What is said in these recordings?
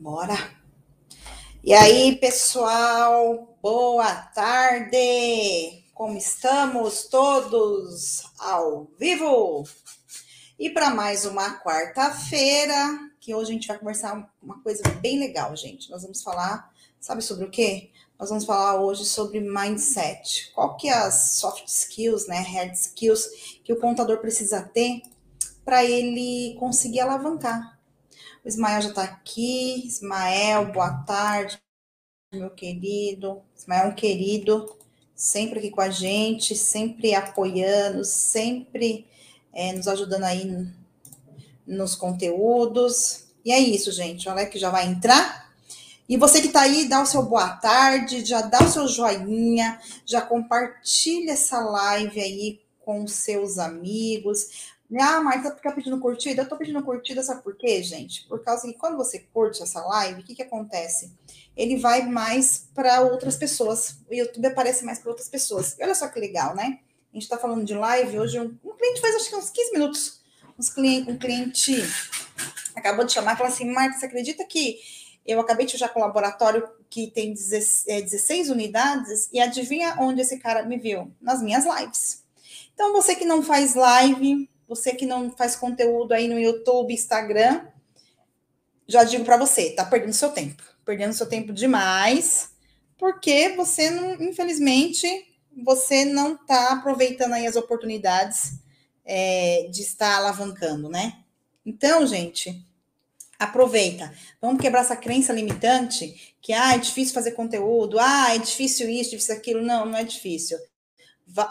Bora! E aí, pessoal, boa tarde! Como estamos todos ao vivo? E para mais uma quarta-feira, que hoje a gente vai conversar uma coisa bem legal, gente. Nós vamos falar, sabe sobre o quê? Nós vamos falar hoje sobre mindset. Qual que é as soft skills, né, hard skills que o contador precisa ter para ele conseguir alavancar o Ismael já está aqui. Ismael, boa tarde, meu querido. Ismael é um querido, sempre aqui com a gente, sempre apoiando, sempre é, nos ajudando aí nos conteúdos. E é isso, gente. O Alex já vai entrar. E você que está aí, dá o seu boa tarde, já dá o seu joinha, já compartilha essa live aí com seus amigos. Ah, Marta fica pedindo curtida. Eu tô pedindo curtida, sabe por quê, gente? Por causa que quando você curte essa live, o que que acontece? Ele vai mais para outras pessoas. O YouTube aparece mais para outras pessoas. E olha só que legal, né? A gente tá falando de live. Hoje um, um cliente faz acho que uns 15 minutos. Um cliente acabou de chamar e falou assim: Marta, você acredita que eu acabei de fechar com um laboratório que tem 16 é, unidades e adivinha onde esse cara me viu? Nas minhas lives. Então, você que não faz live, você que não faz conteúdo aí no YouTube, Instagram, já digo para você, tá perdendo seu tempo. Perdendo seu tempo demais, porque você não, infelizmente, você não tá aproveitando aí as oportunidades é, de estar alavancando, né? Então, gente, aproveita. Vamos quebrar essa crença limitante que ah, é difícil fazer conteúdo, ah, é difícil isso, difícil aquilo. Não, não é difícil.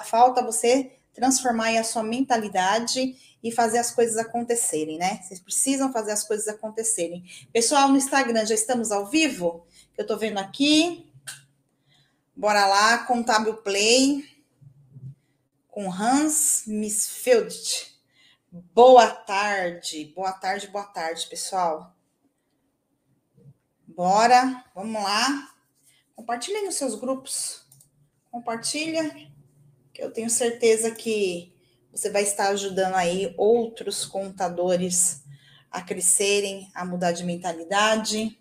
Falta você transformar a sua mentalidade e fazer as coisas acontecerem, né? Vocês precisam fazer as coisas acontecerem. Pessoal, no Instagram já estamos ao vivo? Eu tô vendo aqui. Bora lá, Contábil Play com Hans Missfield. Boa tarde, boa tarde, boa tarde, pessoal. Bora, vamos lá. Compartilhem nos seus grupos. Compartilha eu tenho certeza que você vai estar ajudando aí outros contadores a crescerem, a mudar de mentalidade.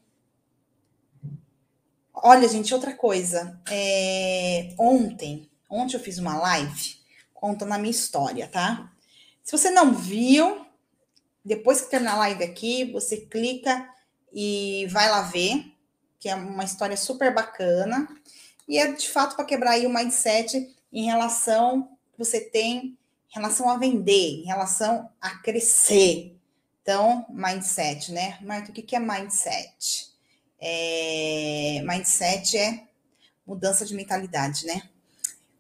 Olha, gente, outra coisa. É, ontem, ontem eu fiz uma live contando a minha história, tá? Se você não viu, depois que terminar a live aqui, você clica e vai lá ver, que é uma história super bacana. E é de fato para quebrar aí o mindset em relação que você tem em relação a vender, em relação a crescer. Então, mindset, né? Marta, o que é mindset? É, mindset é mudança de mentalidade, né?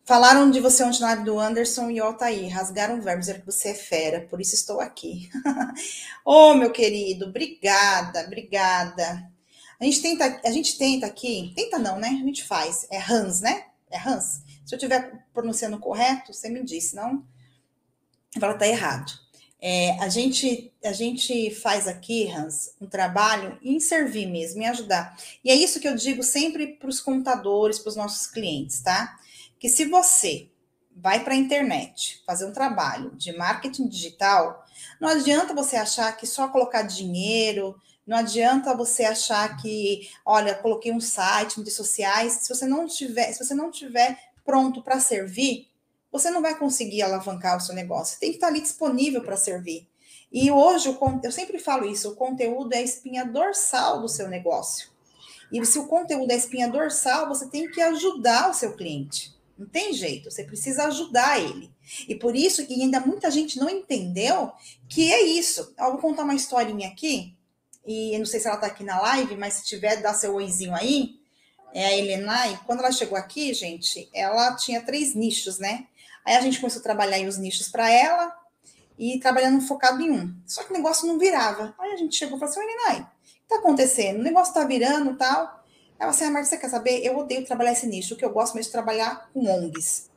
Falaram de você ontem na live do Anderson e o Altair, rasgaram verbos, dizer que você é fera, por isso estou aqui. Ô, oh, meu querido, obrigada, obrigada. A gente tenta, a gente tenta aqui, tenta não, né? A gente faz. É Hans, né? É Hans. Se eu estiver pronunciando correto, você me diz, não? Fala, tá errado. É, a, gente, a gente faz aqui, Hans, um trabalho em servir mesmo, em ajudar. E é isso que eu digo sempre para os contadores, para os nossos clientes, tá? Que se você vai para a internet fazer um trabalho de marketing digital, não adianta você achar que só colocar dinheiro, não adianta você achar que, olha, coloquei um site, mídias sociais, se você não tiver, se você não tiver pronto para servir, você não vai conseguir alavancar o seu negócio. Tem que estar ali disponível para servir. E hoje, eu sempre falo isso: o conteúdo é a espinha dorsal do seu negócio. E se o conteúdo é a espinha dorsal, você tem que ajudar o seu cliente. Não tem jeito, você precisa ajudar ele. E por isso que ainda muita gente não entendeu que é isso. Eu vou contar uma historinha aqui, e não sei se ela está aqui na live, mas se tiver, dá seu oizinho aí é a Helena, e quando ela chegou aqui, gente, ela tinha três nichos, né? Aí a gente começou a trabalhar os nichos para ela e trabalhando focado em um. Só que o negócio não virava. Aí a gente chegou e falou assim: Helena, o que tá acontecendo? O negócio tá virando tal. Ela assim, ah, Marta, você quer saber? Eu odeio trabalhar esse nicho, o que eu gosto mesmo de trabalhar com ONGs.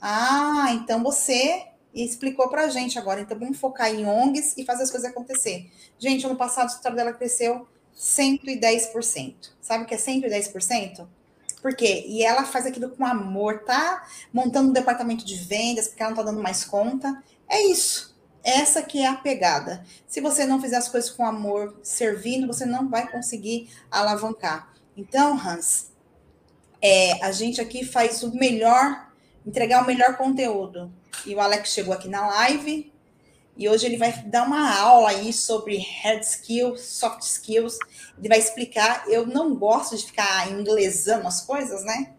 Ah, então você explicou pra gente agora. Então vamos focar em ONGs e fazer as coisas acontecer. Gente, ano passado o trabalho dela cresceu 110%. Sabe o que é 110%? Por quê? E ela faz aquilo com amor, tá montando um departamento de vendas, porque ela não tá dando mais conta. É isso. Essa que é a pegada. Se você não fizer as coisas com amor, servindo, você não vai conseguir alavancar. Então, Hans, é, a gente aqui faz o melhor, entregar o melhor conteúdo. E o Alex chegou aqui na live, e hoje ele vai dar uma aula aí sobre hard skills, soft skills. Ele vai explicar. Eu não gosto de ficar inglesando as coisas, né?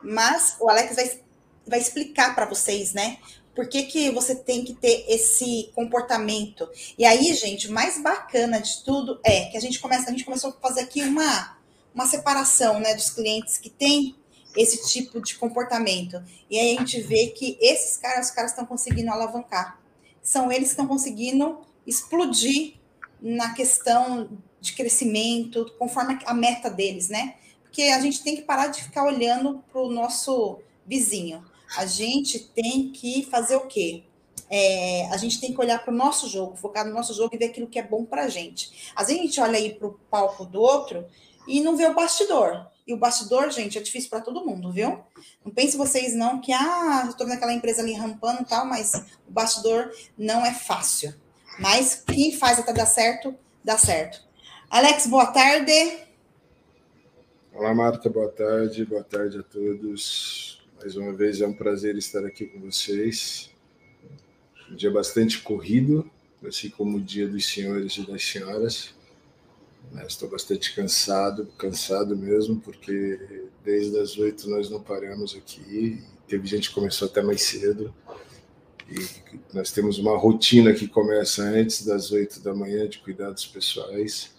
Mas o Alex vai, vai explicar para vocês, né? Por que, que você tem que ter esse comportamento? E aí, gente, o mais bacana de tudo é que a gente começa, a gente começou a fazer aqui uma, uma separação, né, dos clientes que têm esse tipo de comportamento. E aí a gente vê que esses caras, os caras estão conseguindo alavancar são eles que estão conseguindo explodir na questão de crescimento, conforme a meta deles, né? Porque a gente tem que parar de ficar olhando para o nosso vizinho. A gente tem que fazer o quê? É, a gente tem que olhar para o nosso jogo, focar no nosso jogo e ver aquilo que é bom para a gente. Às vezes a gente olha aí para o palco do outro e não vê o bastidor. E o bastidor, gente, é difícil para todo mundo, viu? Não pense vocês não que, ah, estou vendo aquela empresa ali rampando e tal, mas o bastidor não é fácil. Mas quem faz até dar certo, dá certo. Alex, boa tarde. Olá, Marta, boa tarde. Boa tarde a todos. Mais uma vez é um prazer estar aqui com vocês. Um dia bastante corrido, assim como o dia dos senhores e das senhoras. Né? Estou bastante cansado, cansado mesmo, porque desde as oito nós não paramos aqui. Teve gente que começou até mais cedo. E nós temos uma rotina que começa antes das oito da manhã de cuidados pessoais.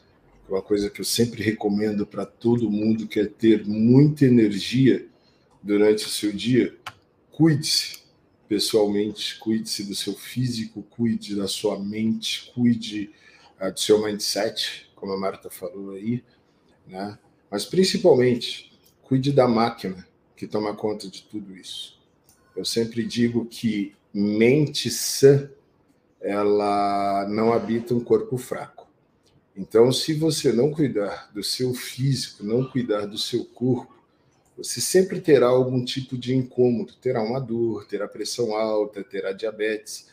Uma coisa que eu sempre recomendo para todo mundo que é ter muita energia durante o seu dia. Cuide-se pessoalmente, cuide-se do seu físico, cuide da sua mente, cuide uh, do seu mindset como a Marta falou aí, né? mas principalmente cuide da máquina que toma conta de tudo isso. Eu sempre digo que mente sã, ela não habita um corpo fraco. Então, se você não cuidar do seu físico, não cuidar do seu corpo, você sempre terá algum tipo de incômodo, terá uma dor, terá pressão alta, terá diabetes.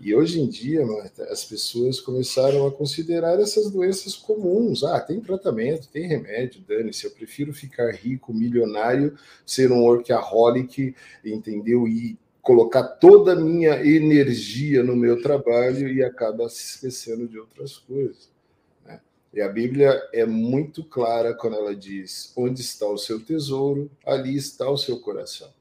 E hoje em dia, Marta, as pessoas começaram a considerar essas doenças comuns. Ah, tem tratamento, tem remédio, dane-se. Eu prefiro ficar rico, milionário, ser um workaholic, entendeu? E colocar toda a minha energia no meu trabalho e acaba se esquecendo de outras coisas. Né? E a Bíblia é muito clara quando ela diz: onde está o seu tesouro, ali está o seu coração.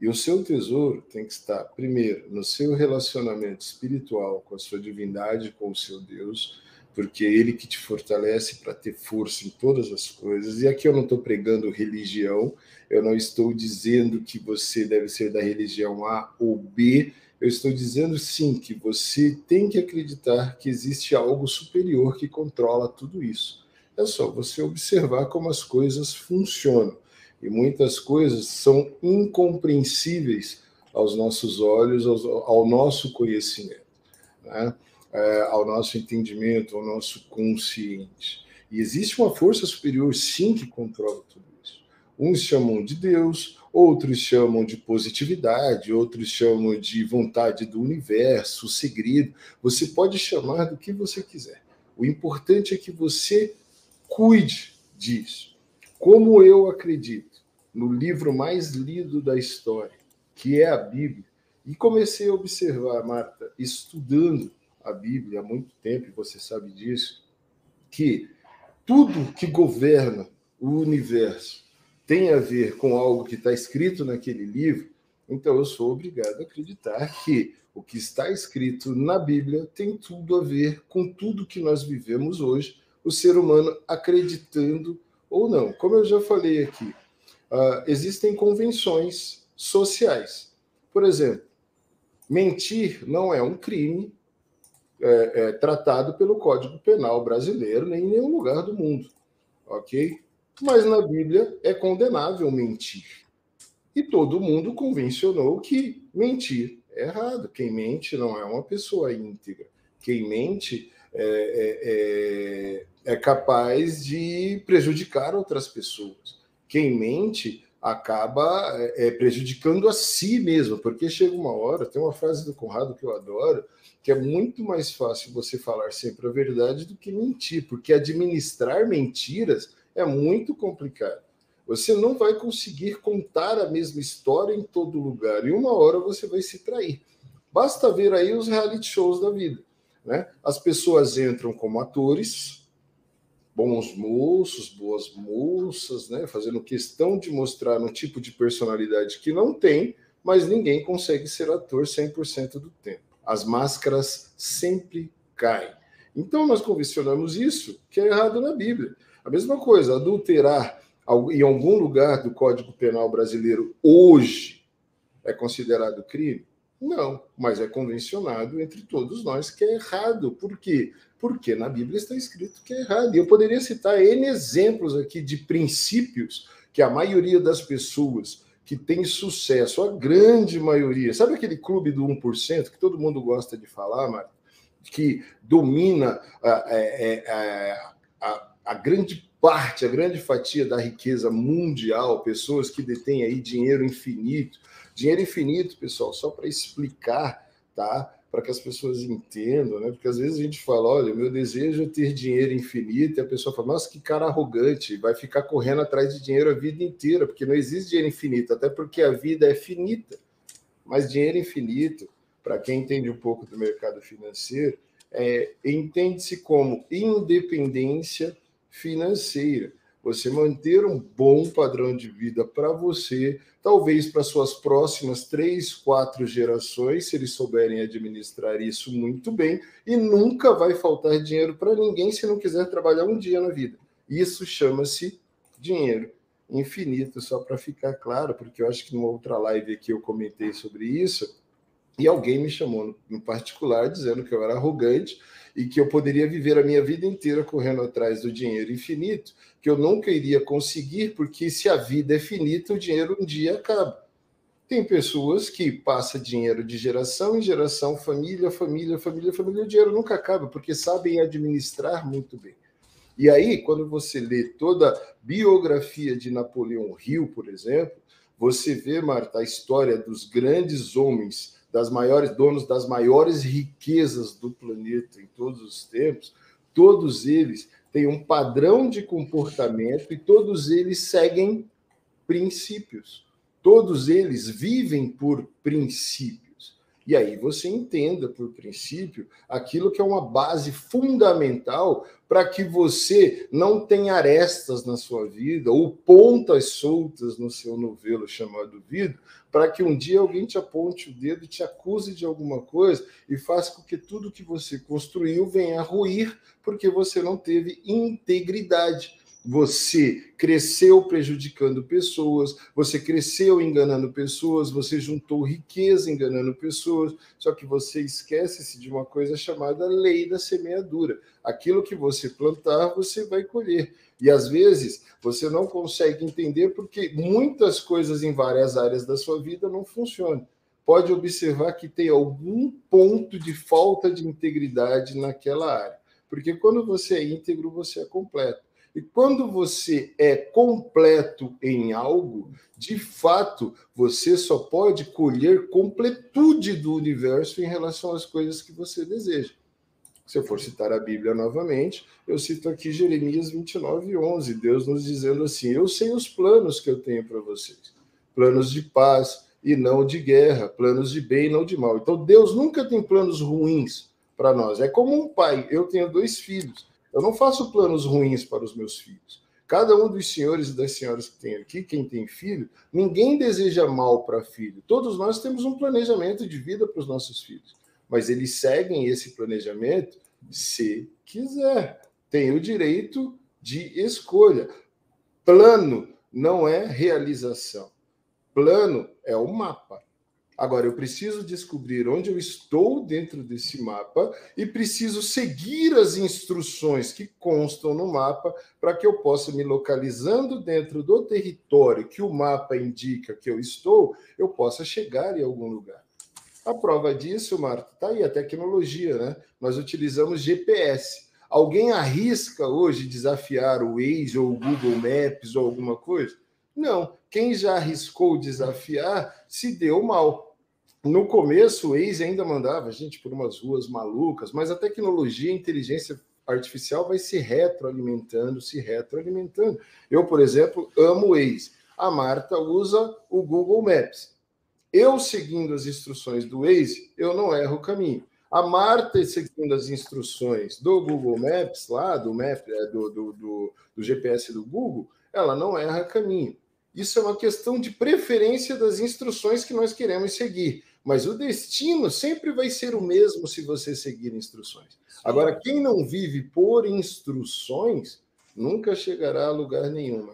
E o seu tesouro tem que estar, primeiro, no seu relacionamento espiritual com a sua divindade, com o seu Deus, porque é Ele que te fortalece para ter força em todas as coisas. E aqui eu não estou pregando religião, eu não estou dizendo que você deve ser da religião A ou B, eu estou dizendo sim que você tem que acreditar que existe algo superior que controla tudo isso. É só você observar como as coisas funcionam e muitas coisas são incompreensíveis aos nossos olhos, ao nosso conhecimento, né? é, ao nosso entendimento, ao nosso consciente. E existe uma força superior, sim, que controla tudo isso. Uns chamam de Deus, outros chamam de positividade, outros chamam de vontade do universo, segredo. Você pode chamar do que você quiser. O importante é que você cuide disso. Como eu acredito no livro mais lido da história, que é a Bíblia, e comecei a observar, Marta, estudando a Bíblia há muito tempo, e você sabe disso, que tudo que governa o universo tem a ver com algo que está escrito naquele livro, então eu sou obrigado a acreditar que o que está escrito na Bíblia tem tudo a ver com tudo que nós vivemos hoje, o ser humano acreditando ou não. Como eu já falei aqui, uh, existem convenções sociais. Por exemplo, mentir não é um crime é, é, tratado pelo Código Penal brasileiro, nem em nenhum lugar do mundo, ok? Mas na Bíblia é condenável mentir. E todo mundo convencionou que mentir é errado. Quem mente não é uma pessoa íntegra. Quem mente é, é, é, é capaz de prejudicar outras pessoas. Quem mente acaba é, prejudicando a si mesmo, porque chega uma hora, tem uma frase do Conrado que eu adoro, que é muito mais fácil você falar sempre a verdade do que mentir, porque administrar mentiras é muito complicado. Você não vai conseguir contar a mesma história em todo lugar, e uma hora você vai se trair. Basta ver aí os reality shows da vida. Né? As pessoas entram como atores, bons moços, boas moças, né? fazendo questão de mostrar um tipo de personalidade que não tem, mas ninguém consegue ser ator 100% do tempo. As máscaras sempre caem. Então nós convencionamos isso, que é errado na Bíblia. A mesma coisa, adulterar em algum lugar do Código Penal brasileiro hoje é considerado crime? Não, mas é convencionado entre todos nós que é errado. Por quê? Porque na Bíblia está escrito que é errado. E eu poderia citar N exemplos aqui de princípios que a maioria das pessoas que tem sucesso, a grande maioria, sabe aquele clube do 1% que todo mundo gosta de falar, Marta? Que domina a, a, a, a grande parte, a grande fatia da riqueza mundial, pessoas que detêm aí dinheiro infinito, Dinheiro infinito, pessoal, só para explicar, tá? Para que as pessoas entendam, né? Porque às vezes a gente fala, olha, meu desejo é ter dinheiro infinito, e a pessoa fala, nossa, que cara arrogante, vai ficar correndo atrás de dinheiro a vida inteira, porque não existe dinheiro infinito, até porque a vida é finita. Mas dinheiro infinito, para quem entende um pouco do mercado financeiro, é, entende-se como independência financeira você manter um bom padrão de vida para você, talvez para suas próximas três, quatro gerações, se eles souberem administrar isso muito bem, e nunca vai faltar dinheiro para ninguém se não quiser trabalhar um dia na vida. Isso chama-se dinheiro infinito, só para ficar claro, porque eu acho que numa outra live aqui eu comentei sobre isso, e alguém me chamou em particular dizendo que eu era arrogante e que eu poderia viver a minha vida inteira correndo atrás do dinheiro infinito, que eu nunca iria conseguir, porque se a vida é finita, o dinheiro um dia acaba. Tem pessoas que passam dinheiro de geração em geração, família, família, família, família, o dinheiro nunca acaba, porque sabem administrar muito bem. E aí, quando você lê toda a biografia de Napoleão Hill, por exemplo, você vê, Marta, a história dos grandes homens das maiores donos das maiores riquezas do planeta em todos os tempos, todos eles têm um padrão de comportamento e todos eles seguem princípios. Todos eles vivem por princípios. E aí você entenda, por princípio, aquilo que é uma base fundamental para que você não tenha arestas na sua vida ou pontas soltas no seu novelo chamado vida, para que um dia alguém te aponte o dedo, te acuse de alguma coisa e faça com que tudo que você construiu venha a ruir porque você não teve integridade. Você cresceu prejudicando pessoas, você cresceu enganando pessoas, você juntou riqueza enganando pessoas, só que você esquece-se de uma coisa chamada lei da semeadura. Aquilo que você plantar, você vai colher. E às vezes você não consegue entender porque muitas coisas em várias áreas da sua vida não funcionam. Pode observar que tem algum ponto de falta de integridade naquela área. Porque quando você é íntegro, você é completo. E quando você é completo em algo, de fato, você só pode colher completude do universo em relação às coisas que você deseja. Se eu for citar a Bíblia novamente, eu cito aqui Jeremias 29, 11, Deus nos dizendo assim: Eu sei os planos que eu tenho para vocês, planos de paz e não de guerra, planos de bem e não de mal. Então, Deus nunca tem planos ruins para nós. É como um pai. Eu tenho dois filhos. Eu não faço planos ruins para os meus filhos. Cada um dos senhores e das senhoras que tem aqui, quem tem filho, ninguém deseja mal para filho. Todos nós temos um planejamento de vida para os nossos filhos. Mas eles seguem esse planejamento se quiser. Tem o direito de escolha. Plano não é realização. Plano é o mapa. Agora, eu preciso descobrir onde eu estou dentro desse mapa e preciso seguir as instruções que constam no mapa para que eu possa me localizando dentro do território que o mapa indica que eu estou, eu possa chegar em algum lugar. A prova disso, Marta, está aí a tecnologia, né? Nós utilizamos GPS. Alguém arrisca hoje desafiar o Waze ou o Google Maps ou alguma coisa? Não. Quem já arriscou desafiar se deu mal. No começo, o Waze ainda mandava a gente por umas ruas malucas, mas a tecnologia, a inteligência artificial vai se retroalimentando, se retroalimentando. Eu, por exemplo, amo o Waze. A Marta usa o Google Maps. Eu seguindo as instruções do Waze, eu não erro o caminho. A Marta, seguindo as instruções do Google Maps, lá do, Map, é, do, do, do, do GPS do Google, ela não erra caminho. Isso é uma questão de preferência das instruções que nós queremos seguir. Mas o destino sempre vai ser o mesmo se você seguir instruções. Agora, quem não vive por instruções nunca chegará a lugar nenhum.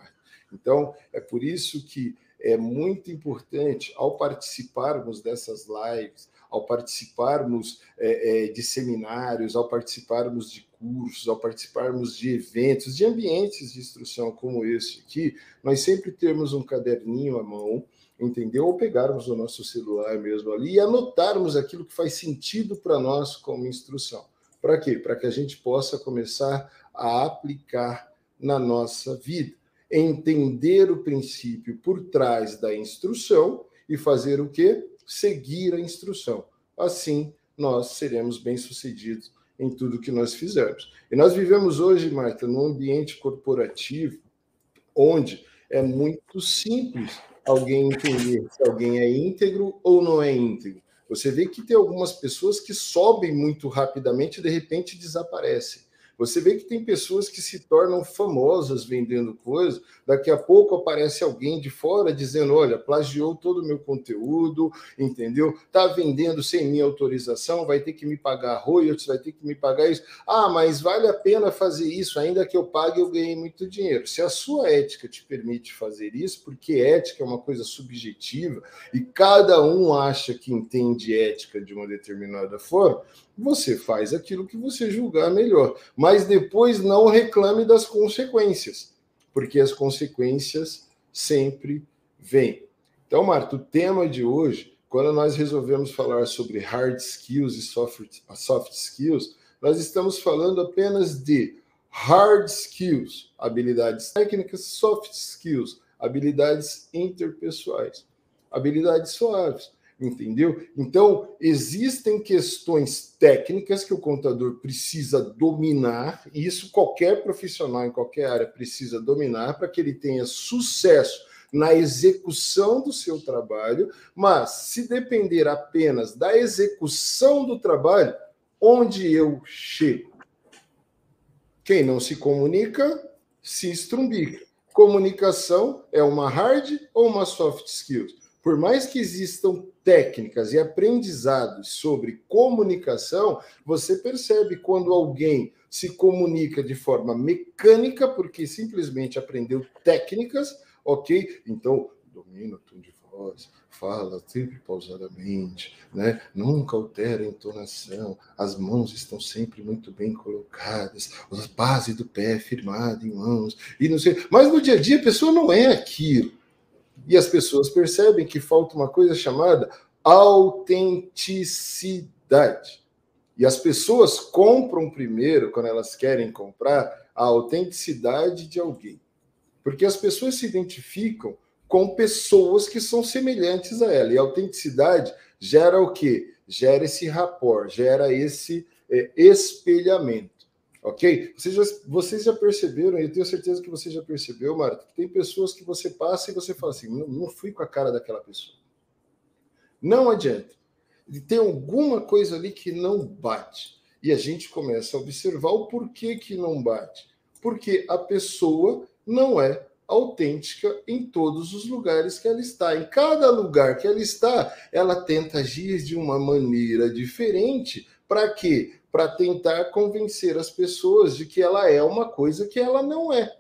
Então, é por isso que é muito importante, ao participarmos dessas lives, ao participarmos é, é, de seminários, ao participarmos de cursos, ao participarmos de eventos, de ambientes de instrução como esse aqui, nós sempre temos um caderninho à mão, entendeu? Ou pegarmos o nosso celular mesmo ali e anotarmos aquilo que faz sentido para nós como instrução. Para quê? Para que a gente possa começar a aplicar na nossa vida. Entender o princípio por trás da instrução e fazer o quê? seguir a instrução. Assim, nós seremos bem-sucedidos em tudo que nós fizermos. E nós vivemos hoje, Marta, num ambiente corporativo onde é muito simples alguém entender se alguém é íntegro ou não é íntegro. Você vê que tem algumas pessoas que sobem muito rapidamente e de repente desaparecem. Você vê que tem pessoas que se tornam famosas vendendo coisas, daqui a pouco aparece alguém de fora dizendo: olha, plagiou todo o meu conteúdo, entendeu? Está vendendo sem minha autorização, vai ter que me pagar royalties, vai ter que me pagar isso. Ah, mas vale a pena fazer isso, ainda que eu pague, eu ganhei muito dinheiro. Se a sua ética te permite fazer isso, porque ética é uma coisa subjetiva e cada um acha que entende ética de uma determinada forma, você faz aquilo que você julgar melhor. Mas depois não reclame das consequências, porque as consequências sempre vêm. Então, Marta, o tema de hoje, quando nós resolvemos falar sobre hard skills e soft, soft skills, nós estamos falando apenas de hard skills, habilidades técnicas, soft skills, habilidades interpessoais, habilidades suaves entendeu? Então, existem questões técnicas que o contador precisa dominar, e isso qualquer profissional em qualquer área precisa dominar para que ele tenha sucesso na execução do seu trabalho, mas se depender apenas da execução do trabalho, onde eu chego? Quem não se comunica, se estrumbica. Comunicação é uma hard ou uma soft skills? Por mais que existam técnicas e aprendizados sobre comunicação, você percebe quando alguém se comunica de forma mecânica, porque simplesmente aprendeu técnicas, ok? Então, domina o tom de voz, fala sempre pausadamente, né? nunca altera a entonação, as mãos estão sempre muito bem colocadas, a base do pé firmada em mãos, e não sei. Mas no dia a dia a pessoa não é aquilo. E as pessoas percebem que falta uma coisa chamada autenticidade. E as pessoas compram primeiro, quando elas querem comprar, a autenticidade de alguém. Porque as pessoas se identificam com pessoas que são semelhantes a ela. E a autenticidade gera o quê? Gera esse rapport, gera esse é, espelhamento. Ok? Vocês já, vocês já perceberam, eu tenho certeza que você já percebeu, Marta, que tem pessoas que você passa e você fala assim: não, não fui com a cara daquela pessoa. Não adianta. Tem alguma coisa ali que não bate. E a gente começa a observar o porquê que não bate. Porque a pessoa não é autêntica em todos os lugares que ela está. Em cada lugar que ela está, ela tenta agir de uma maneira diferente. Para quê? Para tentar convencer as pessoas de que ela é uma coisa que ela não é.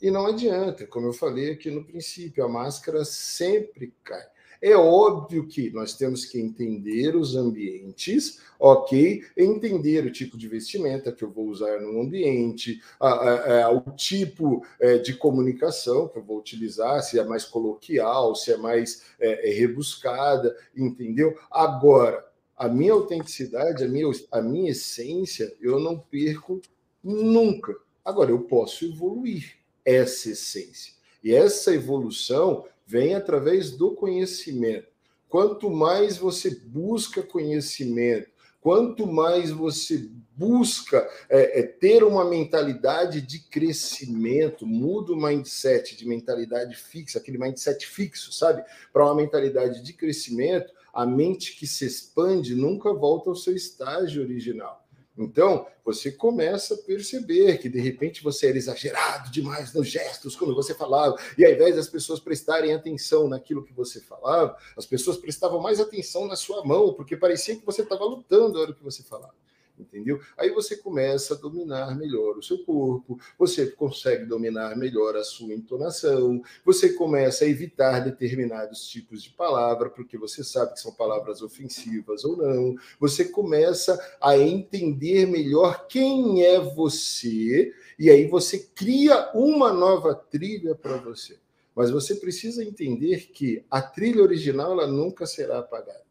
E não adianta, como eu falei aqui no princípio, a máscara sempre cai. É óbvio que nós temos que entender os ambientes, ok? Entender o tipo de vestimenta que eu vou usar no ambiente, a, a, a, o tipo é, de comunicação que eu vou utilizar, se é mais coloquial, se é mais é, é rebuscada, entendeu? Agora, a minha autenticidade, a minha, a minha essência, eu não perco nunca. Agora, eu posso evoluir essa essência. E essa evolução vem através do conhecimento. Quanto mais você busca conhecimento, quanto mais você busca é, é, ter uma mentalidade de crescimento, muda o mindset de mentalidade fixa, aquele mindset fixo, sabe? Para uma mentalidade de crescimento, a mente que se expande nunca volta ao seu estágio original. Então, você começa a perceber que de repente você era exagerado demais nos gestos quando você falava, e ao invés das pessoas prestarem atenção naquilo que você falava, as pessoas prestavam mais atenção na sua mão, porque parecia que você estava lutando na hora que você falava entendeu? Aí você começa a dominar melhor o seu corpo, você consegue dominar melhor a sua entonação, você começa a evitar determinados tipos de palavra, porque você sabe que são palavras ofensivas ou não, você começa a entender melhor quem é você, e aí você cria uma nova trilha para você. Mas você precisa entender que a trilha original ela nunca será apagada.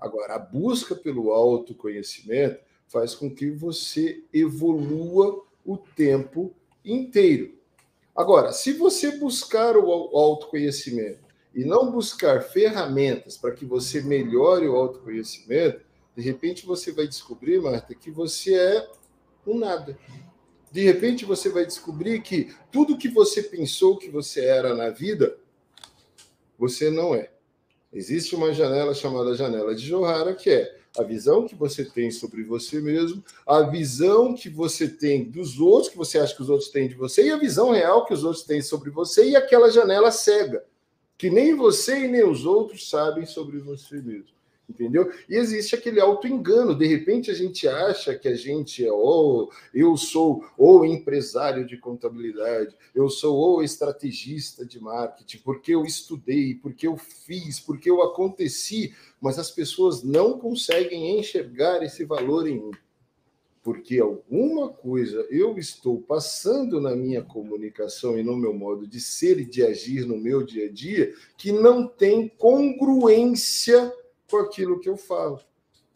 Agora, a busca pelo autoconhecimento faz com que você evolua o tempo inteiro. Agora, se você buscar o autoconhecimento e não buscar ferramentas para que você melhore o autoconhecimento, de repente você vai descobrir, Marta, que você é um nada. De repente você vai descobrir que tudo que você pensou que você era na vida, você não é. Existe uma janela chamada janela de Johara, que é a visão que você tem sobre você mesmo, a visão que você tem dos outros, que você acha que os outros têm de você, e a visão real que os outros têm sobre você, e aquela janela cega, que nem você e nem os outros sabem sobre você mesmo entendeu? E existe aquele auto-engano. De repente a gente acha que a gente é, ou oh, eu sou ou empresário de contabilidade, eu sou ou estrategista de marketing, porque eu estudei, porque eu fiz, porque eu aconteci, mas as pessoas não conseguem enxergar esse valor em mim. Porque alguma coisa eu estou passando na minha comunicação e no meu modo de ser e de agir no meu dia a dia que não tem congruência com aquilo que eu falo.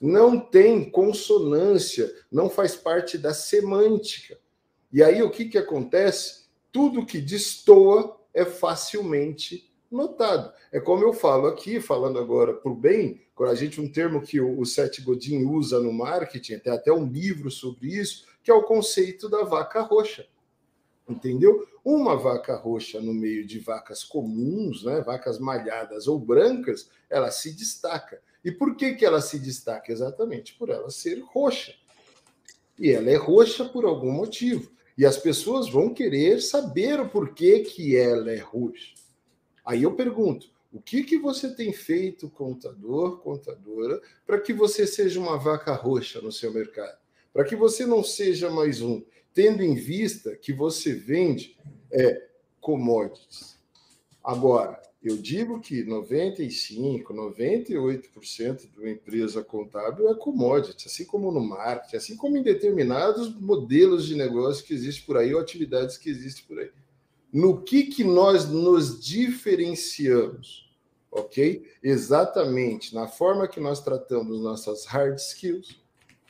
Não tem consonância, não faz parte da semântica. E aí o que, que acontece? Tudo que destoa é facilmente notado. É como eu falo aqui, falando agora para o bem, a gente um termo que o, o Seth Godin usa no marketing, tem até um livro sobre isso, que é o conceito da vaca roxa. Entendeu? Uma vaca roxa no meio de vacas comuns, né, vacas malhadas ou brancas, ela se destaca. E por que, que ela se destaca? Exatamente por ela ser roxa. E ela é roxa por algum motivo. E as pessoas vão querer saber o porquê que ela é roxa. Aí eu pergunto: o que, que você tem feito, contador, contadora, para que você seja uma vaca roxa no seu mercado? Para que você não seja mais um, tendo em vista que você vende é, commodities. Agora, eu digo que 95, 98% de uma empresa contábil é commodity, assim como no marketing, assim como em determinados modelos de negócio que existem por aí ou atividades que existem por aí. No que, que nós nos diferenciamos? Ok? Exatamente na forma que nós tratamos nossas hard skills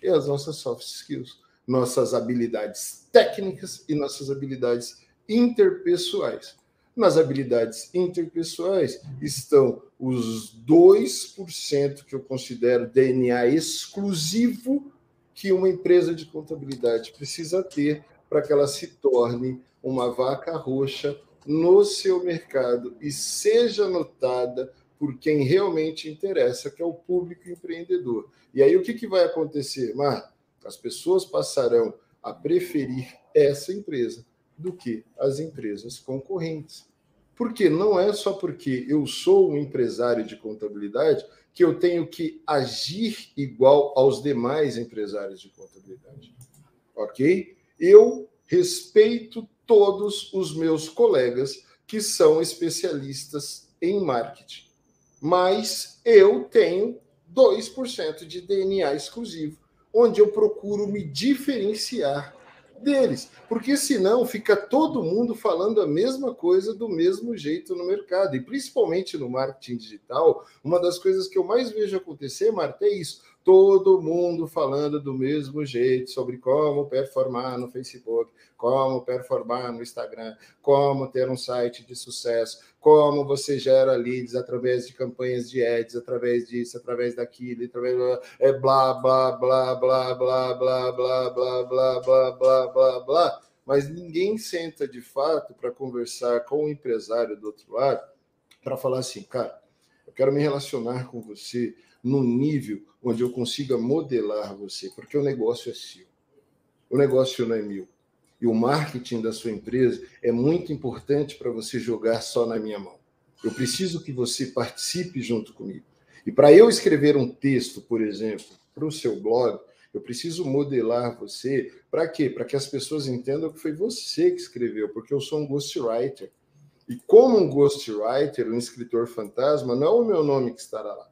e as nossas soft skills, nossas habilidades técnicas e nossas habilidades interpessoais. Nas habilidades interpessoais estão os 2% que eu considero DNA exclusivo que uma empresa de contabilidade precisa ter para que ela se torne uma vaca roxa no seu mercado e seja notada por quem realmente interessa, que é o público empreendedor. E aí o que, que vai acontecer, Mar? As pessoas passarão a preferir essa empresa do que as empresas concorrentes. Porque não é só porque eu sou um empresário de contabilidade que eu tenho que agir igual aos demais empresários de contabilidade. Ok? Eu respeito todos os meus colegas que são especialistas em marketing. Mas eu tenho 2% de DNA exclusivo, onde eu procuro me diferenciar deles, porque senão fica todo mundo falando a mesma coisa do mesmo jeito no mercado, e principalmente no marketing digital, uma das coisas que eu mais vejo acontecer, Marta, é isso. Todo mundo falando do mesmo jeito sobre como performar no Facebook, como performar no Instagram, como ter um site de sucesso, como você gera leads através de campanhas de ads, através disso, através daquilo, através é blá blá blá blá blá blá blá blá blá blá blá blá blá, mas ninguém senta de fato para conversar com o empresário do outro lado para falar assim, cara, eu quero me relacionar com você no nível onde eu consiga modelar você, porque o negócio é seu. O negócio não é meu e o marketing da sua empresa é muito importante para você jogar só na minha mão. Eu preciso que você participe junto comigo. E para eu escrever um texto, por exemplo, para o seu blog, eu preciso modelar você para quê? Para que as pessoas entendam que foi você que escreveu, porque eu sou um ghostwriter. E como um ghostwriter, um escritor fantasma, não é o meu nome que estará lá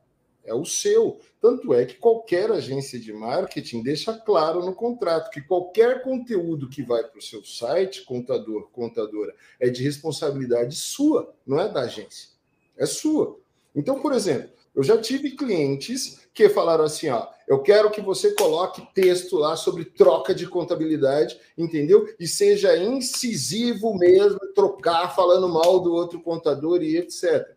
é o seu. Tanto é que qualquer agência de marketing deixa claro no contrato que qualquer conteúdo que vai para o seu site, contador, contadora, é de responsabilidade sua, não é da agência. É sua. Então, por exemplo, eu já tive clientes que falaram assim: ó, eu quero que você coloque texto lá sobre troca de contabilidade, entendeu? E seja incisivo mesmo, trocar falando mal do outro contador e etc.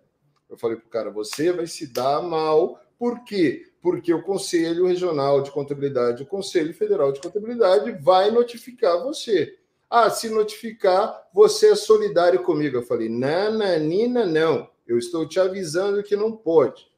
Eu falei para o cara: você vai se dar mal, por quê? Porque o Conselho Regional de Contabilidade, o Conselho Federal de Contabilidade vai notificar você. Ah, se notificar, você é solidário comigo. Eu falei: nananina, não. Eu estou te avisando que não pode.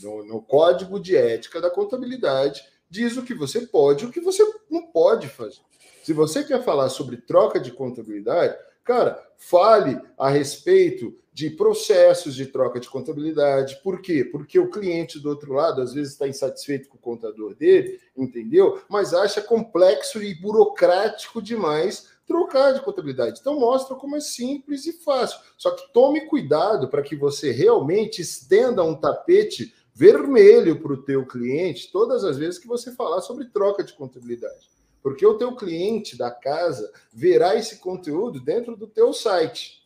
No, no Código de Ética da Contabilidade, diz o que você pode e o que você não pode fazer. Se você quer falar sobre troca de contabilidade, cara, fale a respeito de processos de troca de contabilidade. Por quê? Porque o cliente do outro lado, às vezes, está insatisfeito com o contador dele, entendeu? Mas acha complexo e burocrático demais trocar de contabilidade. Então mostra como é simples e fácil. Só que tome cuidado para que você realmente estenda um tapete vermelho para o teu cliente todas as vezes que você falar sobre troca de contabilidade. Porque o teu cliente da casa verá esse conteúdo dentro do teu site.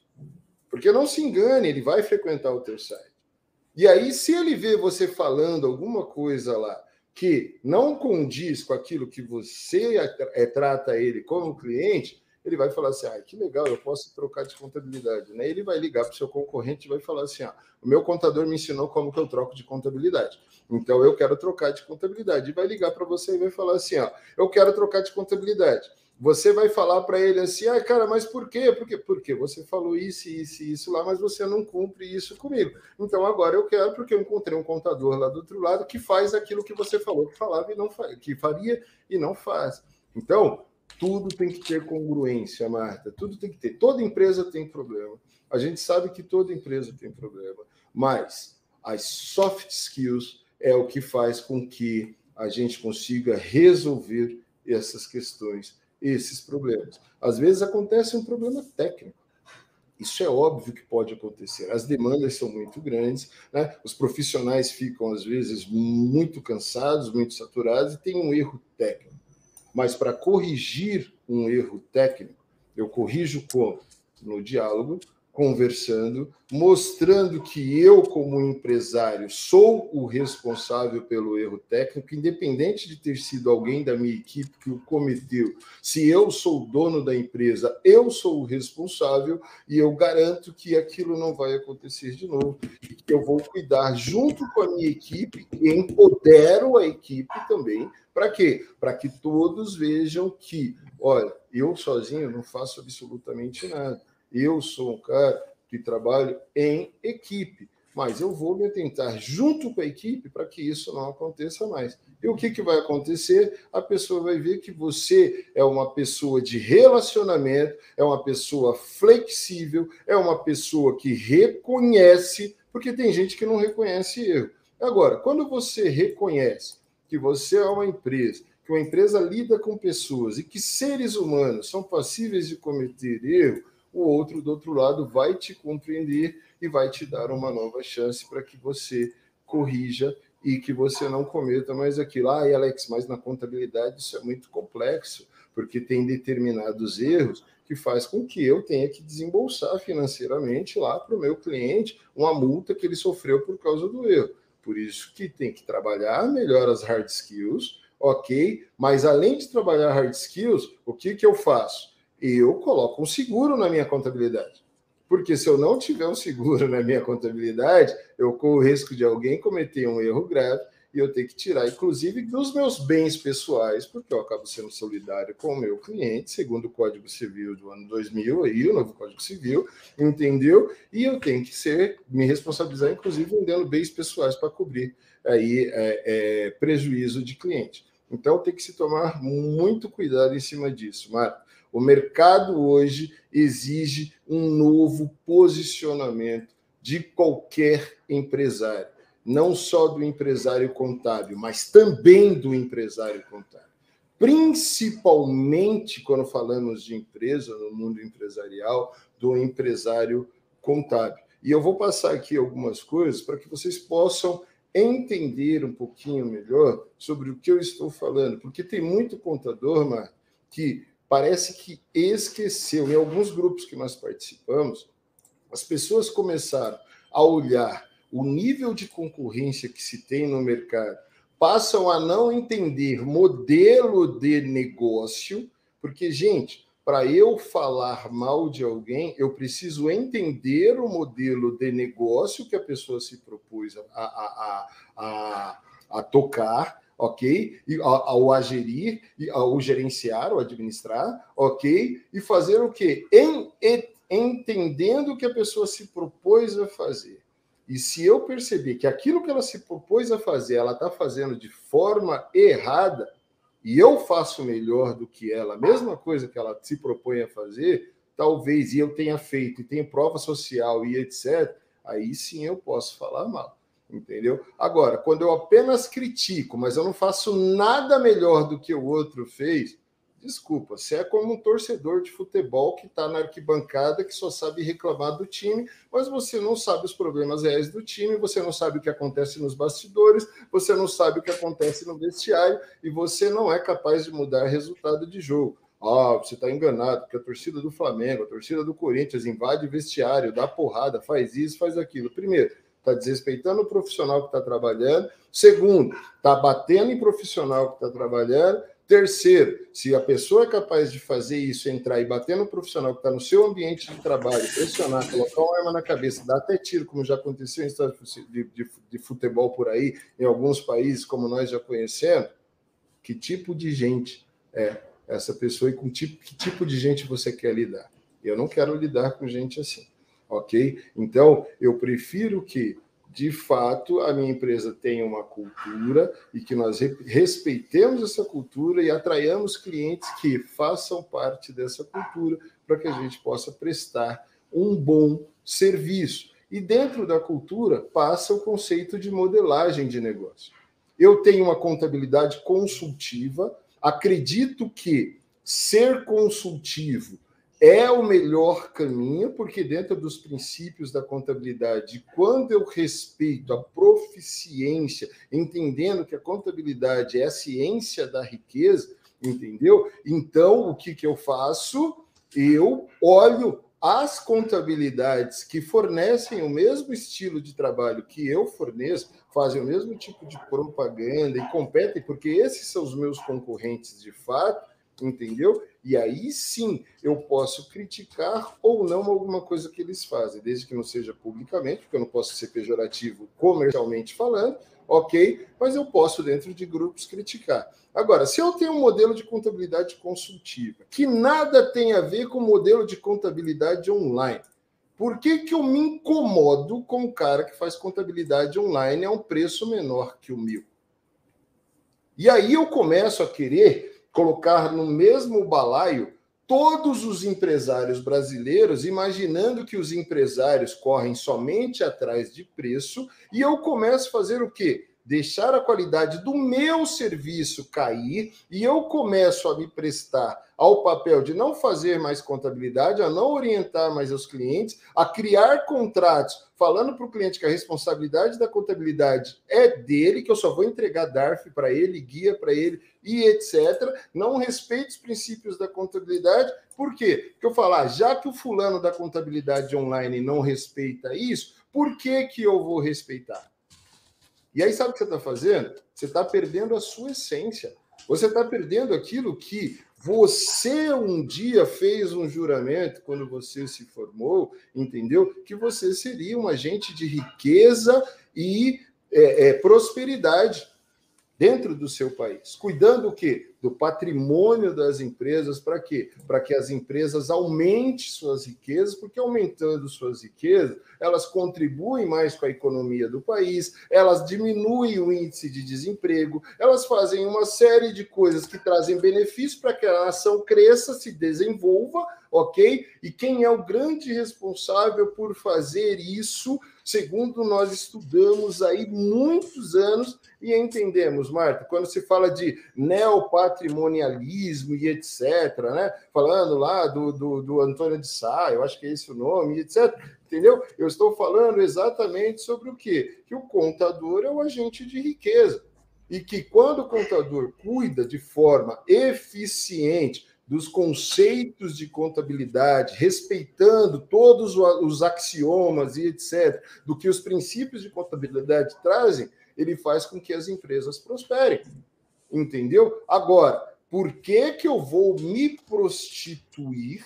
Porque não se engane, ele vai frequentar o teu site. E aí, se ele vê você falando alguma coisa lá que não condiz com aquilo que você é, trata ele como cliente, ele vai falar assim: ah, que legal, eu posso trocar de contabilidade. Né? Ele vai ligar para o seu concorrente e vai falar assim: ah, o meu contador me ensinou como que eu troco de contabilidade. Então eu quero trocar de contabilidade. E vai ligar para você e vai falar assim: ó, eu quero trocar de contabilidade você vai falar para ele assim, ah, cara, mas por quê? Porque, porque você falou isso, isso e isso lá, mas você não cumpre isso comigo. Então agora eu quero, porque eu encontrei um contador lá do outro lado que faz aquilo que você falou que falava e não que faria e não faz. Então, tudo tem que ter congruência, Marta. Tudo tem que ter. Toda empresa tem problema. A gente sabe que toda empresa tem problema, mas as soft skills é o que faz com que a gente consiga resolver essas questões esses problemas. Às vezes acontece um problema técnico. Isso é óbvio que pode acontecer. As demandas são muito grandes, né? os profissionais ficam, às vezes, muito cansados, muito saturados e tem um erro técnico. Mas para corrigir um erro técnico, eu corrijo como? No diálogo, conversando, mostrando que eu, como empresário, sou o responsável pelo erro técnico, independente de ter sido alguém da minha equipe que o cometeu. Se eu sou o dono da empresa, eu sou o responsável e eu garanto que aquilo não vai acontecer de novo. Eu vou cuidar junto com a minha equipe e empodero a equipe também. Para quê? Para que todos vejam que, olha, eu sozinho não faço absolutamente nada eu sou um cara que trabalho em equipe, mas eu vou me atentar junto com a equipe para que isso não aconteça mais. E o que, que vai acontecer? A pessoa vai ver que você é uma pessoa de relacionamento, é uma pessoa flexível, é uma pessoa que reconhece, porque tem gente que não reconhece erro. Agora, quando você reconhece que você é uma empresa, que uma empresa lida com pessoas e que seres humanos são passíveis de cometer erro, o outro do outro lado vai te compreender e vai te dar uma nova chance para que você corrija e que você não cometa mais aquilo. Ah, Alex, mas na contabilidade isso é muito complexo, porque tem determinados erros que faz com que eu tenha que desembolsar financeiramente lá para o meu cliente uma multa que ele sofreu por causa do erro. por isso que tem que trabalhar melhor as hard skills, ok? Mas além de trabalhar hard skills, o que, que eu faço? Eu coloco um seguro na minha contabilidade. Porque se eu não tiver um seguro na minha contabilidade, eu corro o risco de alguém cometer um erro grave e eu ter que tirar, inclusive, dos meus bens pessoais, porque eu acabo sendo solidário com o meu cliente, segundo o Código Civil do ano 2000, aí, o novo Código Civil, entendeu? E eu tenho que ser, me responsabilizar, inclusive, vendendo bens pessoais para cobrir aí é, é, prejuízo de cliente. Então, tem que se tomar muito cuidado em cima disso, Marco. O mercado hoje exige um novo posicionamento de qualquer empresário não só do empresário contábil, mas também do empresário contábil. Principalmente quando falamos de empresa, no mundo empresarial, do empresário contábil. E eu vou passar aqui algumas coisas para que vocês possam entender um pouquinho melhor sobre o que eu estou falando, porque tem muito contador, Mar, que parece que esqueceu. Em alguns grupos que nós participamos, as pessoas começaram a olhar o nível de concorrência que se tem no mercado, passam a não entender modelo de negócio, porque, gente, para eu falar mal de alguém, eu preciso entender o modelo de negócio que a pessoa se propôs a, a, a, a tocar, ok? E ao agerir, ao gerenciar, ou administrar, ok? E fazer o quê? Em, entendendo o que a pessoa se propôs a fazer. E se eu perceber que aquilo que ela se propôs a fazer, ela está fazendo de forma errada, e eu faço melhor do que ela, a mesma coisa que ela se propõe a fazer, talvez e eu tenha feito, e tenha prova social e etc., aí sim eu posso falar mal. Entendeu? Agora, quando eu apenas critico, mas eu não faço nada melhor do que o outro fez, Desculpa, você é como um torcedor de futebol que está na arquibancada, que só sabe reclamar do time, mas você não sabe os problemas reais do time, você não sabe o que acontece nos bastidores, você não sabe o que acontece no vestiário e você não é capaz de mudar resultado de jogo. Ah, você está enganado, porque a torcida do Flamengo, a torcida do Corinthians invade vestiário, dá porrada, faz isso, faz aquilo. Primeiro, está desrespeitando o profissional que está trabalhando. Segundo, está batendo em profissional que está trabalhando. Terceiro, se a pessoa é capaz de fazer isso, entrar e bater no profissional que está no seu ambiente de trabalho, pressionar, colocar uma arma na cabeça, dar até tiro, como já aconteceu em estados de, de, de futebol por aí, em alguns países, como nós já conhecemos, que tipo de gente é essa pessoa e com tipo, que tipo de gente você quer lidar? Eu não quero lidar com gente assim, ok? Então, eu prefiro que de fato a minha empresa tenha uma cultura e que nós respeitemos essa cultura e atraiamos clientes que façam parte dessa cultura para que a gente possa prestar um bom serviço. E dentro da cultura passa o conceito de modelagem de negócio. Eu tenho uma contabilidade consultiva, acredito que ser consultivo é o melhor caminho, porque dentro dos princípios da contabilidade, quando eu respeito a proficiência, entendendo que a contabilidade é a ciência da riqueza, entendeu? Então, o que, que eu faço? Eu olho as contabilidades que fornecem o mesmo estilo de trabalho que eu forneço, fazem o mesmo tipo de propaganda e competem, porque esses são os meus concorrentes de fato, entendeu? E aí sim eu posso criticar ou não alguma coisa que eles fazem, desde que não seja publicamente, porque eu não posso ser pejorativo comercialmente falando, ok? Mas eu posso, dentro de grupos, criticar. Agora, se eu tenho um modelo de contabilidade consultiva que nada tem a ver com o modelo de contabilidade online, por que, que eu me incomodo com o cara que faz contabilidade online a um preço menor que o meu? E aí eu começo a querer colocar no mesmo balaio todos os empresários brasileiros, imaginando que os empresários correm somente atrás de preço, e eu começo a fazer o quê? Deixar a qualidade do meu serviço cair e eu começo a me prestar ao papel de não fazer mais contabilidade, a não orientar mais os clientes, a criar contratos, falando para o cliente que a responsabilidade da contabilidade é dele, que eu só vou entregar DARF para ele, guia para ele e etc. Não respeito os princípios da contabilidade. Por quê? Porque eu falar, ah, já que o fulano da contabilidade online não respeita isso, por que, que eu vou respeitar? E aí, sabe o que você está fazendo? Você está perdendo a sua essência. Você está perdendo aquilo que você um dia fez um juramento quando você se formou, entendeu? Que você seria um agente de riqueza e é, é, prosperidade dentro do seu país, cuidando o quê? Do patrimônio das empresas, para quê? Para que as empresas aumentem suas riquezas, porque aumentando suas riquezas, elas contribuem mais com a economia do país, elas diminuem o índice de desemprego, elas fazem uma série de coisas que trazem benefício para que a nação cresça, se desenvolva, ok? E quem é o grande responsável por fazer isso, segundo nós estudamos aí muitos anos e entendemos, Marta, quando se fala de neopatrimonialismo e etc., né? Falando lá do, do, do Antônio de Sá, eu acho que é esse o nome, etc., entendeu? Eu estou falando exatamente sobre o quê? Que o contador é o agente de riqueza. E que quando o contador cuida de forma eficiente dos conceitos de contabilidade, respeitando todos os axiomas e etc., do que os princípios de contabilidade trazem, ele faz com que as empresas prosperem. Entendeu? Agora, por que, que eu vou me prostituir,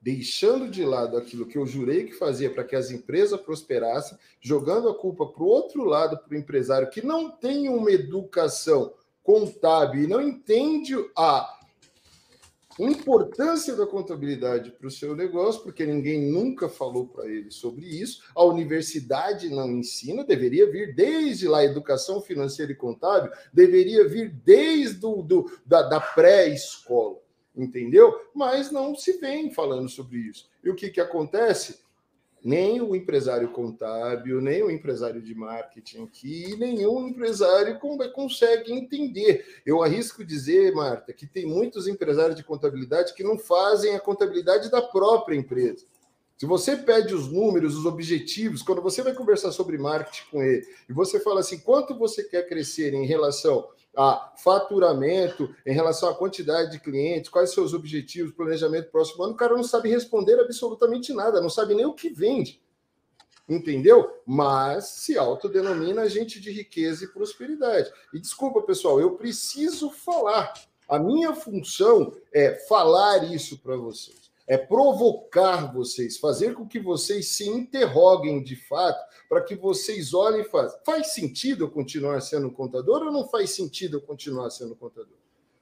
deixando de lado aquilo que eu jurei que fazia para que as empresas prosperassem, jogando a culpa para o outro lado, para o empresário que não tem uma educação contábil e não entende a importância da contabilidade para o seu negócio, porque ninguém nunca falou para ele sobre isso. A universidade não ensina, deveria vir desde lá, educação financeira e contábil, deveria vir desde do, do da, da pré-escola, entendeu? Mas não se vem falando sobre isso. E o que, que acontece? Nem o empresário contábil, nem o empresário de marketing aqui, nenhum empresário consegue entender. Eu arrisco dizer, Marta, que tem muitos empresários de contabilidade que não fazem a contabilidade da própria empresa. Se você pede os números, os objetivos, quando você vai conversar sobre marketing com ele, e você fala assim, quanto você quer crescer em relação a faturamento, em relação à quantidade de clientes, quais seus objetivos, planejamento próximo ano, o cara não sabe responder absolutamente nada, não sabe nem o que vende. Entendeu? Mas se autodenomina agente de riqueza e prosperidade. E desculpa, pessoal, eu preciso falar. A minha função é falar isso para vocês é provocar vocês, fazer com que vocês se interroguem de fato, para que vocês olhem e façam. Faz sentido eu continuar sendo contador ou não faz sentido eu continuar sendo contador?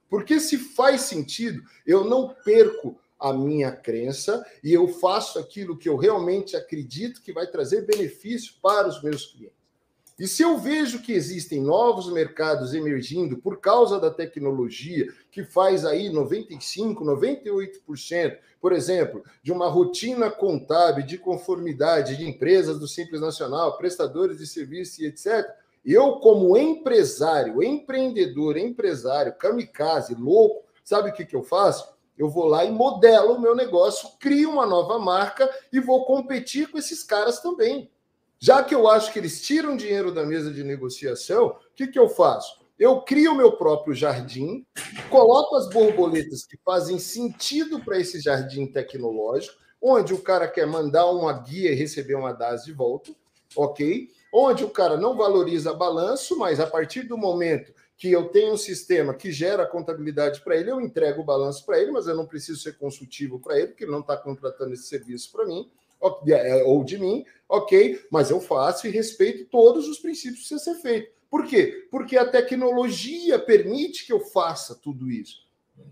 Porque se faz sentido, eu não perco a minha crença e eu faço aquilo que eu realmente acredito que vai trazer benefício para os meus clientes. E se eu vejo que existem novos mercados emergindo por causa da tecnologia, que faz aí 95, 98%, por exemplo, de uma rotina contábil de conformidade de empresas do Simples Nacional, prestadores de serviço e etc. Eu, como empresário, empreendedor, empresário, kamikaze, louco, sabe o que, que eu faço? Eu vou lá e modelo o meu negócio, crio uma nova marca e vou competir com esses caras também. Já que eu acho que eles tiram dinheiro da mesa de negociação, o que, que eu faço? Eu crio meu próprio jardim, coloco as borboletas que fazem sentido para esse jardim tecnológico, onde o cara quer mandar uma guia e receber uma DAS de volta, ok? Onde o cara não valoriza balanço, mas a partir do momento que eu tenho um sistema que gera contabilidade para ele, eu entrego o balanço para ele, mas eu não preciso ser consultivo para ele, porque ele não está contratando esse serviço para mim. É, ou de mim, ok, mas eu faço e respeito todos os princípios que precisa ser feito. Por quê? Porque a tecnologia permite que eu faça tudo isso.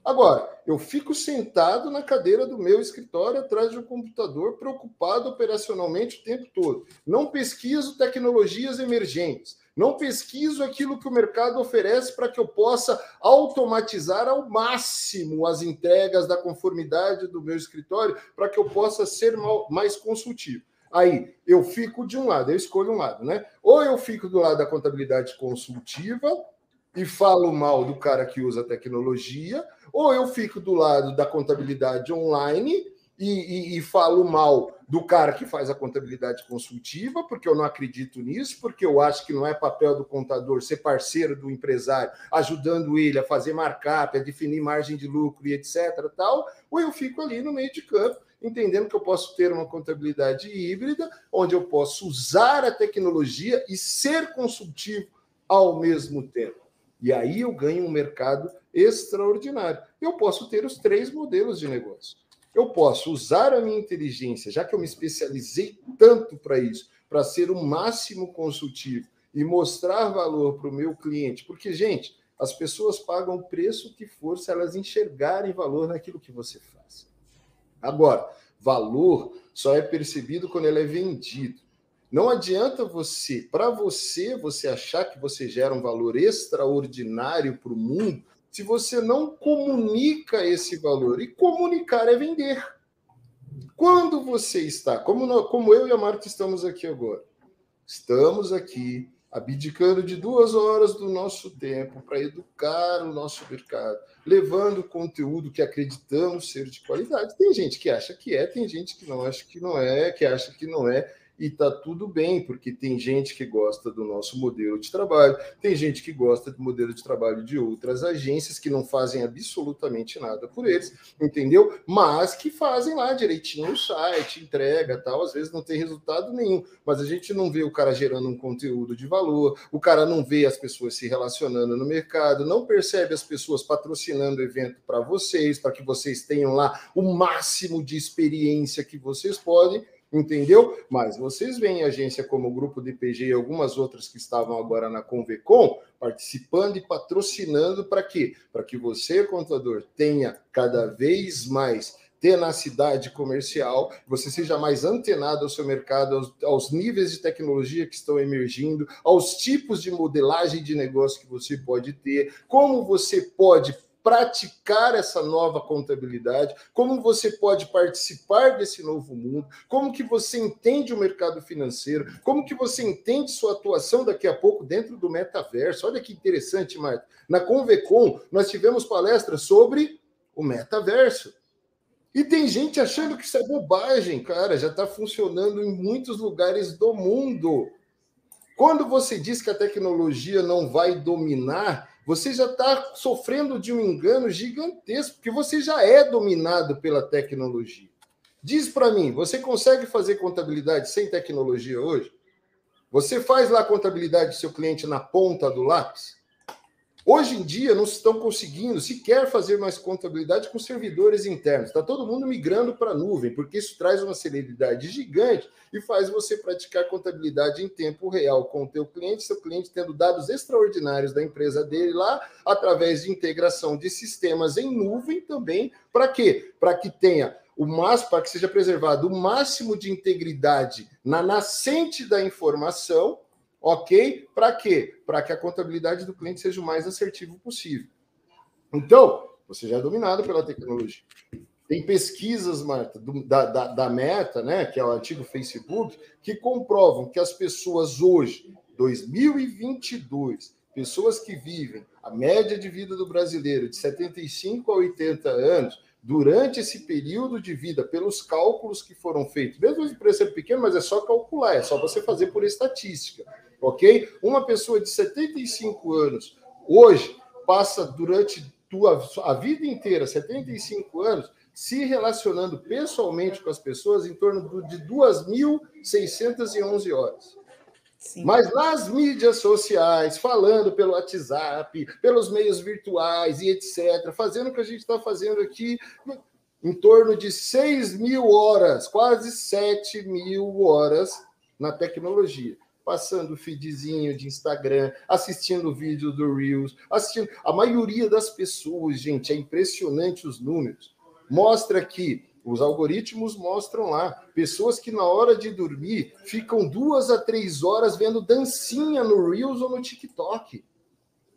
Agora, eu fico sentado na cadeira do meu escritório atrás de um computador, preocupado operacionalmente o tempo todo. Não pesquiso tecnologias emergentes. Não pesquiso aquilo que o mercado oferece para que eu possa automatizar ao máximo as entregas da conformidade do meu escritório, para que eu possa ser mais consultivo. Aí eu fico de um lado, eu escolho um lado, né? Ou eu fico do lado da contabilidade consultiva e falo mal do cara que usa tecnologia, ou eu fico do lado da contabilidade online e, e, e, falo mal do cara que faz a contabilidade consultiva, porque eu não acredito nisso, porque eu acho que não é papel do contador ser parceiro do empresário, ajudando ele a fazer markup, a definir margem de lucro e etc. Tal, ou eu fico ali no meio de campo, entendendo que eu posso ter uma contabilidade híbrida, onde eu posso usar a tecnologia e ser consultivo ao mesmo tempo. E aí eu ganho um mercado extraordinário. Eu posso ter os três modelos de negócio eu posso usar a minha inteligência, já que eu me especializei tanto para isso, para ser o máximo consultivo e mostrar valor para o meu cliente, porque, gente, as pessoas pagam o preço que for se elas enxergarem valor naquilo que você faz. Agora, valor só é percebido quando ele é vendido. Não adianta você, para você, você achar que você gera um valor extraordinário para o mundo se você não comunica esse valor. E comunicar é vender. Quando você está, como, nós, como eu e a Marta estamos aqui agora, estamos aqui abdicando de duas horas do nosso tempo para educar o nosso mercado, levando conteúdo que acreditamos ser de qualidade. Tem gente que acha que é, tem gente que não acha que não é, que acha que não é e tá tudo bem, porque tem gente que gosta do nosso modelo de trabalho, tem gente que gosta do modelo de trabalho de outras agências que não fazem absolutamente nada por eles, entendeu? Mas que fazem lá direitinho o site, entrega, tal, às vezes não tem resultado nenhum, mas a gente não vê o cara gerando um conteúdo de valor, o cara não vê as pessoas se relacionando no mercado, não percebe as pessoas patrocinando o evento para vocês, para que vocês tenham lá o máximo de experiência que vocês podem entendeu? Mas vocês veem agência como o Grupo DPG e algumas outras que estavam agora na Convecom participando e patrocinando para quê? Para que você, contador, tenha cada vez mais tenacidade comercial, você seja mais antenado ao seu mercado, aos, aos, níveis de tecnologia que estão emergindo, aos tipos de modelagem de negócio que você pode ter, como você pode praticar essa nova contabilidade, como você pode participar desse novo mundo, como que você entende o mercado financeiro, como que você entende sua atuação daqui a pouco dentro do metaverso. Olha que interessante, Marta. Na Convecom, nós tivemos palestras sobre o metaverso. E tem gente achando que isso é bobagem, cara, já está funcionando em muitos lugares do mundo. Quando você diz que a tecnologia não vai dominar, você já está sofrendo de um engano gigantesco, porque você já é dominado pela tecnologia. Diz para mim, você consegue fazer contabilidade sem tecnologia hoje? Você faz lá a contabilidade do seu cliente na ponta do lápis? Hoje em dia não estão conseguindo sequer fazer mais contabilidade com servidores internos. Está todo mundo migrando para a nuvem, porque isso traz uma celeridade gigante e faz você praticar contabilidade em tempo real com o teu cliente, seu cliente tendo dados extraordinários da empresa dele lá, através de integração de sistemas em nuvem também. Para quê? Para que tenha o máximo, para que seja preservado o máximo de integridade na nascente da informação Ok? Para quê? Para que a contabilidade do cliente seja o mais assertivo possível. Então, você já é dominado pela tecnologia. Tem pesquisas, Marta, do, da, da, da, Meta, né, que é o antigo Facebook, que comprovam que as pessoas hoje, 2022, pessoas que vivem a média de vida do brasileiro de 75 a 80 anos, durante esse período de vida, pelos cálculos que foram feitos, mesmo o preço ser pequeno, mas é só calcular, é só você fazer por estatística ok? Uma pessoa de 75 anos hoje passa durante tua, a vida inteira, 75 anos, se relacionando pessoalmente com as pessoas em torno de 2.611 horas. Sim. Mas nas mídias sociais, falando pelo WhatsApp, pelos meios virtuais e etc., fazendo o que a gente está fazendo aqui, em torno de 6 mil horas, quase 7 mil horas na tecnologia passando feedzinho de Instagram, assistindo vídeo do Reels, assistindo. A maioria das pessoas, gente, é impressionante os números. Mostra que os algoritmos mostram lá pessoas que na hora de dormir ficam duas a três horas vendo dancinha no Reels ou no TikTok.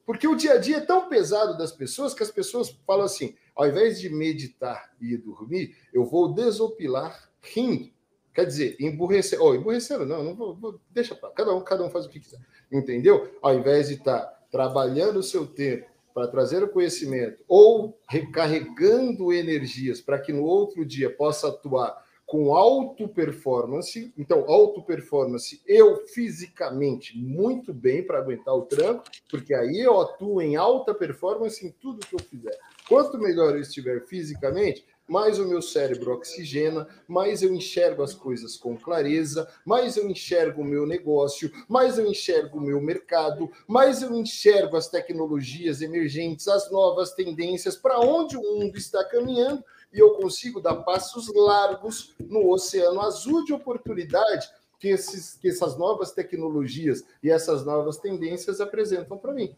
Porque o dia a dia é tão pesado das pessoas que as pessoas falam assim: ao invés de meditar e dormir, eu vou desopilar rindo. Quer dizer, emburrecer. Oh, emburrecer, não, não vou, vou deixa para cada um, cada um faz o que quiser. Entendeu? Ao invés de estar tá trabalhando o seu tempo para trazer o conhecimento ou recarregando energias para que no outro dia possa atuar com alto performance. Então, alto performance, eu fisicamente muito bem para aguentar o tranco, porque aí eu atuo em alta performance em tudo que eu fizer. Quanto melhor eu estiver fisicamente, mais o meu cérebro oxigena, mais eu enxergo as coisas com clareza, mais eu enxergo o meu negócio, mais eu enxergo o meu mercado, mais eu enxergo as tecnologias emergentes, as novas tendências, para onde o mundo está caminhando, e eu consigo dar passos largos no oceano azul de oportunidade que, esses, que essas novas tecnologias e essas novas tendências apresentam para mim.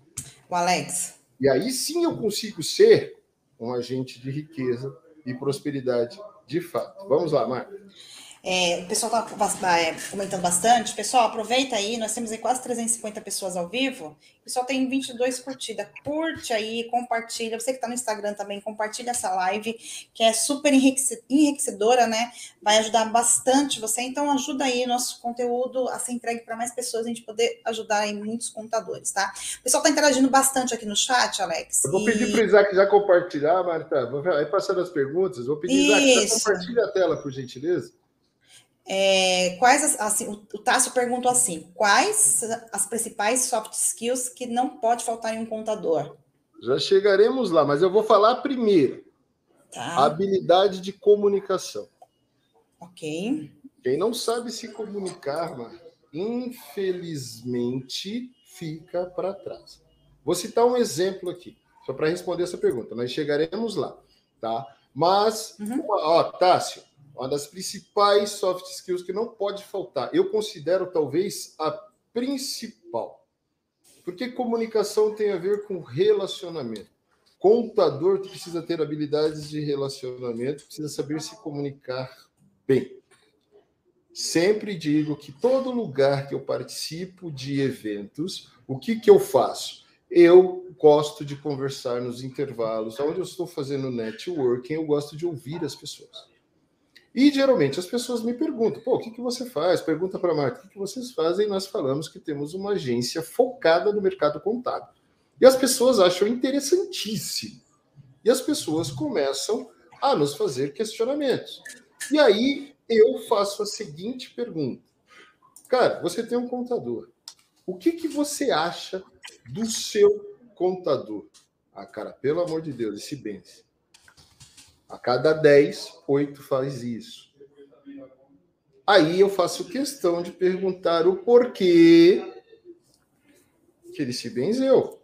O Alex. E aí sim eu consigo ser um agente de riqueza e prosperidade de fato. Vamos lá, Marco. É, o pessoal está é, comentando bastante. Pessoal, aproveita aí, nós temos aí quase 350 pessoas ao vivo. O pessoal tem 22 curtidas. Curte aí, compartilha. Você que está no Instagram também, compartilha essa live, que é super enriquecedora, né? Vai ajudar bastante você. Então, ajuda aí nosso conteúdo a ser entregue para mais pessoas, a gente poder ajudar aí muitos contadores, tá? O pessoal está interagindo bastante aqui no chat, Alex. Eu vou pedir para o Isaac já compartilhar, Marta. Vou aí passando as perguntas. Vou pedir, Isaac, já compartilha a tela, por gentileza. É, quais assim, o, o Tássio perguntou assim: quais as principais soft skills que não pode faltar em um contador? Já chegaremos lá, mas eu vou falar primeiro. Tá. Habilidade de comunicação. Ok. Quem não sabe se comunicar, mano, infelizmente fica para trás. Vou citar um exemplo aqui, só para responder essa pergunta. Nós chegaremos lá, tá? Mas, uhum. ó, Tássio, uma das principais soft skills que não pode faltar. Eu considero talvez a principal. Porque comunicação tem a ver com relacionamento. Contador precisa ter habilidades de relacionamento, precisa saber se comunicar bem. Sempre digo que todo lugar que eu participo de eventos, o que, que eu faço? Eu gosto de conversar nos intervalos, onde eu estou fazendo networking, eu gosto de ouvir as pessoas. E geralmente as pessoas me perguntam: pô, o que, que você faz? Pergunta para a Marta: o que, que vocês fazem? E nós falamos que temos uma agência focada no mercado contábil. E as pessoas acham interessantíssimo. E as pessoas começam a nos fazer questionamentos. E aí eu faço a seguinte pergunta: cara, você tem um contador. O que, que você acha do seu contador? Ah, cara, pelo amor de Deus, esse benze. A cada 10, 8 faz isso. Aí eu faço questão de perguntar o porquê que ele se benzeu.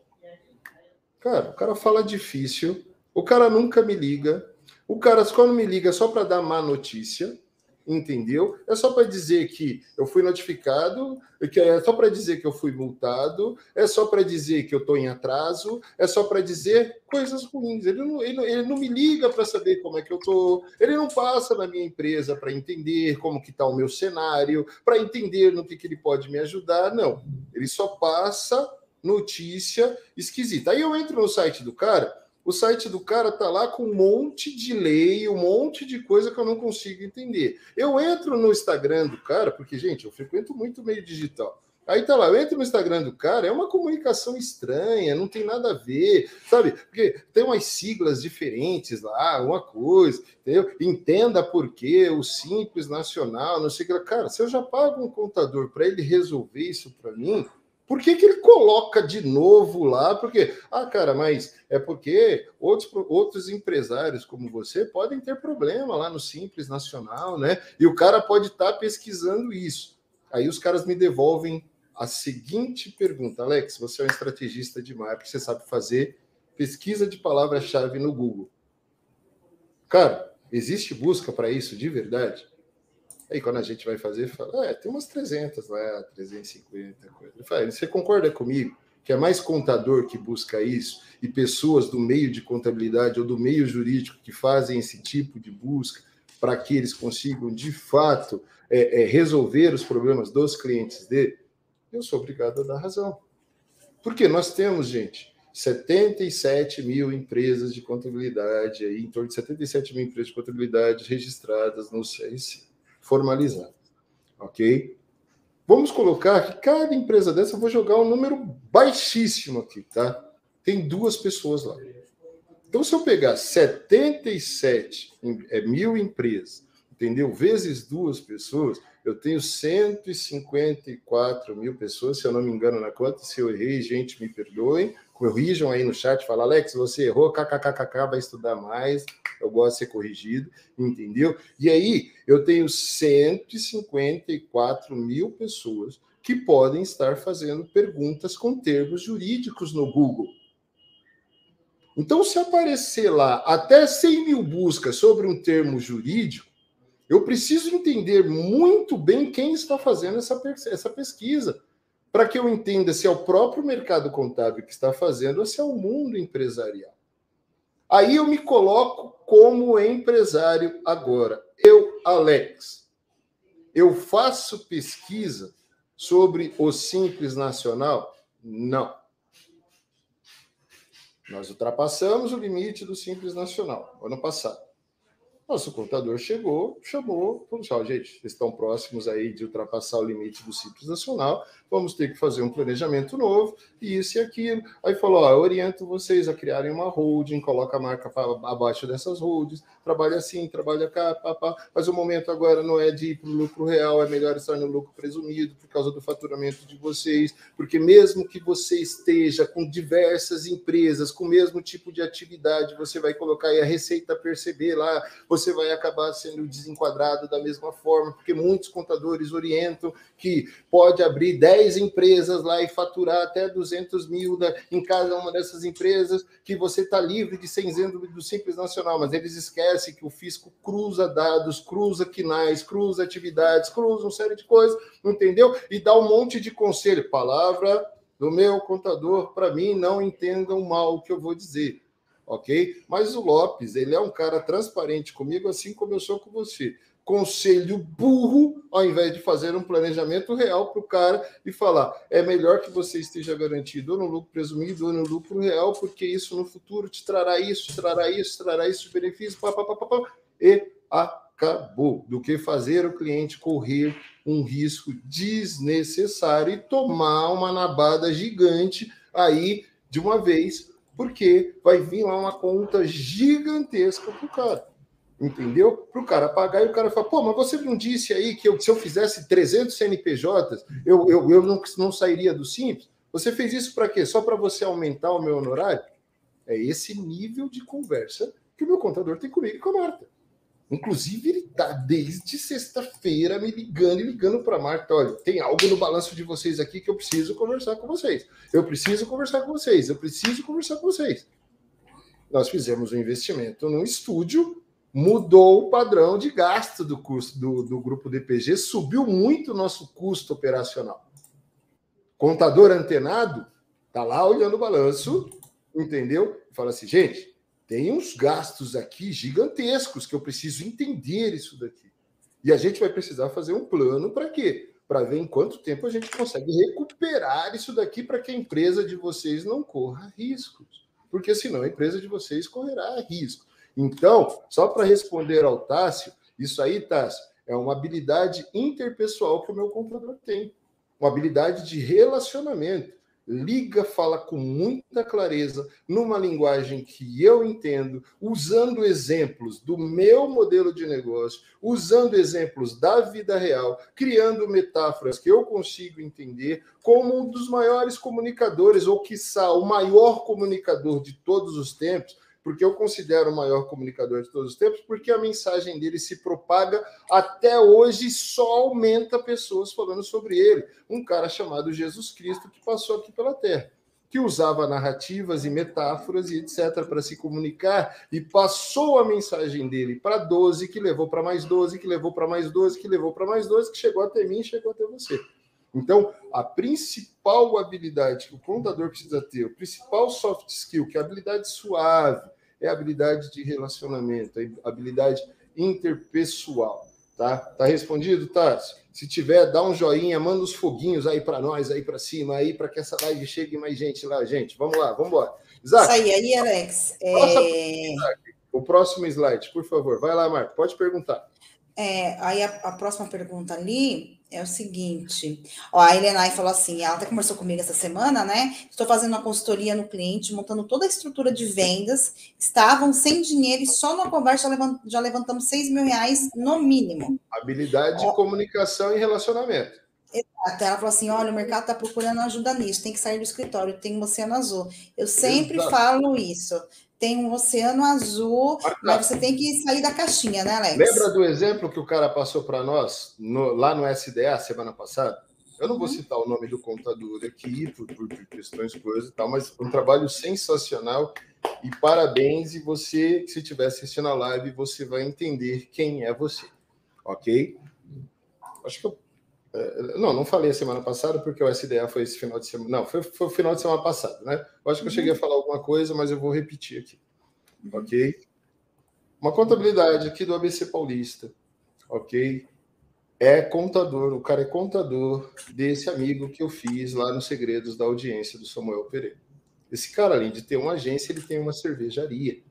Cara, o cara fala difícil, o cara nunca me liga, o cara quando me liga só para dar má notícia, entendeu? É só para dizer que eu fui notificado, que é só para dizer que eu fui multado, é só para dizer que eu estou em atraso, é só para dizer coisas ruins. Ele não, ele, ele não me liga para saber como é que eu estou, ele não passa na minha empresa para entender como que está o meu cenário, para entender no que, que ele pode me ajudar. Não, ele só passa notícia esquisita. Aí eu entro no site do cara o site do cara tá lá com um monte de lei, um monte de coisa que eu não consigo entender. Eu entro no Instagram do cara, porque, gente, eu frequento muito meio digital. Aí tá lá, eu entro no Instagram do cara, é uma comunicação estranha, não tem nada a ver, sabe? Porque tem umas siglas diferentes lá, uma coisa, entendeu? Entenda por quê, o Simples Nacional, não sei o que. Cara, se eu já pago um contador para ele resolver isso para mim, por que, que ele coloca de novo lá? Porque, ah, cara, mas é porque outros, outros empresários como você podem ter problema lá no Simples Nacional, né? E o cara pode estar tá pesquisando isso. Aí os caras me devolvem a seguinte pergunta: Alex, você é um estrategista de marketing, você sabe fazer pesquisa de palavra-chave no Google. Cara, existe busca para isso de verdade? Aí quando a gente vai fazer, fala, é, tem umas 300 lá, 350 coisas. Ele fala, você concorda comigo que é mais contador que busca isso e pessoas do meio de contabilidade ou do meio jurídico que fazem esse tipo de busca para que eles consigam de fato é, é, resolver os problemas dos clientes dele? Eu sou obrigado a dar razão. Porque nós temos, gente, 77 mil empresas de contabilidade, em torno de 77 mil empresas de contabilidade registradas no CRC formalizada. Ok? Vamos colocar que cada empresa dessa, eu vou jogar um número baixíssimo aqui, tá? tem duas pessoas lá. Então, se eu pegar 77 é, mil empresas, entendeu? Vezes duas pessoas, eu tenho 154 mil pessoas, se eu não me engano na conta. Se eu errei, gente, me perdoem. Corrijam aí no chat, fala, Alex, você errou, kkkk, vai estudar mais. Eu gosto de ser corrigido, entendeu? E aí, eu tenho 154 mil pessoas que podem estar fazendo perguntas com termos jurídicos no Google. Então, se aparecer lá até 100 mil buscas sobre um termo jurídico, eu preciso entender muito bem quem está fazendo essa, essa pesquisa, para que eu entenda se é o próprio mercado contábil que está fazendo ou se é o mundo empresarial. Aí eu me coloco como empresário agora. Eu, Alex, eu faço pesquisa sobre o Simples Nacional? Não. Nós ultrapassamos o limite do Simples Nacional ano passado. Nosso contador chegou, chamou, falou assim, gente, vocês estão próximos aí de ultrapassar o limite do Simples Nacional, vamos ter que fazer um planejamento novo, e isso e aquilo. Aí falou, ó, eu oriento vocês a criarem uma holding, coloca a marca pra, abaixo dessas holdings, trabalha assim, trabalha cá, pá, pá. mas o momento agora não é de ir para o lucro real, é melhor estar no lucro presumido por causa do faturamento de vocês, porque mesmo que você esteja com diversas empresas, com o mesmo tipo de atividade, você vai colocar aí a receita perceber lá, você vai acabar sendo desenquadrado da mesma forma, porque muitos contadores orientam que pode abrir 10 empresas lá e faturar até 200 mil da, em cada uma dessas empresas, que você está livre de ser isento do Simples Nacional, mas eles esquecem que o fisco cruza dados, cruza quinais, cruza atividades, cruza uma série de coisas, entendeu? E dá um monte de conselho. Palavra do meu contador, para mim, não entendam mal o que eu vou dizer ok? Mas o Lopes, ele é um cara transparente comigo, assim como eu sou com você. Conselho burro, ao invés de fazer um planejamento real para o cara e falar: é melhor que você esteja garantido no lucro presumido ou no lucro real, porque isso no futuro te trará isso, trará isso, trará isso de benefício, pá, pá, pá, pá, pá, e acabou. Do que fazer o cliente correr um risco desnecessário e tomar uma nabada gigante aí de uma vez porque vai vir lá uma conta gigantesca para o cara. Entendeu? Para o cara pagar e o cara fala, pô, mas você não disse aí que eu, se eu fizesse 300 CNPJs, eu, eu, eu não, não sairia do Simples? Você fez isso para quê? Só para você aumentar o meu honorário? É esse nível de conversa que o meu contador tem comigo e com a Marta. Inclusive, ele está desde sexta-feira me ligando e ligando para a Marta. Olha, tem algo no balanço de vocês aqui que eu preciso conversar com vocês. Eu preciso conversar com vocês. Eu preciso conversar com vocês. Nós fizemos um investimento no estúdio, mudou o padrão de gasto do custo do, do grupo DPG, subiu muito o nosso custo operacional. Contador antenado está lá olhando o balanço, entendeu? Fala assim, gente, tem uns gastos aqui gigantescos que eu preciso entender isso daqui. E a gente vai precisar fazer um plano para quê? Para ver em quanto tempo a gente consegue recuperar isso daqui para que a empresa de vocês não corra riscos. Porque senão a empresa de vocês correrá risco. Então, só para responder ao Tássio, isso aí, Tássio, é uma habilidade interpessoal que o meu comprador tem. Uma habilidade de relacionamento liga, fala com muita clareza, numa linguagem que eu entendo, usando exemplos do meu modelo de negócio, usando exemplos da vida real, criando metáforas que eu consigo entender, como um dos maiores comunicadores, ou quiçá o maior comunicador de todos os tempos, porque eu considero o maior comunicador de todos os tempos, porque a mensagem dele se propaga até hoje só aumenta pessoas falando sobre ele. Um cara chamado Jesus Cristo que passou aqui pela Terra, que usava narrativas e metáforas e etc. para se comunicar e passou a mensagem dele para 12, que levou para mais 12, que levou para mais 12, que levou para mais 12, que chegou até mim e chegou até você. Então, a principal habilidade que o contador precisa ter, o principal soft skill, que é a habilidade suave, é habilidade de relacionamento, é habilidade interpessoal. Tá? Tá respondido, Tássio? Se tiver, dá um joinha, manda os foguinhos aí para nós, aí para cima, aí para que essa live chegue mais gente lá, gente. Vamos lá, vamos embora. Isaac, Isso aí, aí, Alex. É... O próximo slide, por favor. Vai lá, Marco, pode perguntar. É, aí a, a, próxima pergunta ali é o seguinte: ó, a Helenai falou assim: ela até conversou comigo essa semana, né? Estou fazendo uma consultoria no cliente, montando toda a estrutura de vendas. Estavam sem dinheiro e só na conversa já levantamos 6 mil reais no mínimo. Habilidade ó, de comunicação e relacionamento. Exato. Ela falou assim: olha, o mercado está procurando ajuda nisso, tem que sair do escritório, tem um oceano azul. Eu sempre Exato. falo isso tem um oceano azul, ah, mas você tem que sair da caixinha, né, Alex? Lembra do exemplo que o cara passou para nós no, lá no SDA semana passada? Eu não vou uhum. citar o nome do contador aqui, por, por questões, coisas e tal, mas um trabalho sensacional e parabéns. E você, se estiver assistindo a live, você vai entender quem é você, ok? Acho que eu. É, não, não falei a semana passada, porque o SDA foi esse final de semana. Não, foi, foi o final de semana passado, né? Eu acho que eu cheguei a falar alguma coisa, mas eu vou repetir aqui, ok? Uma contabilidade aqui do ABC Paulista, ok? É contador, o cara é contador desse amigo que eu fiz lá nos Segredos da Audiência do Samuel Pereira. Esse cara, além de ter uma agência, ele tem uma cervejaria.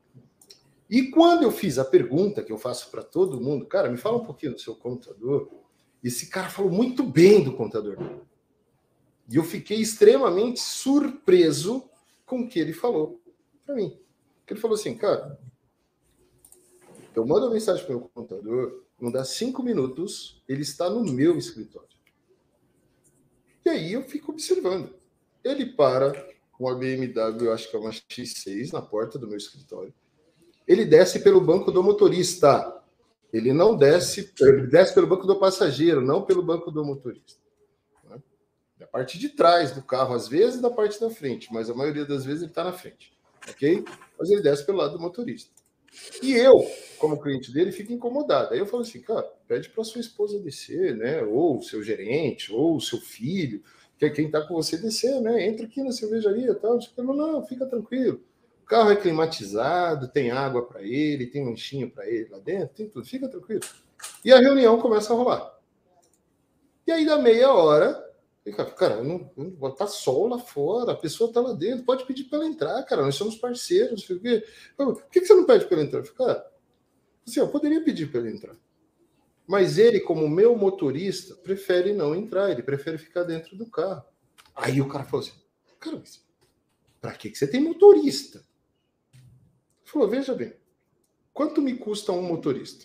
E quando eu fiz a pergunta que eu faço para todo mundo, cara, me fala um pouquinho do seu contador. Esse cara falou muito bem do contador. E eu fiquei extremamente surpreso com o que ele falou para mim. Ele falou assim, cara, eu mando uma mensagem para o meu contador, não dá cinco minutos, ele está no meu escritório. E aí eu fico observando. Ele para uma BMW, eu acho que é uma X6, na porta do meu escritório. Ele desce pelo banco do motorista. Ele não desce, ele desce pelo banco do passageiro, não pelo banco do motorista. Né? Da parte de trás do carro, às vezes, da parte da frente, mas a maioria das vezes ele está na frente. Ok? Mas ele desce pelo lado do motorista. E eu, como cliente dele, fico incomodado. Aí eu falo assim, cara, pede para sua esposa descer, né? Ou seu gerente, ou seu filho, que é quem está com você descer, né? Entra aqui na cervejaria e tal. Não, não, fica tranquilo. O carro é climatizado, tem água para ele, tem lanchinho para ele lá dentro, tem tudo, fica tranquilo. E a reunião começa a rolar. E aí, da meia hora, cara, não, não tá sol lá fora, a pessoa tá lá dentro, pode pedir para ela entrar, cara, nós somos parceiros. Por que, que você não pede para ela entrar? Eu falei, cara, assim, eu poderia pedir para ele entrar. Mas ele, como meu motorista, prefere não entrar, ele prefere ficar dentro do carro. Aí o cara falou assim: cara, para que, que você tem motorista? Falou, veja bem, quanto me custa um motorista?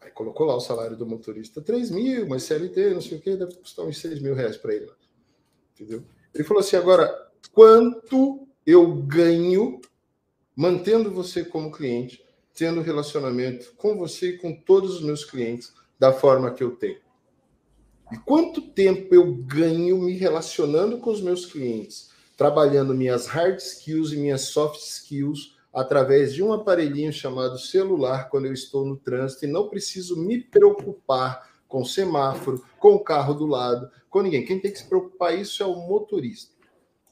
Aí colocou lá o salário do motorista, 3 mil, mas CLT, não sei o que, deve custar uns 6 mil reais para ele. Entendeu? Ele falou assim, agora, quanto eu ganho mantendo você como cliente, tendo relacionamento com você e com todos os meus clientes da forma que eu tenho? E quanto tempo eu ganho me relacionando com os meus clientes, trabalhando minhas hard skills e minhas soft skills através de um aparelhinho chamado celular quando eu estou no trânsito e não preciso me preocupar com semáforo, com o carro do lado, com ninguém. Quem tem que se preocupar isso é o motorista.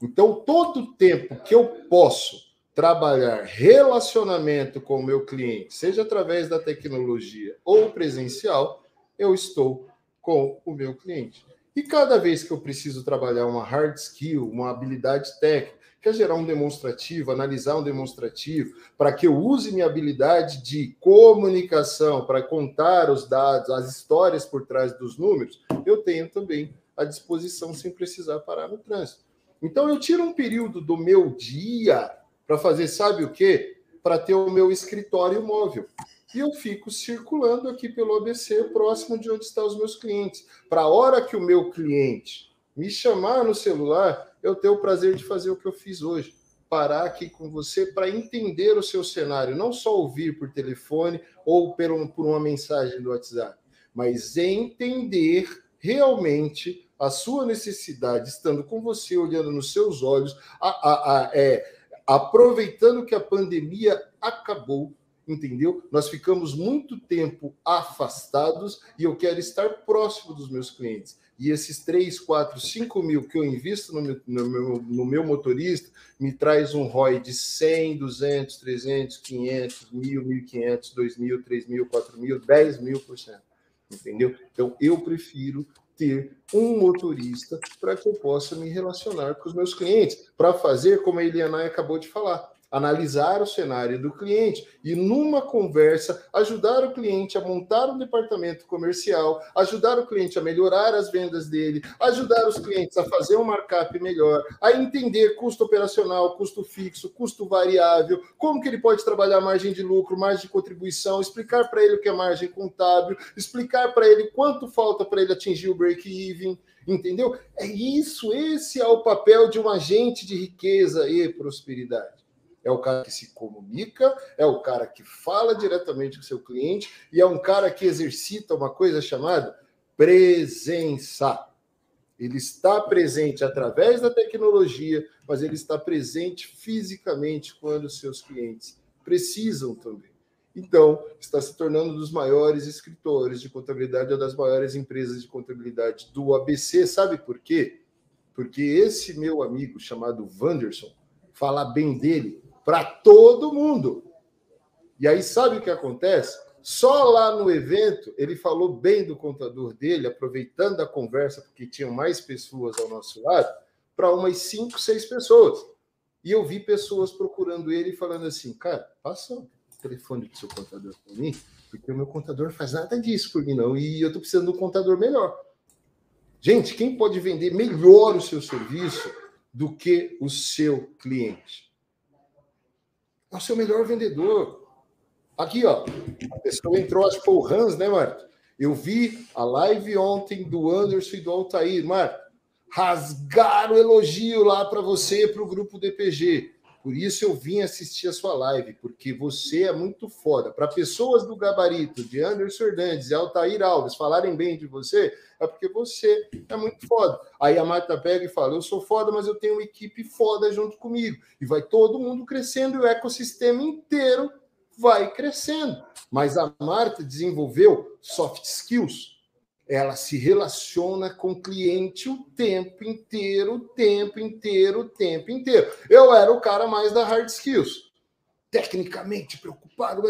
Então, todo o tempo que eu posso trabalhar relacionamento com o meu cliente, seja através da tecnologia ou presencial, eu estou com o meu cliente. E cada vez que eu preciso trabalhar uma hard skill, uma habilidade técnica, quer gerar um demonstrativo, analisar um demonstrativo, para que eu use minha habilidade de comunicação para contar os dados, as histórias por trás dos números, eu tenho também à disposição sem precisar parar no trânsito. Então eu tiro um período do meu dia para fazer, sabe o quê? Para ter o meu escritório móvel e eu fico circulando aqui pelo ABC, próximo de onde estão os meus clientes. Para a hora que o meu cliente me chamar no celular, eu ter o prazer de fazer o que eu fiz hoje. Parar aqui com você para entender o seu cenário, não só ouvir por telefone ou por uma mensagem do WhatsApp, mas entender realmente a sua necessidade, estando com você, olhando nos seus olhos, a, a, a, é, aproveitando que a pandemia acabou entendeu? Nós ficamos muito tempo afastados e eu quero estar próximo dos meus clientes. E esses 3, 4, 5 mil que eu invisto no meu, no meu, no meu motorista me traz um ROI de 100, 200, 300, 500, 1.000, 1.500, 2.000, 3.000, 4.000, 10 mil por cento. Entendeu? Então, eu prefiro ter um motorista para que eu possa me relacionar com os meus clientes, para fazer como a Eliana acabou de falar analisar o cenário do cliente e, numa conversa, ajudar o cliente a montar um departamento comercial, ajudar o cliente a melhorar as vendas dele, ajudar os clientes a fazer um markup melhor, a entender custo operacional, custo fixo, custo variável, como que ele pode trabalhar margem de lucro, margem de contribuição, explicar para ele o que é margem contábil, explicar para ele quanto falta para ele atingir o break-even. Entendeu? É isso, esse é o papel de um agente de riqueza e prosperidade é o cara que se comunica, é o cara que fala diretamente com seu cliente e é um cara que exercita uma coisa chamada presença. Ele está presente através da tecnologia, mas ele está presente fisicamente quando seus clientes precisam também. Então, está se tornando um dos maiores escritores de contabilidade, uma das maiores empresas de contabilidade do ABC. Sabe por quê? Porque esse meu amigo chamado Wanderson, falar bem dele para todo mundo. E aí, sabe o que acontece? Só lá no evento ele falou bem do contador dele, aproveitando a conversa, porque tinham mais pessoas ao nosso lado, para umas cinco, seis pessoas. E eu vi pessoas procurando ele e falando assim: cara, passa o telefone do seu contador para mim, porque o meu contador faz nada disso por mim, não. E eu estou precisando de um contador melhor. Gente, quem pode vender melhor o seu serviço do que o seu cliente? É o seu melhor vendedor. Aqui, ó, a pessoa entrou, acho que foi o Hans, né, Marta? Eu vi a live ontem do Anderson e do Altair. Marta, rasgaram elogio lá para você, para o grupo DPG. Por isso eu vim assistir a sua live, porque você é muito foda. Para pessoas do gabarito de Anderson Hernandes e Altair Alves falarem bem de você, é porque você é muito foda. Aí a Marta pega e fala: Eu sou foda, mas eu tenho uma equipe foda junto comigo. E vai todo mundo crescendo e o ecossistema inteiro vai crescendo. Mas a Marta desenvolveu soft skills ela se relaciona com o cliente o tempo inteiro, o tempo inteiro, o tempo inteiro. Eu era o cara mais da hard skills, tecnicamente preocupado,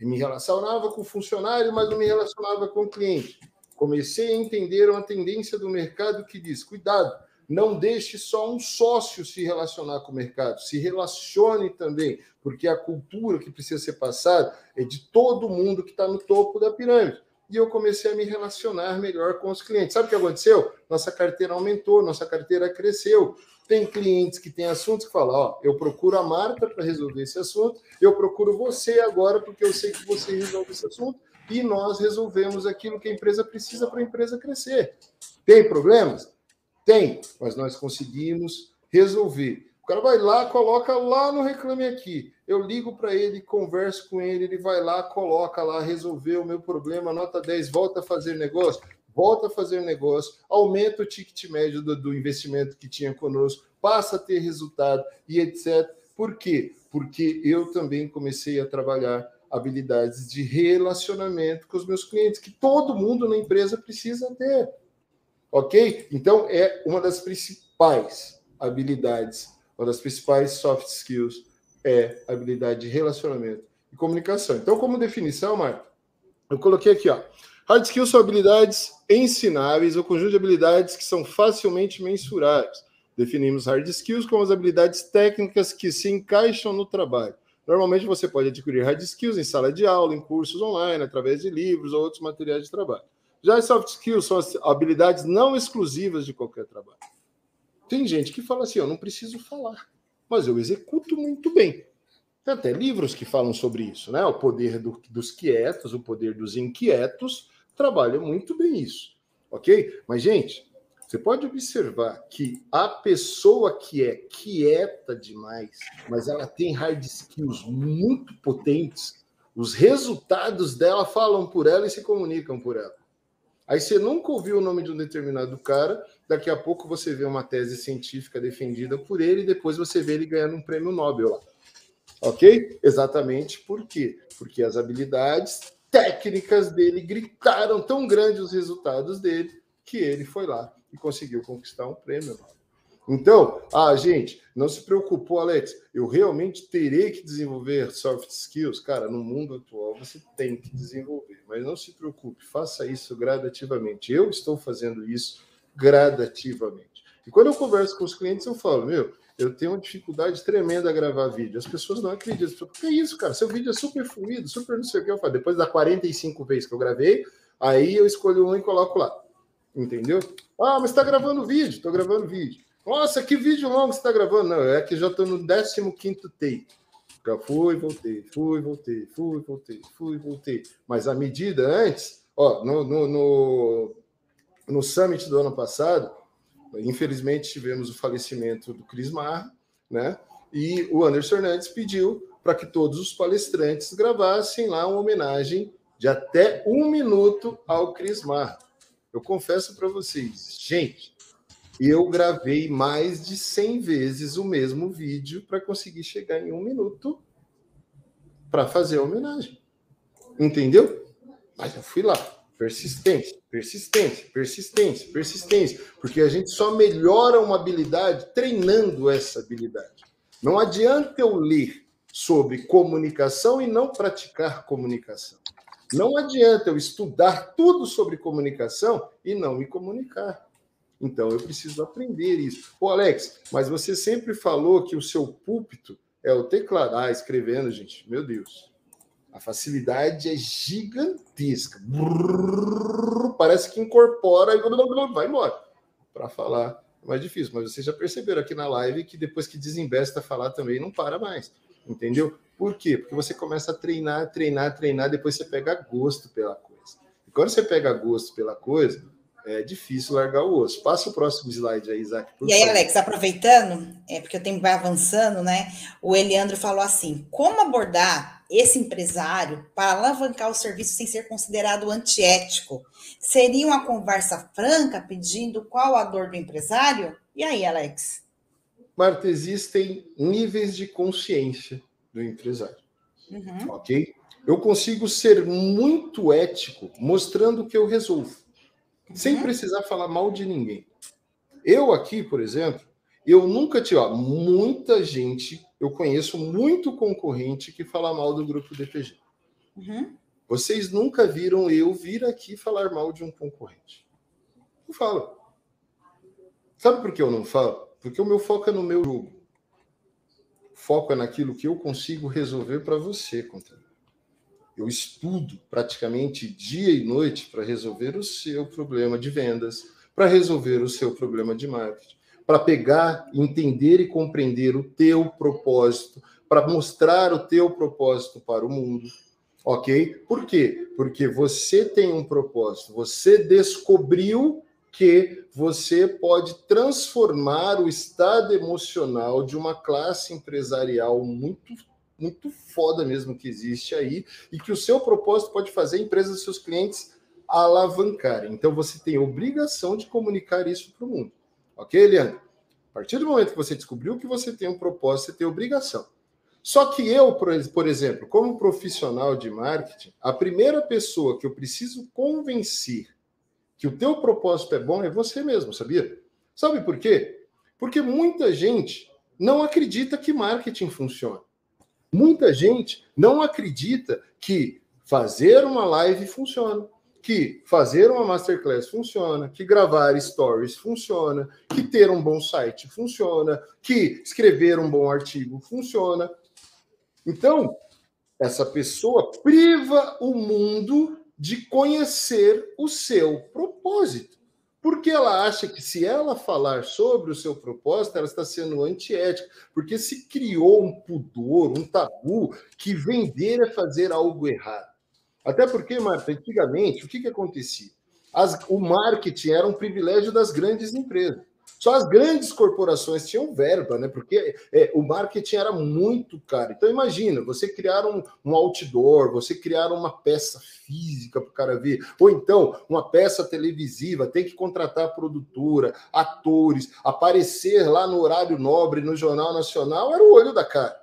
me relacionava com o funcionário, mas não me relacionava com o cliente. Comecei a entender uma tendência do mercado que diz: cuidado, não deixe só um sócio se relacionar com o mercado, se relacione também, porque a cultura que precisa ser passada é de todo mundo que está no topo da pirâmide e eu comecei a me relacionar melhor com os clientes. Sabe o que aconteceu? Nossa carteira aumentou, nossa carteira cresceu. Tem clientes que têm assuntos que falam: Ó, eu procuro a Marta para resolver esse assunto, eu procuro você agora porque eu sei que você resolve esse assunto e nós resolvemos aquilo que a empresa precisa para a empresa crescer. Tem problemas? Tem, mas nós conseguimos resolver cara vai lá, coloca lá no Reclame Aqui. Eu ligo para ele, converso com ele, ele vai lá, coloca lá, resolveu o meu problema, nota 10, volta a fazer negócio, volta a fazer negócio, aumenta o ticket médio do, do investimento que tinha conosco, passa a ter resultado e etc. Por quê? Porque eu também comecei a trabalhar habilidades de relacionamento com os meus clientes, que todo mundo na empresa precisa ter. Ok? Então, é uma das principais habilidades uma das principais soft skills é habilidade de relacionamento e comunicação. Então, como definição, Marta, eu coloquei aqui, ó. Hard skills são habilidades ensináveis ou conjunto de habilidades que são facilmente mensuráveis. Definimos hard skills como as habilidades técnicas que se encaixam no trabalho. Normalmente você pode adquirir hard skills em sala de aula, em cursos online, através de livros ou outros materiais de trabalho. Já as soft skills são as habilidades não exclusivas de qualquer trabalho. Tem gente que fala assim: eu não preciso falar, mas eu executo muito bem. Tem até livros que falam sobre isso, né? O poder do, dos quietos, o poder dos inquietos, trabalha muito bem isso, ok? Mas, gente, você pode observar que a pessoa que é quieta demais, mas ela tem hard skills muito potentes, os resultados dela falam por ela e se comunicam por ela. Aí você nunca ouviu o nome de um determinado cara, daqui a pouco você vê uma tese científica defendida por ele e depois você vê ele ganhando um prêmio Nobel lá. Ok? Exatamente por quê? Porque as habilidades técnicas dele gritaram tão grandes os resultados dele que ele foi lá e conseguiu conquistar um prêmio Nobel. Então, ah, gente, não se preocupou, Alex. Eu realmente terei que desenvolver soft skills. Cara, no mundo atual você tem que desenvolver, mas não se preocupe, faça isso gradativamente. Eu estou fazendo isso gradativamente. E quando eu converso com os clientes, eu falo, meu, eu tenho uma dificuldade tremenda a gravar vídeo. As pessoas não acreditam. Que é isso, cara? Seu vídeo é super fluido, super não sei o que eu faço. Depois das 45 vezes que eu gravei, aí eu escolho um e coloco lá. Entendeu? Ah, mas está gravando vídeo. Estou gravando vídeo. Nossa, que vídeo longo você está gravando. Não, é que já estou no 15 take. Já fui, voltei, fui, voltei, fui, voltei, fui, voltei. Mas a medida antes, ó, no, no, no, no summit do ano passado, infelizmente tivemos o falecimento do Cris Marra, né? E o Anderson Hernandes pediu para que todos os palestrantes gravassem lá uma homenagem de até um minuto ao Cris Marra. Eu confesso para vocês, gente, eu gravei mais de 100 vezes o mesmo vídeo para conseguir chegar em um minuto para fazer a homenagem. Entendeu? Mas eu fui lá. Persistência, persistência, persistência, persistência. Porque a gente só melhora uma habilidade treinando essa habilidade. Não adianta eu ler sobre comunicação e não praticar comunicação. Não adianta eu estudar tudo sobre comunicação e não me comunicar. Então, eu preciso aprender isso. Ô, Alex, mas você sempre falou que o seu púlpito é o teclado. Ah, escrevendo, gente, meu Deus. A facilidade é gigantesca. Brrr, parece que incorpora e vai embora. Para falar é mais difícil. Mas vocês já perceberam aqui na live que depois que desembesta falar também não para mais. Entendeu? Por quê? Porque você começa a treinar, treinar, treinar, depois você pega gosto pela coisa. E quando você pega gosto pela coisa, é difícil largar o osso. Passa o próximo slide aí, Isaac. E aí, favor. Alex, aproveitando, é porque o tempo vai avançando, né? O Eliandro falou assim: como abordar esse empresário para alavancar o serviço sem ser considerado antiético? Seria uma conversa franca pedindo qual a dor do empresário? E aí, Alex? Marta, existem níveis de consciência do empresário. Uhum. Ok? Eu consigo ser muito ético mostrando que eu resolvo sem uhum. precisar falar mal de ninguém. Eu aqui, por exemplo, eu nunca tive, ó, muita gente, eu conheço muito concorrente que fala mal do grupo DPG. Uhum. Vocês nunca viram eu vir aqui falar mal de um concorrente. Não falo. Sabe por que eu não falo? Porque o meu foco é no meu jogo. O foco é naquilo que eu consigo resolver para você, contador. Eu estudo praticamente dia e noite para resolver o seu problema de vendas, para resolver o seu problema de marketing, para pegar, entender e compreender o teu propósito, para mostrar o teu propósito para o mundo. Ok? Por quê? Porque você tem um propósito, você descobriu que você pode transformar o estado emocional de uma classe empresarial muito muito foda mesmo que existe aí e que o seu propósito pode fazer a empresa dos seus clientes alavancarem. Então você tem obrigação de comunicar isso para o mundo. Ok, Leandro? A partir do momento que você descobriu que você tem um propósito, você tem obrigação. Só que eu, por exemplo, como profissional de marketing, a primeira pessoa que eu preciso convencer que o teu propósito é bom é você mesmo, sabia? Sabe por quê? Porque muita gente não acredita que marketing funciona. Muita gente não acredita que fazer uma live funciona, que fazer uma masterclass funciona, que gravar stories funciona, que ter um bom site funciona, que escrever um bom artigo funciona. Então, essa pessoa priva o mundo de conhecer o seu propósito. Porque ela acha que se ela falar sobre o seu propósito, ela está sendo antiética, porque se criou um pudor, um tabu, que vender é fazer algo errado. Até porque, Marta, antigamente, o que, que acontecia? As, o marketing era um privilégio das grandes empresas. Só as grandes corporações tinham verba, né? Porque é, o marketing era muito caro. Então, imagina, você criar um, um outdoor, você criar uma peça física para o cara ver, ou então uma peça televisiva, tem que contratar produtora, atores, aparecer lá no horário nobre no Jornal Nacional, era o olho da cara.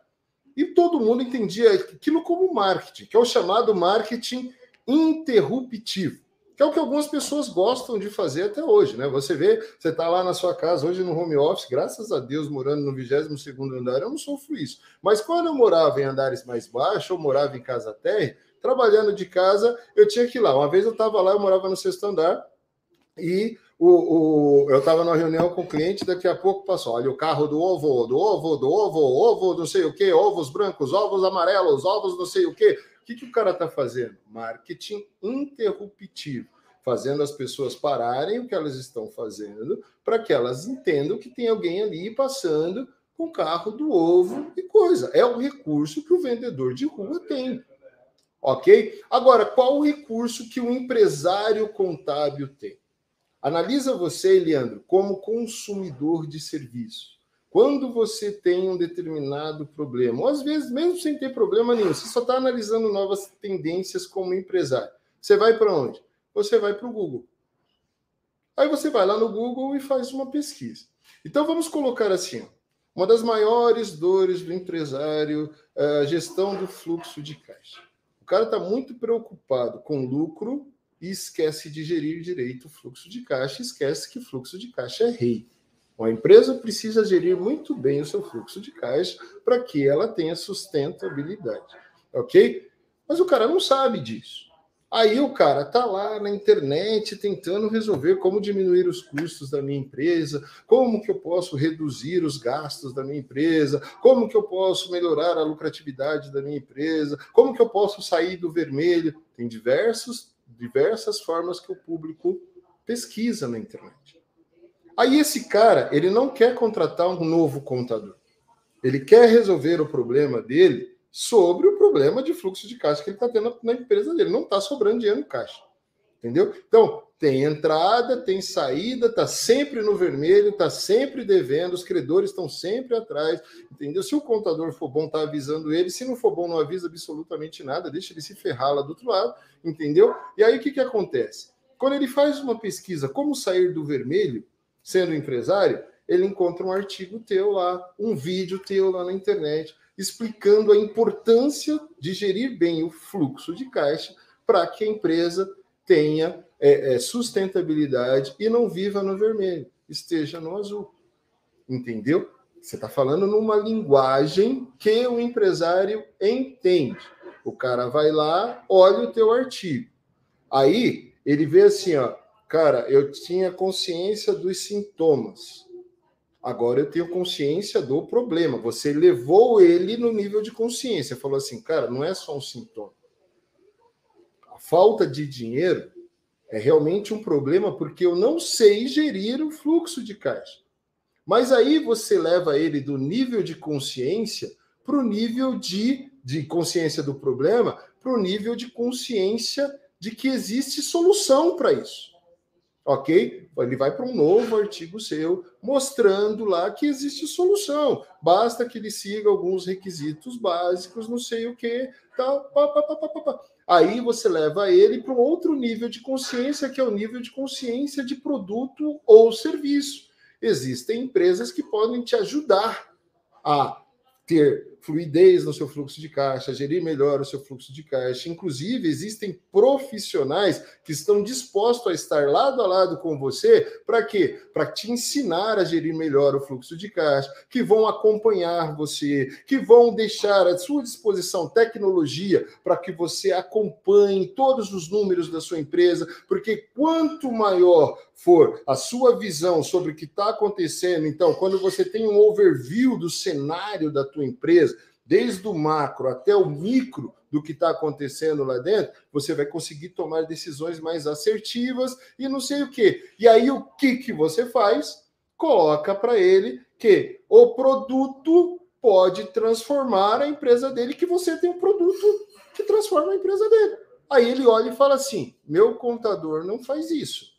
E todo mundo entendia aquilo como marketing, que é o chamado marketing interruptivo que é o que algumas pessoas gostam de fazer até hoje, né? Você vê, você está lá na sua casa hoje no home office, graças a Deus, morando no 22 segundo andar, eu não sofro isso. Mas quando eu morava em andares mais baixos, ou morava em casa térrea, trabalhando de casa, eu tinha que ir lá. Uma vez eu estava lá, eu morava no sexto andar, E o, o eu estava numa reunião com o cliente, daqui a pouco passou, olha o carro do ovo, do ovo, do ovo, ovo, não sei o que, ovos brancos, ovos amarelos, ovos não sei o que. O que, que o cara está fazendo? Marketing interruptivo fazendo as pessoas pararem o que elas estão fazendo, para que elas entendam que tem alguém ali passando com o carro do ovo e coisa. É o recurso que o vendedor de rua tem. Ok? Agora, qual o recurso que o empresário contábil tem? Analisa você, Leandro, como consumidor de serviço. Quando você tem um determinado problema, ou às vezes, mesmo sem ter problema nenhum, você só está analisando novas tendências como empresário. Você vai para onde? você vai para o Google. Aí você vai lá no Google e faz uma pesquisa. Então vamos colocar assim: uma das maiores dores do empresário é a gestão do fluxo de caixa. O cara está muito preocupado com lucro e esquece de gerir direito o fluxo de caixa, esquece que fluxo de caixa é rei. Uma empresa precisa gerir muito bem o seu fluxo de caixa para que ela tenha sustentabilidade, ok? Mas o cara não sabe disso. Aí o cara tá lá na internet tentando resolver como diminuir os custos da minha empresa, como que eu posso reduzir os gastos da minha empresa, como que eu posso melhorar a lucratividade da minha empresa, como que eu posso sair do vermelho. Tem diversos, diversas formas que o público pesquisa na internet. Aí esse cara, ele não quer contratar um novo contador. Ele quer resolver o problema dele sobre o problema de fluxo de caixa que ele está tendo na empresa dele. Não está sobrando dinheiro no caixa. Entendeu? Então, tem entrada, tem saída, está sempre no vermelho, está sempre devendo, os credores estão sempre atrás, entendeu? Se o contador for bom, está avisando ele, se não for bom, não avisa absolutamente nada, deixa ele se ferrar lá do outro lado, entendeu? E aí o que, que acontece? Quando ele faz uma pesquisa, como sair do vermelho, sendo empresário, ele encontra um artigo teu lá, um vídeo teu lá na internet, explicando a importância de gerir bem o fluxo de caixa para que a empresa tenha é, é, sustentabilidade e não viva no vermelho, esteja no azul. Entendeu? Você está falando numa linguagem que o empresário entende. O cara vai lá, olha o teu artigo. Aí ele vê assim, ó, cara, eu tinha consciência dos sintomas. Agora eu tenho consciência do problema. Você levou ele no nível de consciência. Falou assim, cara, não é só um sintoma. A falta de dinheiro é realmente um problema porque eu não sei gerir o fluxo de caixa. Mas aí você leva ele do nível de consciência para o nível de, de consciência do problema, para o nível de consciência de que existe solução para isso ok? Ele vai para um novo artigo seu, mostrando lá que existe solução. Basta que ele siga alguns requisitos básicos, não sei o que, tal. Pá, pá, pá, Aí você leva ele para um outro nível de consciência, que é o nível de consciência de produto ou serviço. Existem empresas que podem te ajudar a ter fluidez no seu fluxo de caixa, gerir melhor o seu fluxo de caixa. Inclusive, existem profissionais que estão dispostos a estar lado a lado com você para quê? Para te ensinar a gerir melhor o fluxo de caixa, que vão acompanhar você, que vão deixar à sua disposição tecnologia para que você acompanhe todos os números da sua empresa, porque quanto maior for a sua visão sobre o que está acontecendo, então, quando você tem um overview do cenário da tua empresa, desde o macro até o micro do que está acontecendo lá dentro, você vai conseguir tomar decisões mais assertivas e não sei o quê. E aí o que, que você faz? Coloca para ele que o produto pode transformar a empresa dele, que você tem um produto que transforma a empresa dele. Aí ele olha e fala assim: meu contador não faz isso.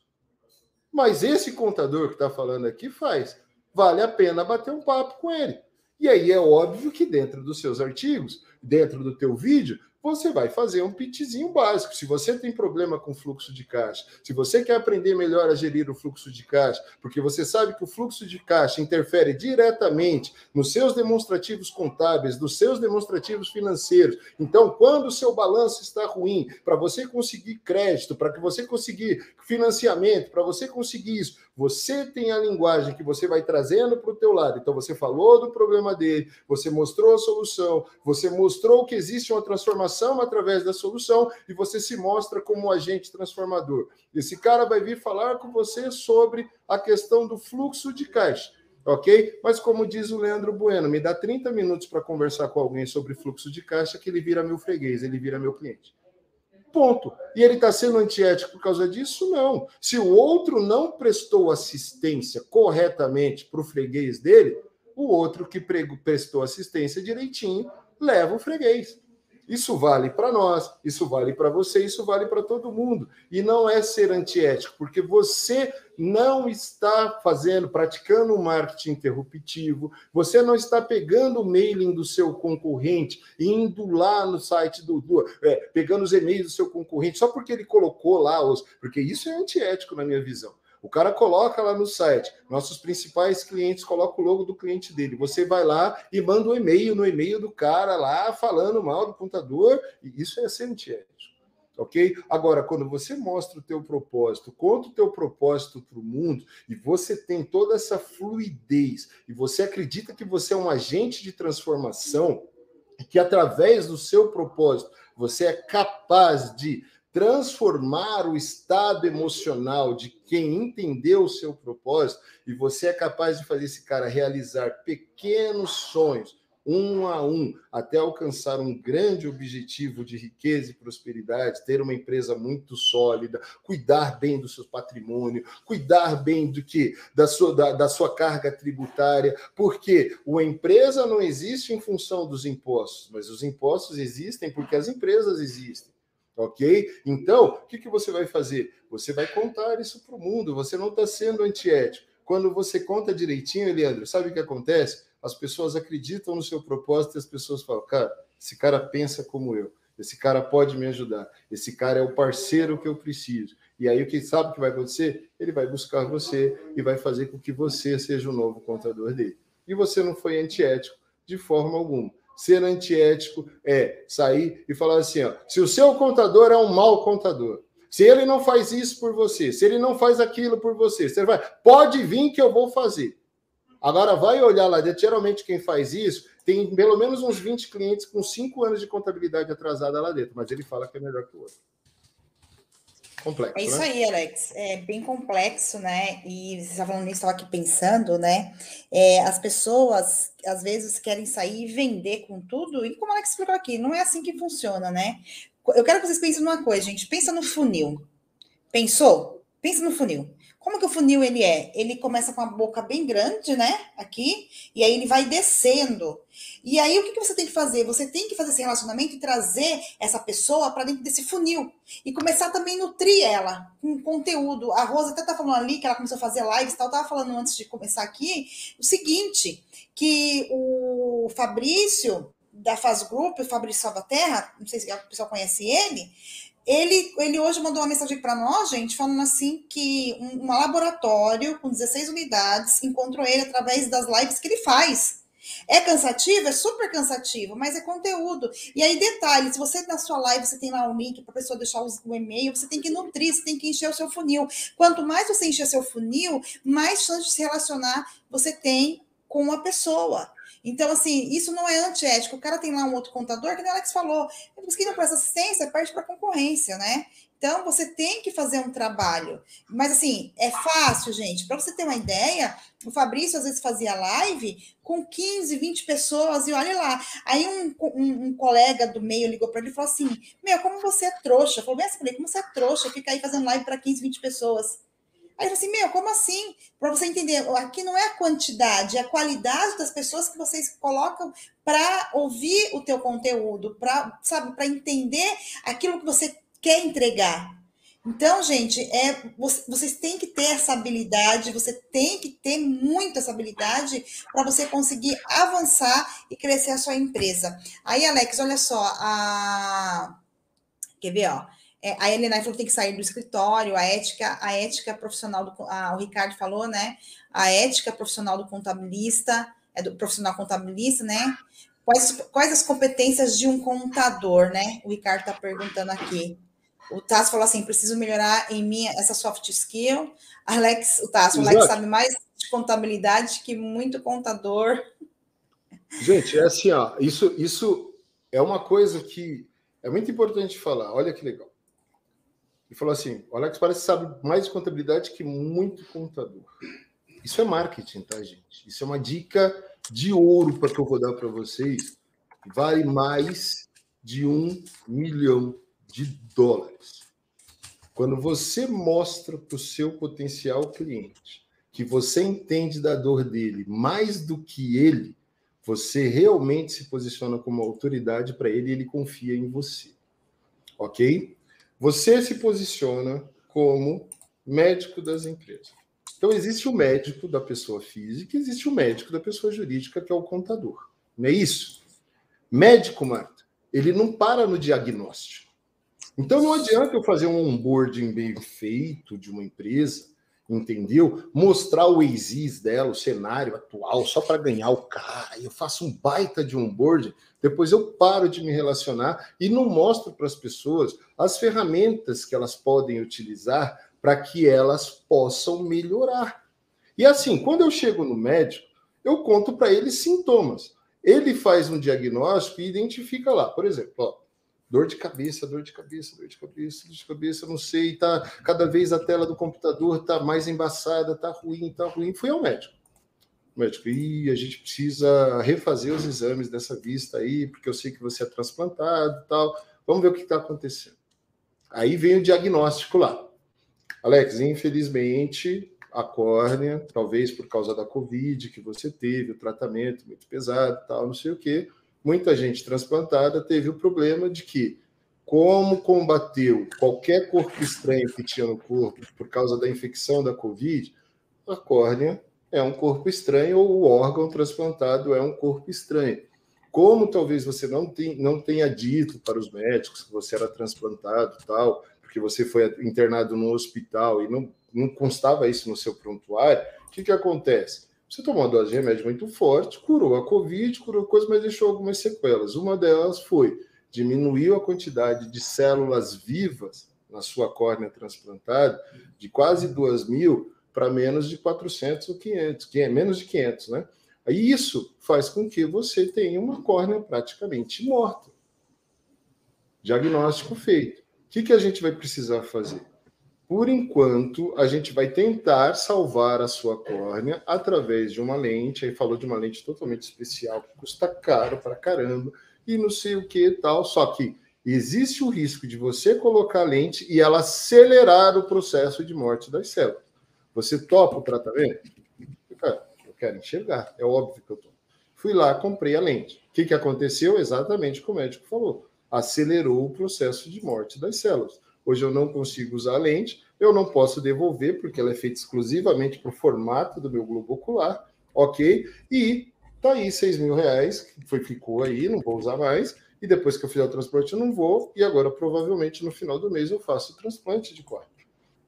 Mas esse contador que está falando aqui faz. Vale a pena bater um papo com ele. E aí é óbvio que dentro dos seus artigos, dentro do teu vídeo, você vai fazer um pitchzinho básico. Se você tem problema com fluxo de caixa, se você quer aprender melhor a gerir o fluxo de caixa, porque você sabe que o fluxo de caixa interfere diretamente nos seus demonstrativos contábeis, nos seus demonstrativos financeiros. Então, quando o seu balanço está ruim, para você conseguir crédito, para que você conseguir financiamento, para você conseguir isso, você tem a linguagem que você vai trazendo para o teu lado. Então, você falou do problema dele, você mostrou a solução, você mostrou que existe uma transformação através da solução e você se mostra como um agente transformador. Esse cara vai vir falar com você sobre a questão do fluxo de caixa ok? Mas como diz o Leandro Bueno, me dá 30 minutos para conversar com alguém sobre fluxo de caixa que ele vira meu freguês, ele vira meu cliente. Ponto. E ele está sendo antiético por causa disso? Não. Se o outro não prestou assistência corretamente para o freguês dele, o outro que prestou assistência direitinho leva o freguês. Isso vale para nós, isso vale para você, isso vale para todo mundo. E não é ser antiético, porque você não está fazendo, praticando um marketing interruptivo, você não está pegando o mailing do seu concorrente, indo lá no site do, do é, pegando os e-mails do seu concorrente, só porque ele colocou lá os. Porque isso é antiético na minha visão. O cara coloca lá no site, nossos principais clientes colocam o logo do cliente dele. Você vai lá e manda um e-mail no e-mail do cara lá falando mal do contador, e isso é ser antiético. Ok? Agora, quando você mostra o teu propósito, conta o teu propósito para o mundo, e você tem toda essa fluidez, e você acredita que você é um agente de transformação, e que através do seu propósito você é capaz de transformar o estado emocional de quem entendeu o seu propósito e você é capaz de fazer esse cara realizar pequenos sonhos, um a um, até alcançar um grande objetivo de riqueza e prosperidade, ter uma empresa muito sólida, cuidar bem do seu patrimônio, cuidar bem do que da sua, da, da sua carga tributária, porque a empresa não existe em função dos impostos, mas os impostos existem porque as empresas existem ok? Então, o que, que você vai fazer? Você vai contar isso para o mundo, você não está sendo antiético. Quando você conta direitinho, Leandro, sabe o que acontece? As pessoas acreditam no seu propósito e as pessoas falam, cara, esse cara pensa como eu, esse cara pode me ajudar, esse cara é o parceiro que eu preciso. E aí o que sabe o que vai acontecer? Ele vai buscar você e vai fazer com que você seja o novo contador dele. E você não foi antiético de forma alguma ser antiético é sair e falar assim: ó, se o seu contador é um mau contador, se ele não faz isso por você, se ele não faz aquilo por você, você vai, pode vir que eu vou fazer. Agora vai olhar lá dentro. Geralmente quem faz isso tem pelo menos uns 20 clientes com 5 anos de contabilidade atrasada lá dentro, mas ele fala que é melhor que o outro. Complexo. É isso né? aí, Alex. É bem complexo, né? E você estava falando nisso, estava aqui pensando, né? É, as pessoas às vezes querem sair e vender com tudo, e como o Alex explicou aqui, não é assim que funciona, né? Eu quero que vocês pensem numa coisa, gente. Pensa no funil. Pensou? Pensa no funil. Como que o funil ele é? Ele começa com a boca bem grande, né? Aqui, e aí ele vai descendo. E aí o que, que você tem que fazer? Você tem que fazer esse relacionamento e trazer essa pessoa para dentro desse funil e começar também a nutrir ela com conteúdo. A Rosa até tá falando ali que ela começou a fazer lives, tal, tava falando antes de começar aqui o seguinte, que o Fabrício da Faz Group, o Fabrício Salvaterra, não sei se a pessoa conhece ele, ele, ele hoje mandou uma mensagem para nós, gente, falando assim que um, um laboratório com 16 unidades encontrou ele através das lives que ele faz. É cansativo? É super cansativo, mas é conteúdo. E aí, detalhe: se você na sua live você tem lá um link para a pessoa deixar o e-mail, você tem que nutrir, você tem que encher o seu funil. Quanto mais você encher seu funil, mais chance de se relacionar você tem com a pessoa. Então, assim, isso não é antiético. O cara tem lá um outro contador, que o Alex falou, quem não presta assistência perde para concorrência, né? Então, você tem que fazer um trabalho. Mas, assim, é fácil, gente. Para você ter uma ideia, o Fabrício às vezes fazia live com 15, 20 pessoas, e olha lá. Aí um, um, um colega do meio ligou para ele e falou assim: Meu, como você é trouxa? Falou bem assim, como você é trouxa, fica aí fazendo live para 15, 20 pessoas. Aí eu assim, meu, como assim? Para você entender, aqui não é a quantidade, é a qualidade das pessoas que vocês colocam para ouvir o teu conteúdo, para sabe, para entender aquilo que você quer entregar. Então, gente, é vocês têm que ter essa habilidade, você tem que ter muito essa habilidade para você conseguir avançar e crescer a sua empresa. Aí, Alex, olha só, a quer ver, ó? É, a Helena falou que tem que sair do escritório, a ética, a ética profissional do a, o Ricardo falou, né? A ética profissional do contabilista, é do profissional contabilista, né? Quais, quais as competências de um contador, né? O Ricardo está perguntando aqui. O Tasso falou assim: preciso melhorar em mim essa soft skill. Alex, o Tasso, o Alex sabe mais de contabilidade que muito contador. Gente, é assim, ó, isso, isso é uma coisa que É muito importante falar, olha que legal. Ele falou assim: o Alex parece que sabe mais de contabilidade que muito contador. Isso é marketing, tá, gente? Isso é uma dica de ouro para que eu vou dar para vocês. Vale mais de um milhão de dólares. Quando você mostra para o seu potencial cliente que você entende da dor dele mais do que ele, você realmente se posiciona como autoridade para ele e ele confia em você. Ok? Você se posiciona como médico das empresas. Então, existe o médico da pessoa física, existe o médico da pessoa jurídica, que é o contador. Não é isso? Médico, Marta, ele não para no diagnóstico. Então, não adianta eu fazer um onboarding bem feito de uma empresa, entendeu? Mostrar o exis dela, o cenário atual, só para ganhar o cara. Eu faço um baita de onboarding, depois eu paro de me relacionar e não mostro para as pessoas as ferramentas que elas podem utilizar para que elas possam melhorar. E assim, quando eu chego no médico, eu conto para ele sintomas. Ele faz um diagnóstico e identifica lá, por exemplo, ó, dor de cabeça, dor de cabeça, dor de cabeça, dor de cabeça, não sei, tá cada vez a tela do computador tá mais embaçada, tá ruim, tá ruim. Fui ao médico. O médico, e a gente precisa refazer os exames dessa vista aí, porque eu sei que você é transplantado, tal. Vamos ver o que está acontecendo. Aí vem o diagnóstico lá. Alex, infelizmente, a córnea, talvez por causa da Covid que você teve, o tratamento muito pesado, tal, não sei o quê, muita gente transplantada teve o problema de que, como combateu qualquer corpo estranho que tinha no corpo por causa da infecção da Covid, a córnea é um corpo estranho ou o órgão transplantado é um corpo estranho. Como talvez você não, tem, não tenha dito para os médicos que você era transplantado tal, porque você foi internado no hospital e não, não constava isso no seu prontuário, o que, que acontece? Você tomou uma dose de remédio muito forte, curou a Covid, curou coisas, mas deixou algumas sequelas. Uma delas foi diminuiu a quantidade de células vivas na sua córnea transplantada de quase 2 mil para menos de 400 ou 500, que é menos de 500, né? Aí isso faz com que você tenha uma córnea praticamente morta. Diagnóstico feito. O que, que a gente vai precisar fazer? Por enquanto, a gente vai tentar salvar a sua córnea através de uma lente. Aí falou de uma lente totalmente especial, que custa caro para caramba, e não sei o que tal. Só que existe o risco de você colocar a lente e ela acelerar o processo de morte das células. Você topa o tratamento? Eu quero enxergar, é óbvio que eu topo. Fui lá, comprei a lente. O que, que aconteceu? Exatamente o que o médico falou acelerou o processo de morte das células. Hoje eu não consigo usar a lente, eu não posso devolver, porque ela é feita exclusivamente para o formato do meu globo ocular, ok? E tá aí 6 mil reais, que foi, ficou aí, não vou usar mais, e depois que eu fizer o transplante eu não vou, e agora provavelmente no final do mês eu faço o transplante de córnea.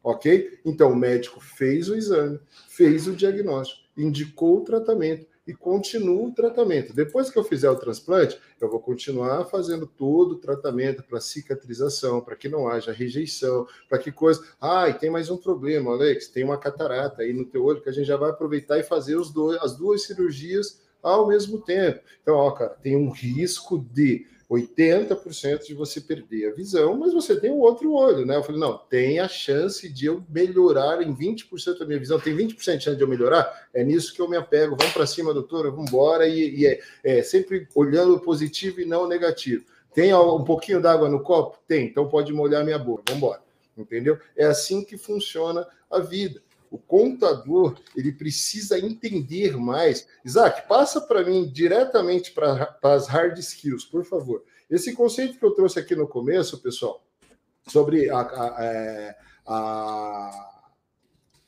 Ok? Então o médico fez o exame, fez o diagnóstico, indicou o tratamento, e continuo o tratamento. Depois que eu fizer o transplante, eu vou continuar fazendo todo o tratamento para cicatrização, para que não haja rejeição, para que coisa. Ah, e tem mais um problema, Alex, tem uma catarata aí no teu olho que a gente já vai aproveitar e fazer os dois, as duas cirurgias ao mesmo tempo. Então, ó, cara, tem um risco de 80% de você perder a visão, mas você tem o outro olho, né? Eu falei, não, tem a chance de eu melhorar em 20% da minha visão, tem 20% de chance de eu melhorar, é nisso que eu me apego, vamos para cima, doutora, vamos embora, e, e é, é, sempre olhando o positivo e não o negativo. Tem um pouquinho d'água no copo? Tem, então pode molhar minha boca, vamos embora, entendeu? É assim que funciona a vida. O contador ele precisa entender mais. Isaac, passa para mim diretamente para as hard skills, por favor. Esse conceito que eu trouxe aqui no começo, pessoal, sobre a, a, é, a,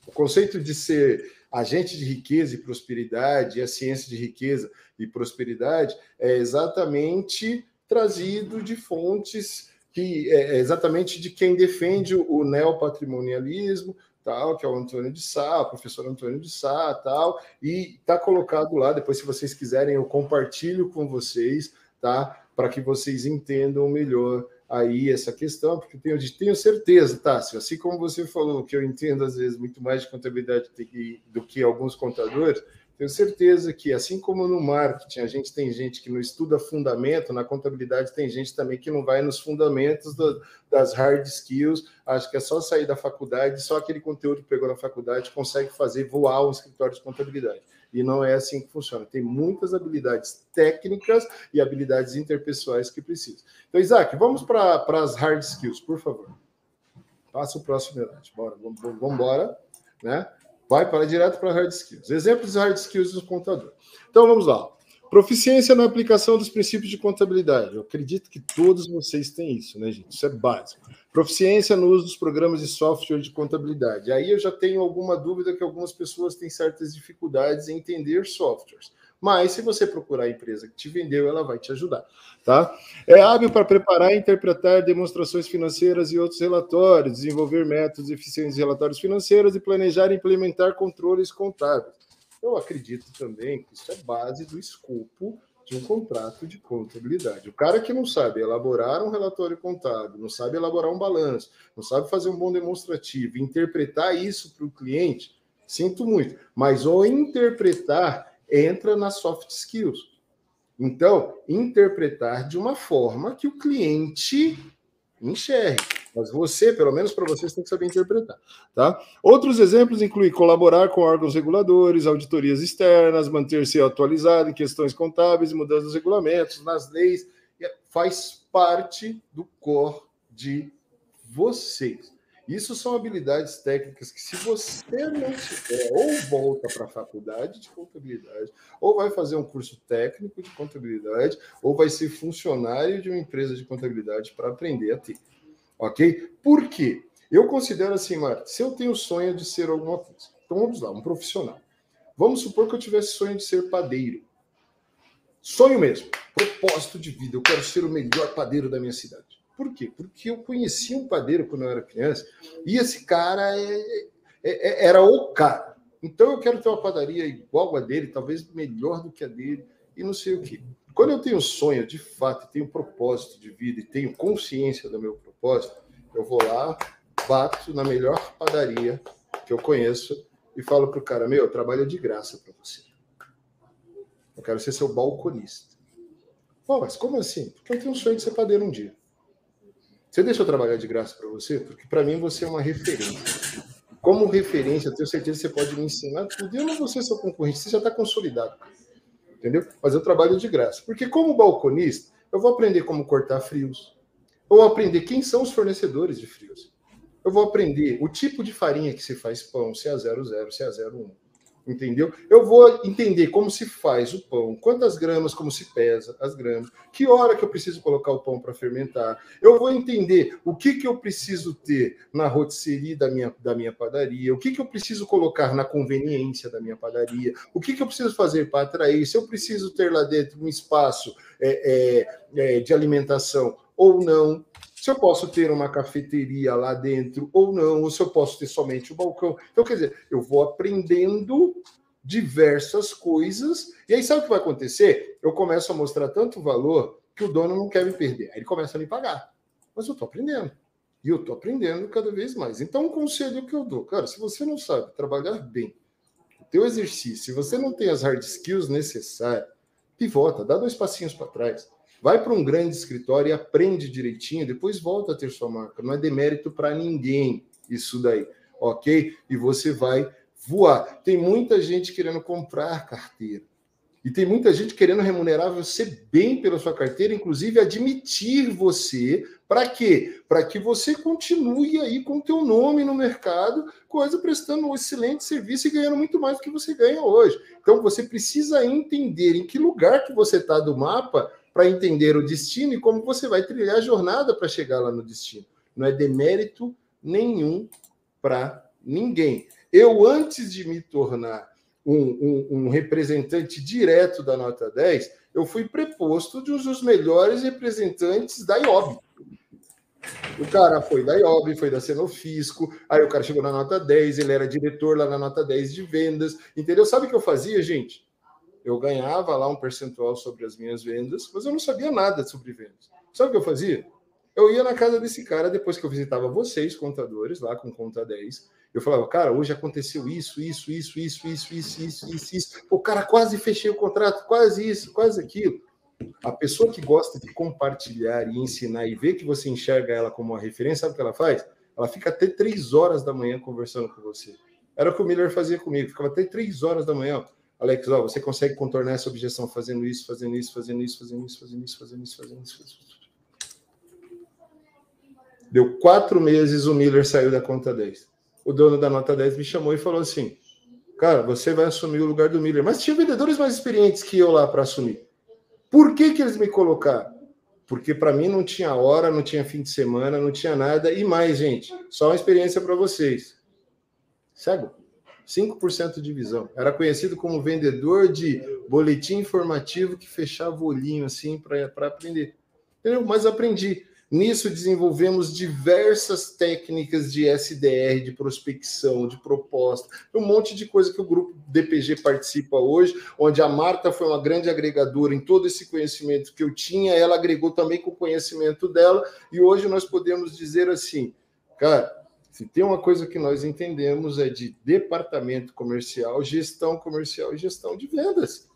o conceito de ser agente de riqueza e prosperidade, e a ciência de riqueza e prosperidade, é exatamente trazido de fontes que é exatamente de quem defende o neopatrimonialismo, tal, que é o Antônio de Sá, o professor Antônio de Sá, tal, e está colocado lá. Depois, se vocês quiserem, eu compartilho com vocês, tá? Para que vocês entendam melhor aí essa questão, porque tenho, tenho certeza, Tássio, assim como você falou, que eu entendo às vezes muito mais de contabilidade do que alguns contadores, Tenho certeza que, assim como no marketing, a gente tem gente que não estuda fundamento, na contabilidade tem gente também que não vai nos fundamentos do, das hard skills. Acho que é só sair da faculdade, só aquele conteúdo que pegou na faculdade consegue fazer voar um escritório de contabilidade. E não é assim que funciona. Tem muitas habilidades técnicas e habilidades interpessoais que precisam. Então, Isaac, vamos para as hard skills, por favor. Passa o próximo slide. Bora, vamos embora, né? Vai para direto para hard skills. Exemplos de hard skills do contador. Então vamos lá. Proficiência na aplicação dos princípios de contabilidade. Eu acredito que todos vocês têm isso, né, gente? Isso é básico. Proficiência no uso dos programas de software de contabilidade. Aí eu já tenho alguma dúvida que algumas pessoas têm certas dificuldades em entender softwares. Mas se você procurar a empresa que te vendeu, ela vai te ajudar, tá? É hábil para preparar e interpretar demonstrações financeiras e outros relatórios, desenvolver métodos eficientes de relatórios financeiros e planejar e implementar controles contábeis. Eu acredito também que isso é base do escopo de um contrato de contabilidade. O cara que não sabe elaborar um relatório contábil, não sabe elaborar um balanço, não sabe fazer um bom demonstrativo, interpretar isso para o cliente, sinto muito, mas o interpretar entra nas soft skills. Então, interpretar de uma forma que o cliente enxergue. Mas você, pelo menos para vocês, tem que saber interpretar. Tá? Outros exemplos incluem colaborar com órgãos reguladores, auditorias externas, manter-se atualizado em questões contábeis, mudança dos regulamentos, nas leis. Faz parte do core de vocês. Isso são habilidades técnicas que, se você não tiver, ou volta para a faculdade de contabilidade, ou vai fazer um curso técnico de contabilidade, ou vai ser funcionário de uma empresa de contabilidade para aprender a ter. Ok? Por quê? Eu considero assim, Marta, se eu tenho sonho de ser alguma coisa, então vamos lá, um profissional. Vamos supor que eu tivesse sonho de ser padeiro. Sonho mesmo, propósito de vida, eu quero ser o melhor padeiro da minha cidade. Por quê? Porque eu conheci um padeiro quando eu era criança e esse cara é, é, é, era o cara. Então eu quero ter uma padaria igual a dele, talvez melhor do que a dele, e não sei o quê. Quando eu tenho sonho, de fato, tenho propósito de vida e tenho consciência do meu propósito, eu vou lá, bato na melhor padaria que eu conheço e falo pro cara: Meu, eu trabalho de graça para você. Eu quero ser seu balconista. Pô, mas como assim? Porque eu tenho um sonho de ser padeiro um dia. Você deixa eu trabalhar de graça para você? Porque para mim você é uma referência. Como referência, eu tenho certeza que você pode me ensinar tudo. Eu não vou ser seu concorrente, você já está consolidado. Entendeu? Mas eu trabalho de graça. Porque como balconista, eu vou aprender como cortar frios. Eu vou aprender quem são os fornecedores de frios. Eu vou aprender o tipo de farinha que se faz pão, se é 00, se é 01 entendeu? Eu vou entender como se faz o pão, quantas gramas, como se pesa as gramas, que hora que eu preciso colocar o pão para fermentar. Eu vou entender o que, que eu preciso ter na rotisserie da minha, da minha padaria, o que, que eu preciso colocar na conveniência da minha padaria, o que, que eu preciso fazer para atrair, se eu preciso ter lá dentro um espaço é, é, é, de alimentação ou não, se eu posso ter uma cafeteria lá dentro ou não, ou se eu posso ter somente o balcão. Então, quer dizer, eu vou aprendendo diversas coisas, e aí sabe o que vai acontecer? Eu começo a mostrar tanto valor que o dono não quer me perder. Aí ele começa a me pagar. Mas eu estou aprendendo. E eu estou aprendendo cada vez mais. Então, um conselho que eu dou, cara, se você não sabe trabalhar bem o teu exercício, se você não tem as hard skills necessárias, pivota, dá dois passinhos para trás. Vai para um grande escritório e aprende direitinho, depois volta a ter sua marca. Não é demérito para ninguém isso daí, ok? E você vai voar. Tem muita gente querendo comprar carteira. E tem muita gente querendo remunerar você bem pela sua carteira, inclusive admitir você. Para quê? Para que você continue aí com o teu nome no mercado, coisa prestando um excelente serviço e ganhando muito mais do que você ganha hoje. Então você precisa entender em que lugar que você está do mapa para entender o destino e como você vai trilhar a jornada para chegar lá no destino. Não é demérito nenhum para ninguém. Eu, antes de me tornar um, um, um, representante direto da nota 10, eu fui preposto de um dos melhores representantes da IOB. O cara foi da IOB, foi da Cenofisco, aí o cara chegou na nota 10, ele era diretor lá na nota 10 de vendas, entendeu? Sabe o que eu fazia, gente? Eu ganhava lá um percentual sobre as minhas vendas, mas eu não sabia nada sobre vendas. Sabe o que eu fazia? Eu ia na casa desse cara depois que eu visitava vocês, contadores, lá com conta 10. Eu falava, cara, hoje aconteceu isso, isso, isso, isso, isso, isso, isso, isso, isso. O cara quase fechei o contrato, quase isso, quase aquilo. A pessoa que gosta de compartilhar e ensinar e ver que você enxerga ela como uma referência, sabe o que ela faz? Ela fica até três horas da manhã conversando com você. Era o que o Miller fazia comigo, ficava até três horas da manhã. Alex, ó, você consegue contornar essa objeção fazendo isso, fazendo isso, fazendo isso, fazendo isso, fazendo isso, fazendo isso, fazendo isso. Fazendo isso. Deu quatro meses, o Miller saiu da conta 10. O dono da nota 10 me chamou e falou assim: Cara, você vai assumir o lugar do Miller. Mas tinha vendedores mais experientes que eu lá para assumir. Por que, que eles me colocaram? Porque para mim não tinha hora, não tinha fim de semana, não tinha nada. E mais, gente, só uma experiência para vocês. Cego? 5% de visão. Era conhecido como vendedor de boletim informativo que fechava o olhinho assim para aprender. Entendeu? Mas aprendi. Nisso desenvolvemos diversas técnicas de SDR, de prospecção, de proposta, um monte de coisa que o grupo DPG participa hoje, onde a Marta foi uma grande agregadora em todo esse conhecimento que eu tinha, ela agregou também com o conhecimento dela, e hoje nós podemos dizer assim, cara, se tem uma coisa que nós entendemos é de departamento comercial, gestão comercial e gestão de vendas.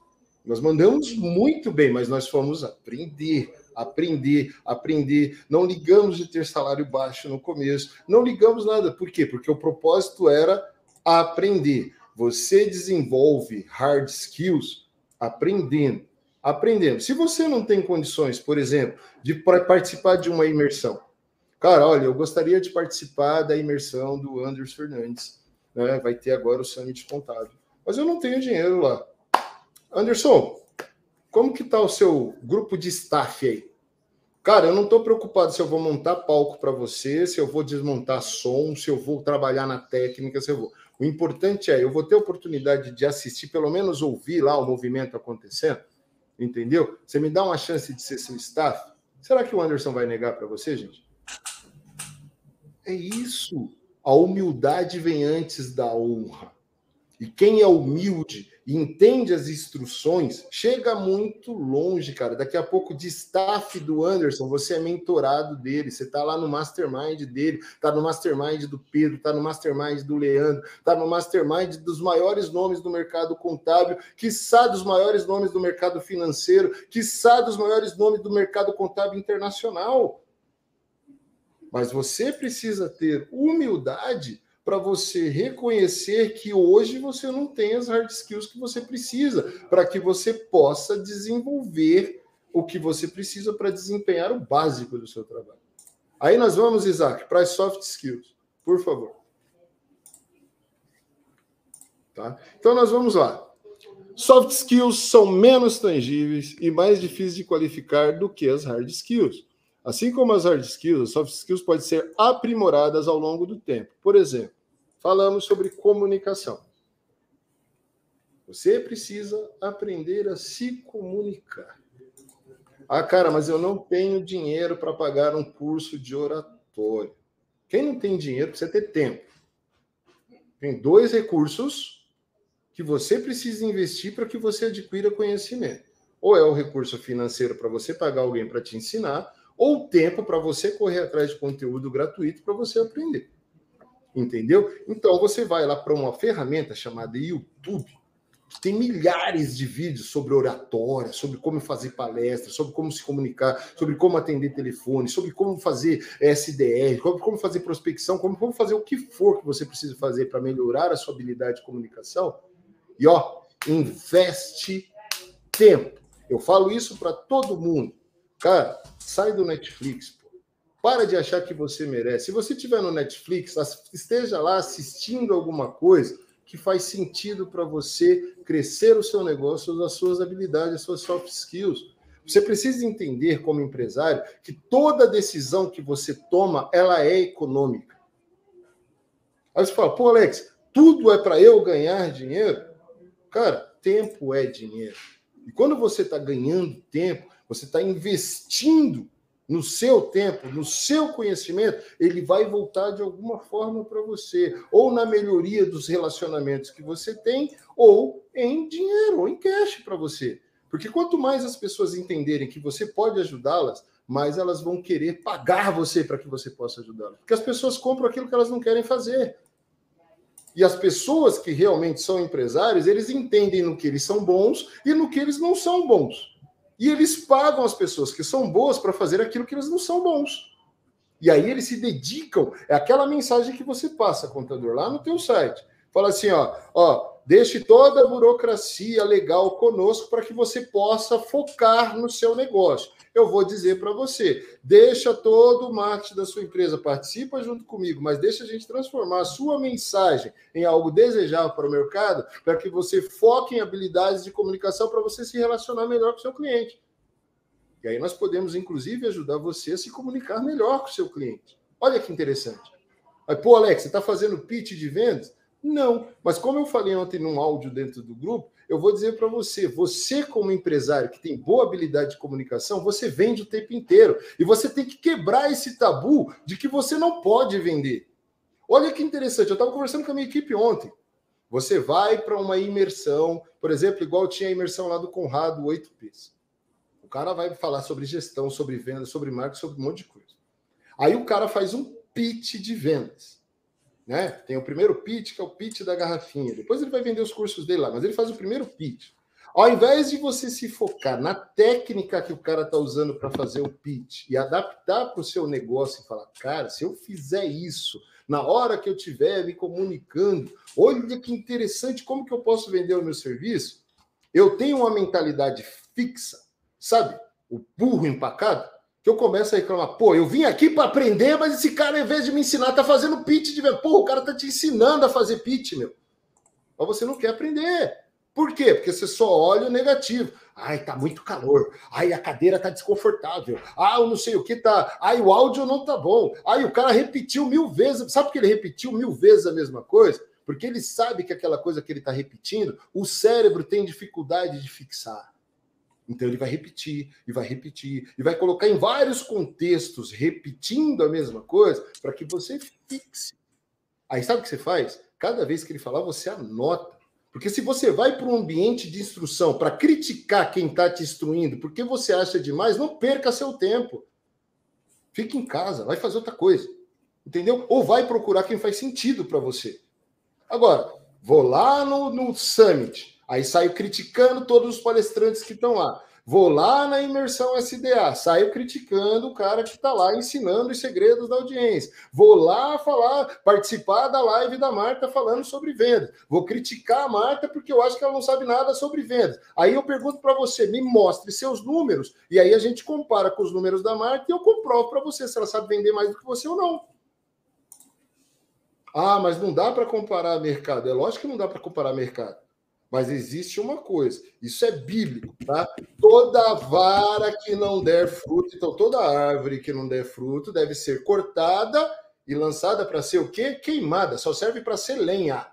Nós mandamos muito bem, mas nós fomos aprender aprender, aprender. Não ligamos de ter salário baixo no começo, não ligamos nada. Por quê? Porque o propósito era aprender. Você desenvolve hard skills aprendendo. Aprendendo. Se você não tem condições, por exemplo, de participar de uma imersão, cara, olha, eu gostaria de participar da imersão do Anders Fernandes, né? Vai ter agora o Summit Contábil, mas eu não tenho dinheiro lá. Anderson, como que tá o seu grupo de staff aí? Cara, eu não estou preocupado se eu vou montar palco para você, se eu vou desmontar som, se eu vou trabalhar na técnica, se eu vou. O importante é, eu vou ter oportunidade de assistir, pelo menos ouvir lá o movimento acontecendo, entendeu? Você me dá uma chance de ser seu staff? Será que o Anderson vai negar para você, gente? É isso. A humildade vem antes da honra. E quem é humilde e entende as instruções, chega muito longe, cara. Daqui a pouco, de staff do Anderson, você é mentorado dele, você tá lá no mastermind dele, tá no mastermind do Pedro, tá no mastermind do Leandro, tá no mastermind dos maiores nomes do mercado contábil, quiçá dos maiores nomes do mercado financeiro, quiçá dos maiores nomes do mercado contábil internacional. Mas você precisa ter humildade para você reconhecer que hoje você não tem as hard skills que você precisa, para que você possa desenvolver o que você precisa para desempenhar o básico do seu trabalho. Aí nós vamos, Isaac, para as soft skills, por favor. Tá? Então nós vamos lá. Soft skills são menos tangíveis e mais difíceis de qualificar do que as hard skills. Assim como as hard skills, as soft skills podem ser aprimoradas ao longo do tempo. Por exemplo, falamos sobre comunicação. Você precisa aprender a se comunicar. Ah, cara, mas eu não tenho dinheiro para pagar um curso de oratório. Quem não tem dinheiro precisa ter tempo. Tem dois recursos que você precisa investir para que você adquira conhecimento. Ou é o recurso financeiro para você pagar alguém para te ensinar, ou tempo para você correr atrás de conteúdo gratuito para você aprender. Entendeu? Então você vai lá para uma ferramenta chamada YouTube, que tem milhares de vídeos sobre oratória, sobre como fazer palestra, sobre como se comunicar, sobre como atender telefone, sobre como fazer SDR, sobre como fazer prospecção, como fazer o que for que você precisa fazer para melhorar a sua habilidade de comunicação. E ó, investe tempo. Eu falo isso para todo mundo. Cara, sai do Netflix, para de achar que você merece. Se você estiver no Netflix, esteja lá assistindo alguma coisa que faz sentido para você crescer o seu negócio, as suas habilidades, as suas soft skills. Você precisa entender, como empresário, que toda decisão que você toma, ela é econômica. Aí você fala, pô, Alex, tudo é para eu ganhar dinheiro? Cara, tempo é dinheiro. E quando você está ganhando tempo, você está investindo no seu tempo, no seu conhecimento, ele vai voltar de alguma forma para você, ou na melhoria dos relacionamentos que você tem, ou em dinheiro, ou em cash para você. Porque quanto mais as pessoas entenderem que você pode ajudá-las, mais elas vão querer pagar você para que você possa ajudá-las. Porque as pessoas compram aquilo que elas não querem fazer. E as pessoas que realmente são empresários, eles entendem no que eles são bons e no que eles não são bons. E eles pagam as pessoas que são boas para fazer aquilo que eles não são bons. E aí eles se dedicam. É aquela mensagem que você passa, contador, lá no teu site. Fala assim, ó, ó, deixe toda a burocracia legal conosco para que você possa focar no seu negócio eu vou dizer para você: deixa todo o marketing da sua empresa, participa junto comigo, mas deixa a gente transformar a sua mensagem em algo desejável para o mercado, para que você foque em habilidades de comunicação para você se relacionar melhor com o seu cliente. E aí nós podemos, inclusive, ajudar você a se comunicar melhor com o seu cliente. Olha que interessante. Pô, Alex, você está fazendo pitch de vendas? Não, mas como eu falei ontem num áudio dentro do grupo, eu vou dizer para você, você como empresário que tem boa habilidade de comunicação, você vende o tempo inteiro e você tem que quebrar esse tabu de que você não pode vender. Olha que interessante, eu estava conversando com a minha equipe ontem. Você vai para uma imersão, por exemplo, igual tinha a imersão lá do Conrado 8Ps. O cara vai falar sobre gestão, sobre venda, sobre marketing, sobre um monte de coisa. Aí o cara faz um pitch de vendas. Né? Tem o primeiro pitch, que é o pitch da garrafinha. Depois ele vai vender os cursos dele lá, mas ele faz o primeiro pitch. Ao invés de você se focar na técnica que o cara está usando para fazer o pitch e adaptar para o seu negócio e falar, cara, se eu fizer isso na hora que eu estiver me comunicando, olha que interessante, como que eu posso vender o meu serviço? Eu tenho uma mentalidade fixa, sabe? O burro empacado que eu começo a reclamar, pô, eu vim aqui para aprender, mas esse cara, em vez de me ensinar, tá fazendo pitch de pô, o cara tá te ensinando a fazer pitch, meu. Mas você não quer aprender. Por quê? Porque você só olha o negativo. Ai, tá muito calor. Ai, a cadeira tá desconfortável. Ah, eu não sei o que tá. Ai, o áudio não tá bom. Ai, o cara repetiu mil vezes. Sabe por que ele repetiu mil vezes a mesma coisa? Porque ele sabe que aquela coisa que ele tá repetindo, o cérebro tem dificuldade de fixar. Então ele vai repetir, e vai repetir, e vai colocar em vários contextos, repetindo a mesma coisa, para que você fixe. Aí sabe o que você faz? Cada vez que ele falar, você anota. Porque se você vai para um ambiente de instrução para criticar quem está te instruindo, porque você acha demais, não perca seu tempo. Fique em casa, vai fazer outra coisa. Entendeu? Ou vai procurar quem faz sentido para você. Agora, vou lá no, no Summit, Aí saio criticando todos os palestrantes que estão lá. Vou lá na imersão SDA, saio criticando o cara que está lá ensinando os segredos da audiência. Vou lá falar, participar da live da Marta falando sobre vendas. Vou criticar a Marta porque eu acho que ela não sabe nada sobre vendas. Aí eu pergunto para você, me mostre seus números, e aí a gente compara com os números da Marta e eu comprovo para você se ela sabe vender mais do que você ou não. Ah, mas não dá para comparar mercado. É lógico que não dá para comparar mercado. Mas existe uma coisa, isso é bíblico, tá? Toda vara que não der fruto, então toda árvore que não der fruto deve ser cortada e lançada para ser o quê? Queimada, só serve para ser lenha.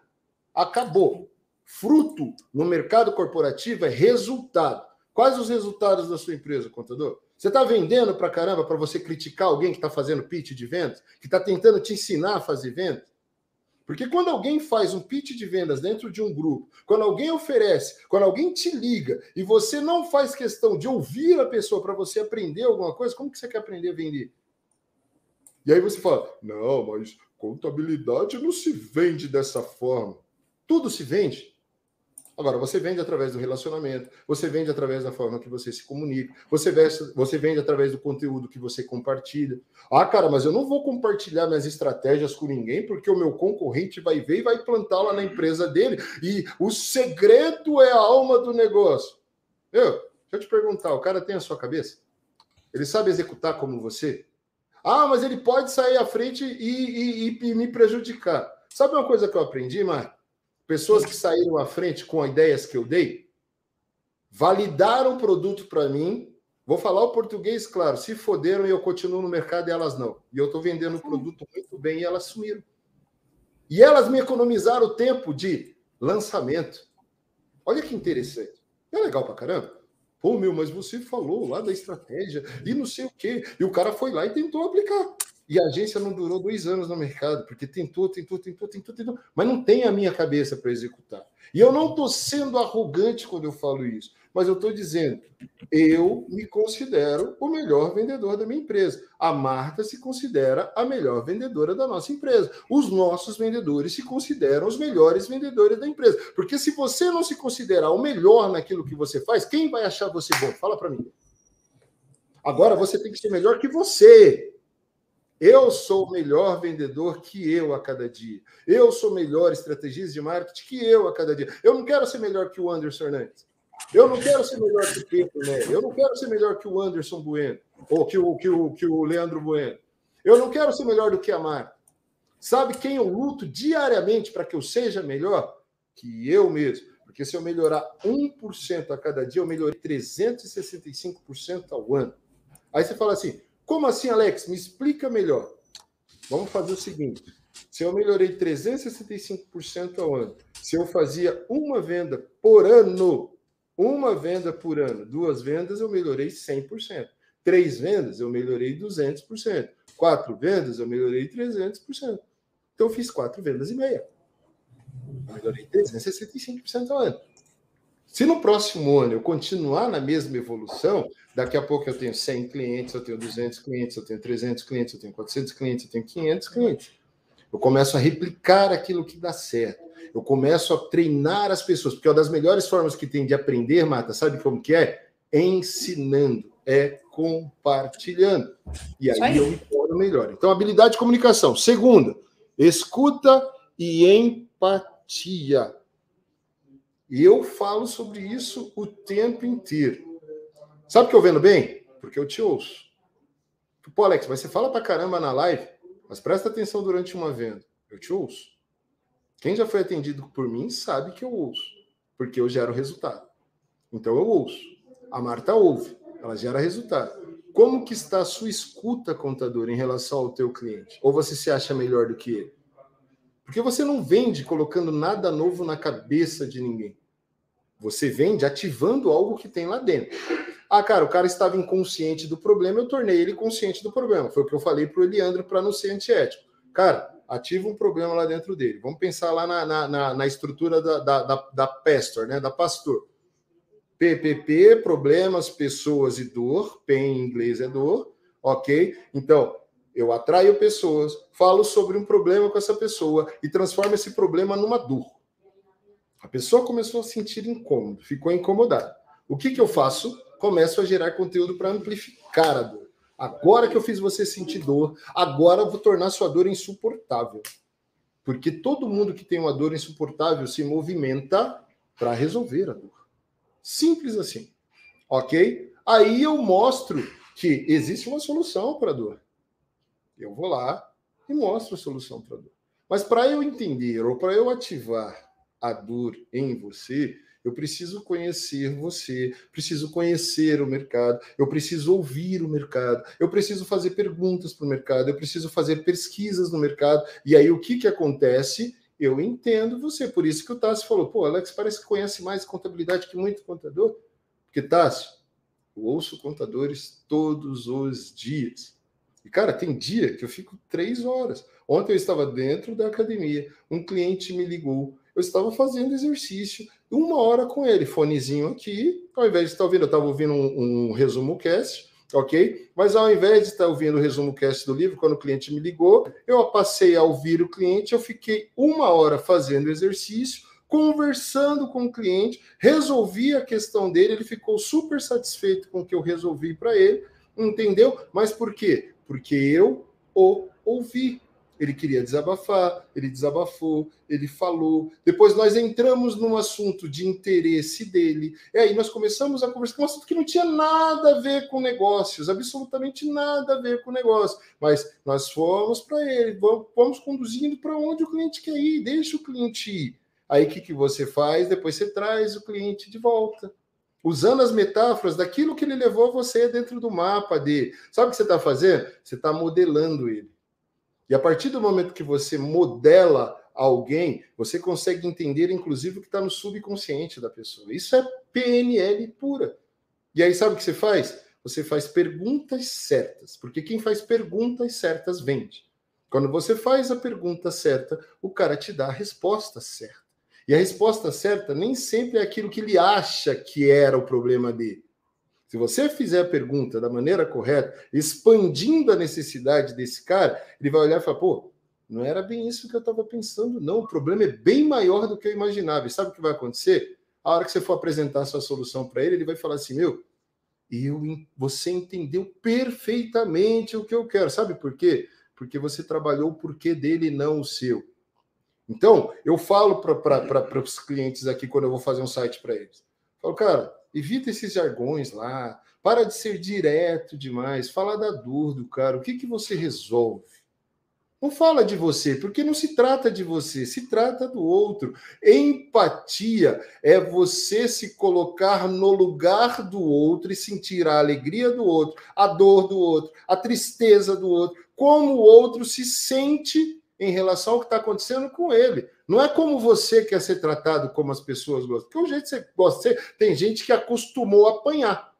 Acabou. Fruto no mercado corporativo é resultado. Quais os resultados da sua empresa, contador? Você está vendendo para caramba para você criticar alguém que está fazendo pitch de vendas, que está tentando te ensinar a fazer vendas? Porque quando alguém faz um pitch de vendas dentro de um grupo, quando alguém oferece, quando alguém te liga e você não faz questão de ouvir a pessoa para você aprender alguma coisa, como que você quer aprender a vender? E aí você fala: "Não, mas contabilidade não se vende dessa forma". Tudo se vende. Agora, você vende através do relacionamento, você vende através da forma que você se comunica, você vende, você vende através do conteúdo que você compartilha. Ah, cara, mas eu não vou compartilhar minhas estratégias com ninguém, porque o meu concorrente vai ver e vai plantar lá na empresa dele. E o segredo é a alma do negócio. Eu, deixa eu te perguntar: o cara tem a sua cabeça? Ele sabe executar como você? Ah, mas ele pode sair à frente e, e, e me prejudicar. Sabe uma coisa que eu aprendi, Marco? Pessoas que saíram à frente com ideias que eu dei, validaram o produto para mim. Vou falar o português, claro. Se foderam e eu continuo no mercado e elas não. E eu estou vendendo o produto muito bem e elas sumiram. E elas me economizaram o tempo de lançamento. Olha que interessante. É legal pra caramba. Pô, meu, mas você falou lá da estratégia e não sei o quê. E o cara foi lá e tentou aplicar. E a agência não durou dois anos no mercado, porque tentou, tentou, tentou, tentou, tentou, mas não tem a minha cabeça para executar. E eu não estou sendo arrogante quando eu falo isso, mas eu estou dizendo, eu me considero o melhor vendedor da minha empresa. A Marta se considera a melhor vendedora da nossa empresa. Os nossos vendedores se consideram os melhores vendedores da empresa. Porque se você não se considerar o melhor naquilo que você faz, quem vai achar você bom? Fala para mim. Agora você tem que ser melhor que você. Eu sou o melhor vendedor que eu a cada dia. Eu sou melhor estrategista de marketing que eu a cada dia. Eu não quero ser melhor que o Anderson Hernandes. Eu não quero ser melhor que o Pedro Nery. Eu não quero ser melhor que o Anderson Bueno. Ou que o, que o, que o Leandro Bueno. Eu não quero ser melhor do que a Marta. Sabe quem eu luto diariamente para que eu seja melhor? Que eu mesmo. Porque se eu melhorar 1% a cada dia, eu melhorei 365% ao ano. Aí você fala assim: como assim, Alex? Me explica melhor. Vamos fazer o seguinte: se eu melhorei 365% ao ano, se eu fazia uma venda por ano, uma venda por ano, duas vendas, eu melhorei 100%. Três vendas, eu melhorei 200%. Quatro vendas, eu melhorei 300%. Então, eu fiz quatro vendas e meia. Eu melhorei 365% ao ano. Se no próximo ano eu continuar na mesma evolução, daqui a pouco eu tenho 100 clientes, eu tenho 200 clientes, eu tenho 300 clientes, eu tenho 400 clientes, eu tenho 500 clientes. Eu começo a replicar aquilo que dá certo. Eu começo a treinar as pessoas, porque uma das melhores formas que tem de aprender, Mata, sabe como que é? Ensinando, é compartilhando. E aí, aí. eu me torno melhor. Então, habilidade de comunicação. Segunda, escuta e empatia. E eu falo sobre isso o tempo inteiro. Sabe que eu vendo bem? Porque eu te ouço. Pô, Alex, mas você fala pra caramba na live, mas presta atenção durante uma venda. Eu te ouço. Quem já foi atendido por mim sabe que eu ouço, porque eu gero resultado. Então eu ouço. A Marta ouve, ela gera resultado. Como que está a sua escuta, contador, em relação ao teu cliente? Ou você se acha melhor do que ele? Porque você não vende colocando nada novo na cabeça de ninguém. Você vende ativando algo que tem lá dentro. Ah, cara, o cara estava inconsciente do problema, eu tornei ele consciente do problema. Foi o que eu falei para o Eliandro para não ser antiético. Cara, ativa um problema lá dentro dele. Vamos pensar lá na, na, na, na estrutura da, da, da, da pastor, né? Da pastor. PPP, problemas, pessoas e dor. P em inglês é dor, ok? Então, eu atraio pessoas, falo sobre um problema com essa pessoa e transformo esse problema numa dor. A pessoa começou a sentir incômodo, ficou incomodada. O que, que eu faço? Começo a gerar conteúdo para amplificar a dor. Agora que eu fiz você sentir dor, agora eu vou tornar sua dor insuportável. Porque todo mundo que tem uma dor insuportável se movimenta para resolver a dor. Simples assim. Ok? Aí eu mostro que existe uma solução para a dor. Eu vou lá e mostro a solução para a dor. Mas para eu entender ou para eu ativar a dor em você, eu preciso conhecer você, preciso conhecer o mercado, eu preciso ouvir o mercado, eu preciso fazer perguntas para o mercado, eu preciso fazer pesquisas no mercado. E aí o que, que acontece? Eu entendo você. Por isso que o Tássio falou: pô, Alex parece que conhece mais contabilidade que muito contador. Porque, Tássio, eu ouço contadores todos os dias. E, cara, tem dia que eu fico três horas. Ontem eu estava dentro da academia, um cliente me ligou, eu estava fazendo exercício, uma hora com ele, fonezinho aqui, ao invés de estar ouvindo, eu estava ouvindo um, um resumo cast, ok? Mas ao invés de estar ouvindo o resumo cast do livro, quando o cliente me ligou, eu passei a ouvir o cliente, eu fiquei uma hora fazendo exercício, conversando com o cliente, resolvi a questão dele, ele ficou super satisfeito com o que eu resolvi para ele, entendeu? Mas por quê? Porque eu o ouvi. Ele queria desabafar, ele desabafou, ele falou. Depois nós entramos num assunto de interesse dele. E aí nós começamos a conversar com um assunto que não tinha nada a ver com negócios, absolutamente nada a ver com negócio. Mas nós fomos para ele, vamos, vamos conduzindo para onde o cliente quer ir, deixa o cliente ir. Aí o que, que você faz? Depois você traz o cliente de volta usando as metáforas daquilo que ele levou você dentro do mapa dele. Sabe o que você está fazendo? Você está modelando ele. E a partir do momento que você modela alguém, você consegue entender, inclusive, o que está no subconsciente da pessoa. Isso é PNL pura. E aí, sabe o que você faz? você faz perguntas certas, porque quem faz perguntas certas vende. Quando você faz a pergunta certa, o cara te dá a resposta certa. E a resposta certa nem sempre é aquilo que ele acha que era o problema dele. Se você fizer a pergunta da maneira correta, expandindo a necessidade desse cara, ele vai olhar e falar: pô, não era bem isso que eu estava pensando, não. O problema é bem maior do que eu imaginava. E sabe o que vai acontecer? A hora que você for apresentar a sua solução para ele, ele vai falar assim: meu, eu, você entendeu perfeitamente o que eu quero. Sabe por quê? Porque você trabalhou o porquê dele, não o seu. Então, eu falo para os clientes aqui quando eu vou fazer um site para eles. Falo, cara, evita esses jargões lá, para de ser direto demais, fala da dor do cara, o que, que você resolve? Não fala de você, porque não se trata de você, se trata do outro. Empatia é você se colocar no lugar do outro e sentir a alegria do outro, a dor do outro, a tristeza do outro, como o outro se sente em relação ao que está acontecendo com ele. Não é como você quer ser tratado como as pessoas gostam. Porque o jeito que você gosta tem gente que acostumou a apanhar,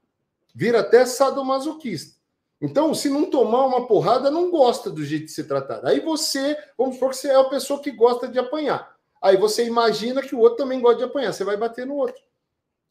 vira até sadomasoquista. Então, se não tomar uma porrada, não gosta do jeito de ser tratado. Aí você, vamos supor que você é a pessoa que gosta de apanhar. Aí você imagina que o outro também gosta de apanhar. Você vai bater no outro.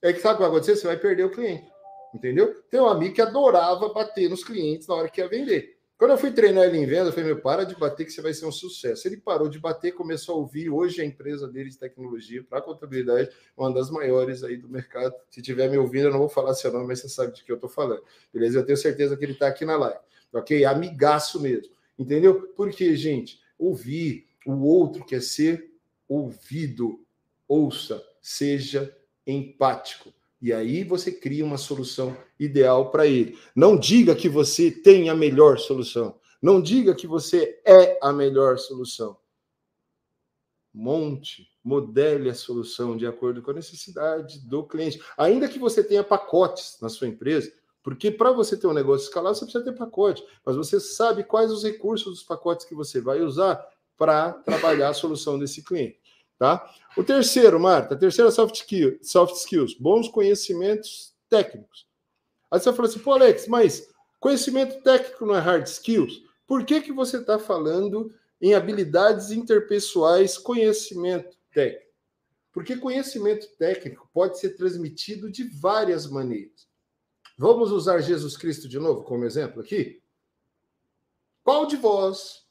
É que sabe o que vai acontecer? Você vai perder o cliente. Entendeu? Tem um amigo que adorava bater nos clientes na hora que ia vender. Quando eu fui treinar ele em venda, eu falei, meu, para de bater que você vai ser um sucesso. Ele parou de bater, começou a ouvir. Hoje a empresa dele de tecnologia para contabilidade, uma das maiores aí do mercado. Se tiver me ouvindo, eu não vou falar seu nome, mas você sabe de que eu estou falando. Beleza? Eu tenho certeza que ele está aqui na live. Ok? Amigaço mesmo. Entendeu? Porque, gente, ouvir o outro quer ser ouvido. Ouça, seja empático. E aí você cria uma solução ideal para ele. Não diga que você tem a melhor solução. Não diga que você é a melhor solução. Monte, modele a solução de acordo com a necessidade do cliente. Ainda que você tenha pacotes na sua empresa, porque para você ter um negócio escalado, você precisa ter pacote, mas você sabe quais os recursos dos pacotes que você vai usar para trabalhar a solução desse cliente. Tá? O terceiro, Marta, a terceira soft, skill, soft skills, bons conhecimentos técnicos. Aí você fala assim, pô, Alex, mas conhecimento técnico não é hard skills? Por que, que você está falando em habilidades interpessoais, conhecimento técnico? Porque conhecimento técnico pode ser transmitido de várias maneiras. Vamos usar Jesus Cristo de novo como exemplo aqui? Qual de vós,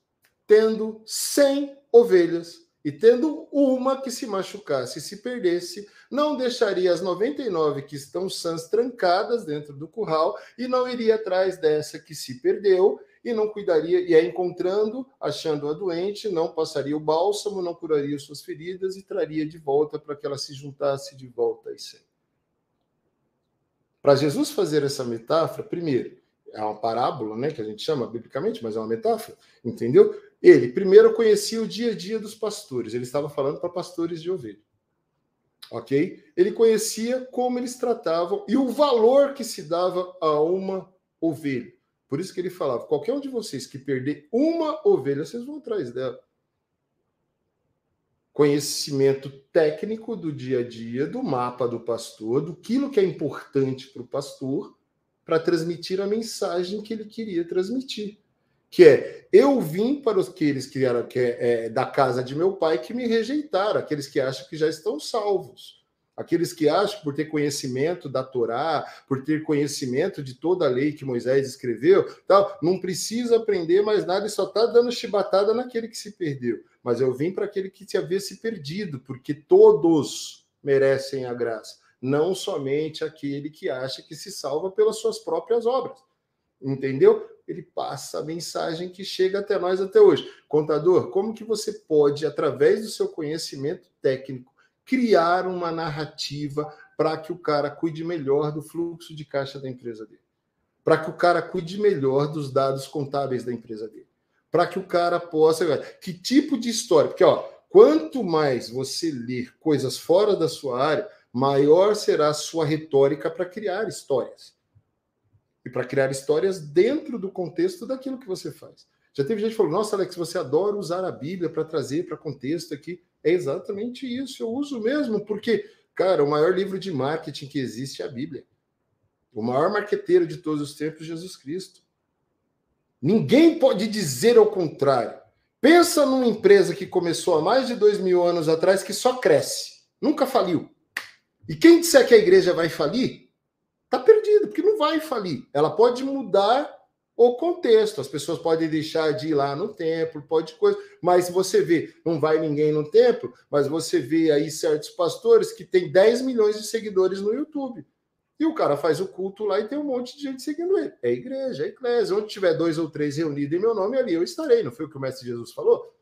tendo 100 ovelhas, e tendo uma que se machucasse e se perdesse, não deixaria as 99 que estão sãs trancadas dentro do curral e não iria atrás dessa que se perdeu e não cuidaria, e a encontrando, achando-a doente, não passaria o bálsamo, não curaria suas feridas e traria de volta para que ela se juntasse de volta a cem. Para Jesus fazer essa metáfora, primeiro, é uma parábola, né, que a gente chama biblicamente, mas é uma metáfora, entendeu? Ele primeiro conhecia o dia a dia dos pastores, ele estava falando para pastores de ovelha. Ok? Ele conhecia como eles tratavam e o valor que se dava a uma ovelha. Por isso que ele falava: qualquer um de vocês que perder uma ovelha, vocês vão atrás dela. Conhecimento técnico do dia a dia, do mapa do pastor, do que é importante para o pastor, para transmitir a mensagem que ele queria transmitir que é eu vim para os que eram que é, é, da casa de meu pai que me rejeitaram, aqueles que acham que já estão salvos, aqueles que acham por ter conhecimento da Torá, por ter conhecimento de toda a lei que Moisés escreveu, tal, não precisa aprender mais nada e só está dando chibatada naquele que se perdeu. Mas eu vim para aquele que se havia se perdido, porque todos merecem a graça, não somente aquele que acha que se salva pelas suas próprias obras. Entendeu? Ele passa a mensagem que chega até nós até hoje. Contador, como que você pode, através do seu conhecimento técnico, criar uma narrativa para que o cara cuide melhor do fluxo de caixa da empresa dele? Para que o cara cuide melhor dos dados contábeis da empresa dele? Para que o cara possa. Que tipo de história? Porque, ó, quanto mais você ler coisas fora da sua área, maior será a sua retórica para criar histórias e para criar histórias dentro do contexto daquilo que você faz. Já teve gente que falou: Nossa, Alex, você adora usar a Bíblia para trazer para contexto aqui. É exatamente isso, eu uso mesmo, porque, cara, o maior livro de marketing que existe é a Bíblia. O maior marqueteiro de todos os tempos, Jesus Cristo. Ninguém pode dizer ao contrário. Pensa numa empresa que começou há mais de dois mil anos atrás que só cresce, nunca faliu. E quem disser que a igreja vai falir, porque não vai falir. Ela pode mudar o contexto. As pessoas podem deixar de ir lá no templo, pode coisa, mas você vê, não vai ninguém no templo, mas você vê aí certos pastores que têm 10 milhões de seguidores no YouTube. E o cara faz o culto lá e tem um monte de gente seguindo ele. É igreja, é igreja. Onde tiver dois ou três reunidos em meu nome, ali eu estarei. Não foi o que o Mestre Jesus falou?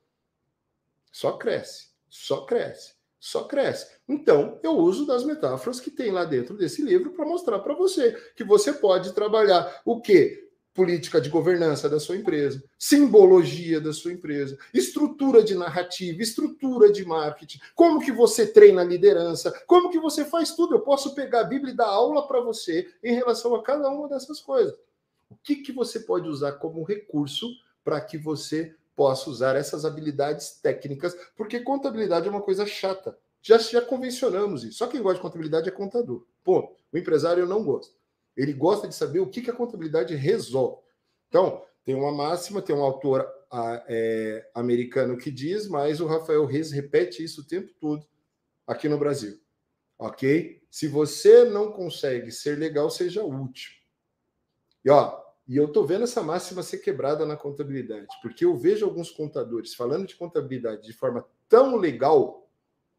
Só cresce, só cresce, só cresce. Então, eu uso das metáforas que tem lá dentro desse livro para mostrar para você que você pode trabalhar o quê? política de governança da sua empresa, simbologia da sua empresa, estrutura de narrativa, estrutura de marketing, como que você treina a liderança, como que você faz tudo. Eu posso pegar a Bíblia e dar aula para você em relação a cada uma dessas coisas. O que, que você pode usar como recurso para que você possa usar essas habilidades técnicas? Porque contabilidade é uma coisa chata. Já, já convencionamos isso. Só quem gosta de contabilidade é contador. Pô, o empresário não gosta. Ele gosta de saber o que, que a contabilidade resolve. Então, tem uma máxima, tem um autor é, americano que diz, mas o Rafael Reis repete isso o tempo todo aqui no Brasil. Ok? Se você não consegue ser legal, seja útil. E ó, e eu tô vendo essa máxima ser quebrada na contabilidade, porque eu vejo alguns contadores falando de contabilidade de forma tão legal,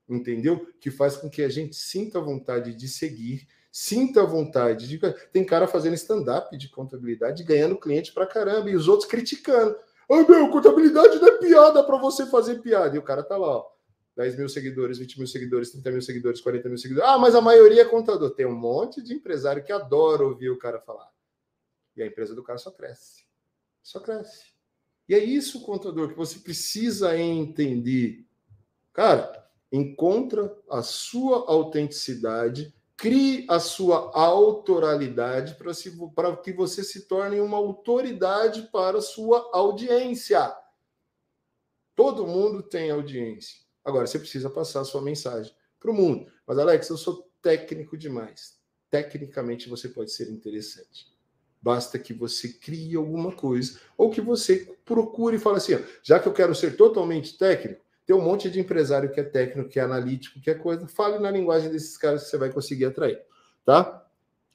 entendeu? Que faz com que a gente sinta vontade de seguir Sinta vontade. De... Tem cara fazendo stand-up de contabilidade, ganhando cliente pra caramba, e os outros criticando. Ah, meu, contabilidade não é piada para você fazer piada. E o cara tá lá, ó. 10 mil seguidores, 20 mil seguidores, 30 mil seguidores, 40 mil seguidores. Ah, mas a maioria é contador. Tem um monte de empresário que adora ouvir o cara falar. A empresa do cara só cresce. Só cresce. E é isso, contador, que você precisa entender. Cara, encontra a sua autenticidade Crie a sua autoralidade para que você se torne uma autoridade para a sua audiência. Todo mundo tem audiência. Agora, você precisa passar a sua mensagem para o mundo. Mas, Alex, eu sou técnico demais. Tecnicamente, você pode ser interessante. Basta que você crie alguma coisa ou que você procure e fale assim: já que eu quero ser totalmente técnico, tem um monte de empresário que é técnico, que é analítico, que é coisa. Fale na linguagem desses caras que você vai conseguir atrair, tá?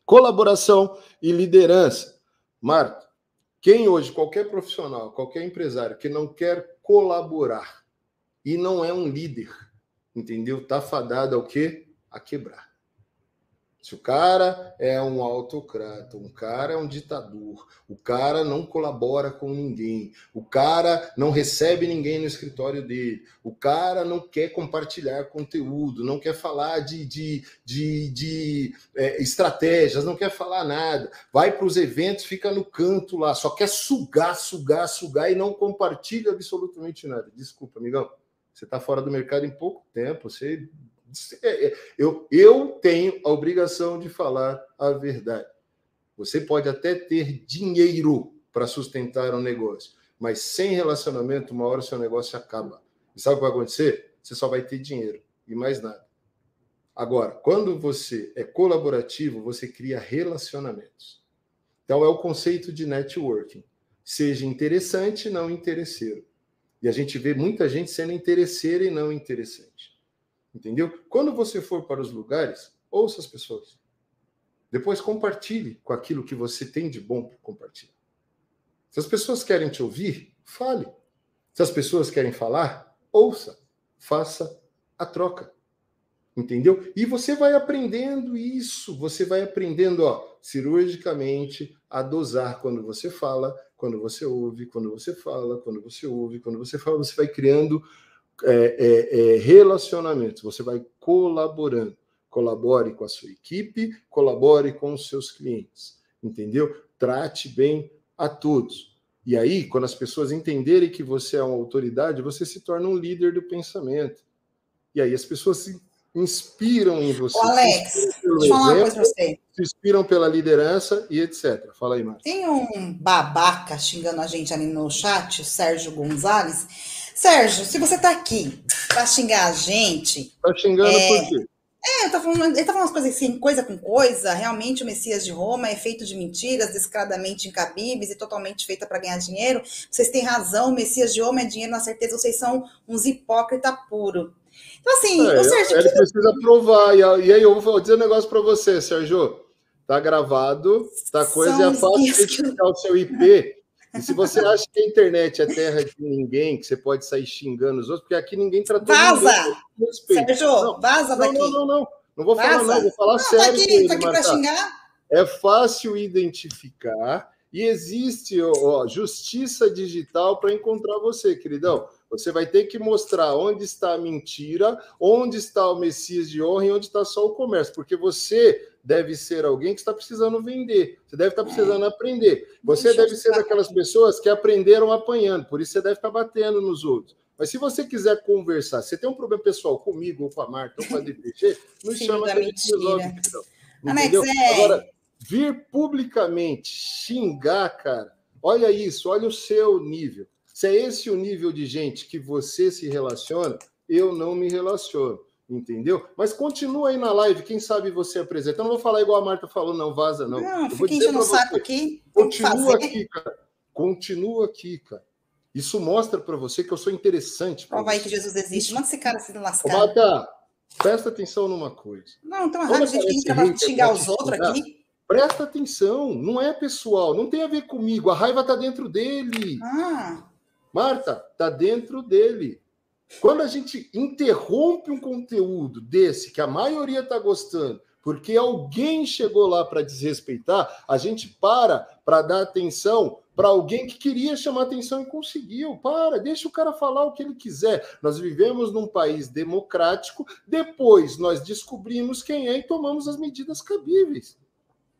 Colaboração e liderança. Marta, quem hoje, qualquer profissional, qualquer empresário que não quer colaborar e não é um líder, entendeu? Tá fadado ao quê? A quebrar. Se o cara é um autocrata, um cara é um ditador, o cara não colabora com ninguém, o cara não recebe ninguém no escritório dele, o cara não quer compartilhar conteúdo, não quer falar de, de, de, de é, estratégias, não quer falar nada, vai para os eventos, fica no canto lá, só quer sugar, sugar, sugar e não compartilha absolutamente nada. Desculpa, amigão, você está fora do mercado em pouco tempo, você eu, eu tenho a obrigação de falar a verdade. Você pode até ter dinheiro para sustentar um negócio, mas sem relacionamento, uma hora seu negócio acaba. E sabe o que vai acontecer? Você só vai ter dinheiro e mais nada. Agora, quando você é colaborativo, você cria relacionamentos. Então, é o conceito de networking. Seja interessante, não interesseiro. E a gente vê muita gente sendo interesseira e não interessante. Entendeu? Quando você for para os lugares, ouça as pessoas. Depois compartilhe com aquilo que você tem de bom para compartilhar. Se as pessoas querem te ouvir, fale. Se as pessoas querem falar, ouça. Faça a troca. Entendeu? E você vai aprendendo isso, você vai aprendendo, ó, cirurgicamente a dosar quando você fala, quando você ouve, quando você fala, quando você ouve, quando você fala, você vai criando é, é, é, relacionamentos, você vai colaborando. Colabore com a sua equipe, colabore com os seus clientes, entendeu? Trate bem a todos. E aí, quando as pessoas entenderem que você é uma autoridade, você se torna um líder do pensamento. E aí as pessoas se inspiram em você. Ô Alex, deixa eu falar uma coisa para você. Se inspiram pela liderança e etc. Fala aí, Marcos. Tem um babaca xingando a gente ali no chat, o Sérgio Gonzalez Sérgio, se você está aqui para xingar a gente. Está xingando é, por quê? É, tô falando, ele tá falando umas coisas assim, coisa com coisa. Realmente o Messias de Roma é feito de mentiras, descaradamente incabíveis e totalmente feita para ganhar dinheiro. Vocês têm razão, o Messias de Roma é dinheiro, na certeza vocês são uns hipócrita puro. Então, assim, é, Sérgio, ele que... precisa provar. E aí eu vou dizer um negócio para você, Sérgio. Tá gravado, tá coisa, é fácil identificar o seu IP. E se você acha que a internet é terra de ninguém, que você pode sair xingando os outros, porque aqui ninguém tratou Vaza! Ninguém Sérgio, não, vaza daqui. Não, não, não. Não vou falar, não, vou falar não, sério. Tá aqui, ele, tá aqui para xingar? É fácil identificar e existe ó, justiça digital para encontrar você, queridão. Você vai ter que mostrar onde está a mentira, onde está o Messias de honra e onde está só o comércio, porque você deve ser alguém que está precisando vender, você deve estar precisando é. aprender. Você Deixa deve ser daquelas pessoas que aprenderam apanhando, por isso você deve estar batendo nos outros. Mas se você quiser conversar, você tem um problema pessoal comigo, ou com a Marta, ou com a DPG, nos chama que a gente resolve. Entendeu? É... Agora, vir publicamente xingar, cara, olha isso, olha o seu nível. Se é esse o nível de gente que você se relaciona, eu não me relaciono, entendeu? Mas continua aí na live, quem sabe você apresenta. Eu não vou falar igual a Marta falou, não vaza, não. Não, fica enchendo o saco aqui. Continua aqui, cara. Continua aqui, cara. Isso mostra para você que eu sou interessante. Prova aí que Jesus existe. Manda esse cara se lascar. Marta, presta atenção numa coisa. Não, então a gente que entra xingar os outros aqui. Presta atenção, não é pessoal, não tem a ver comigo. A raiva está dentro dele. Ah. Marta, está dentro dele. Quando a gente interrompe um conteúdo desse que a maioria está gostando, porque alguém chegou lá para desrespeitar, a gente para para dar atenção para alguém que queria chamar atenção e conseguiu. Para, deixa o cara falar o que ele quiser. Nós vivemos num país democrático, depois nós descobrimos quem é e tomamos as medidas cabíveis.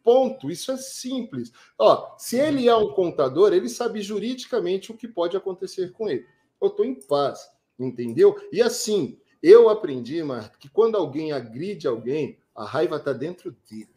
Ponto. Isso é simples. Ó, se ele é um contador, ele sabe juridicamente o que pode acontecer com ele. Eu estou em paz, entendeu? E assim, eu aprendi, Marta, que quando alguém agride alguém, a raiva está dentro dele.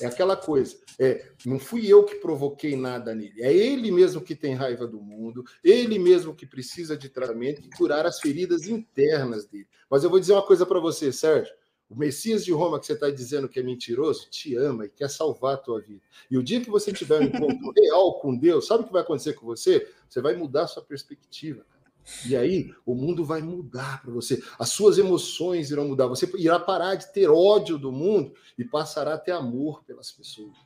É aquela coisa. É, não fui eu que provoquei nada nele. É ele mesmo que tem raiva do mundo, ele mesmo que precisa de tratamento e curar as feridas internas dele. Mas eu vou dizer uma coisa para você, Sérgio. O Messias de Roma que você está dizendo que é mentiroso, te ama e quer salvar a tua vida. E o dia que você tiver um encontro real com Deus, sabe o que vai acontecer com você? Você vai mudar a sua perspectiva. E aí o mundo vai mudar para você. As suas emoções irão mudar. Você irá parar de ter ódio do mundo e passará a ter amor pelas pessoas.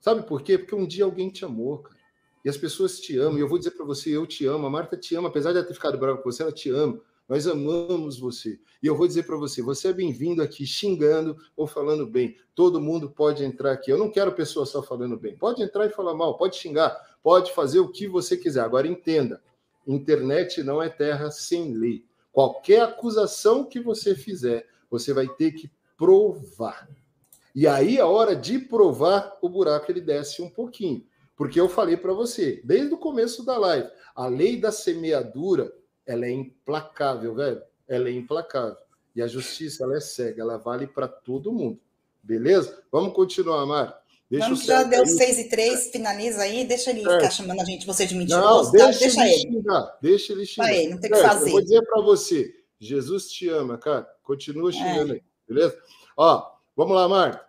Sabe por quê? Porque um dia alguém te amou, cara. E as pessoas te amam. E eu vou dizer para você, eu te amo. A Marta te ama, apesar de ela ter ficado brava com você, ela te ama. Nós amamos você. E eu vou dizer para você: você é bem-vindo aqui xingando ou falando bem. Todo mundo pode entrar aqui. Eu não quero pessoa só falando bem. Pode entrar e falar mal, pode xingar, pode fazer o que você quiser. Agora entenda: internet não é terra sem lei. Qualquer acusação que você fizer, você vai ter que provar. E aí, a hora de provar, o buraco ele desce um pouquinho. Porque eu falei para você, desde o começo da live, a lei da semeadura ela é implacável, velho. Ela é implacável. E a justiça, ela é cega, ela vale para todo mundo. Beleza? Vamos continuar, Mário. Deixa Vamos, já deu 6 e 3, finaliza aí, deixa ele ficar chamando a gente, você de mentiroso. Não, deixa, tá? deixa ele, ele. Xingar, deixa ele xingar. Aí, não tem o que fazer. Eu vou dizer para você, Jesus te ama, cara. Continua xingando é. aí, beleza? Ó, vamos lá, Marta.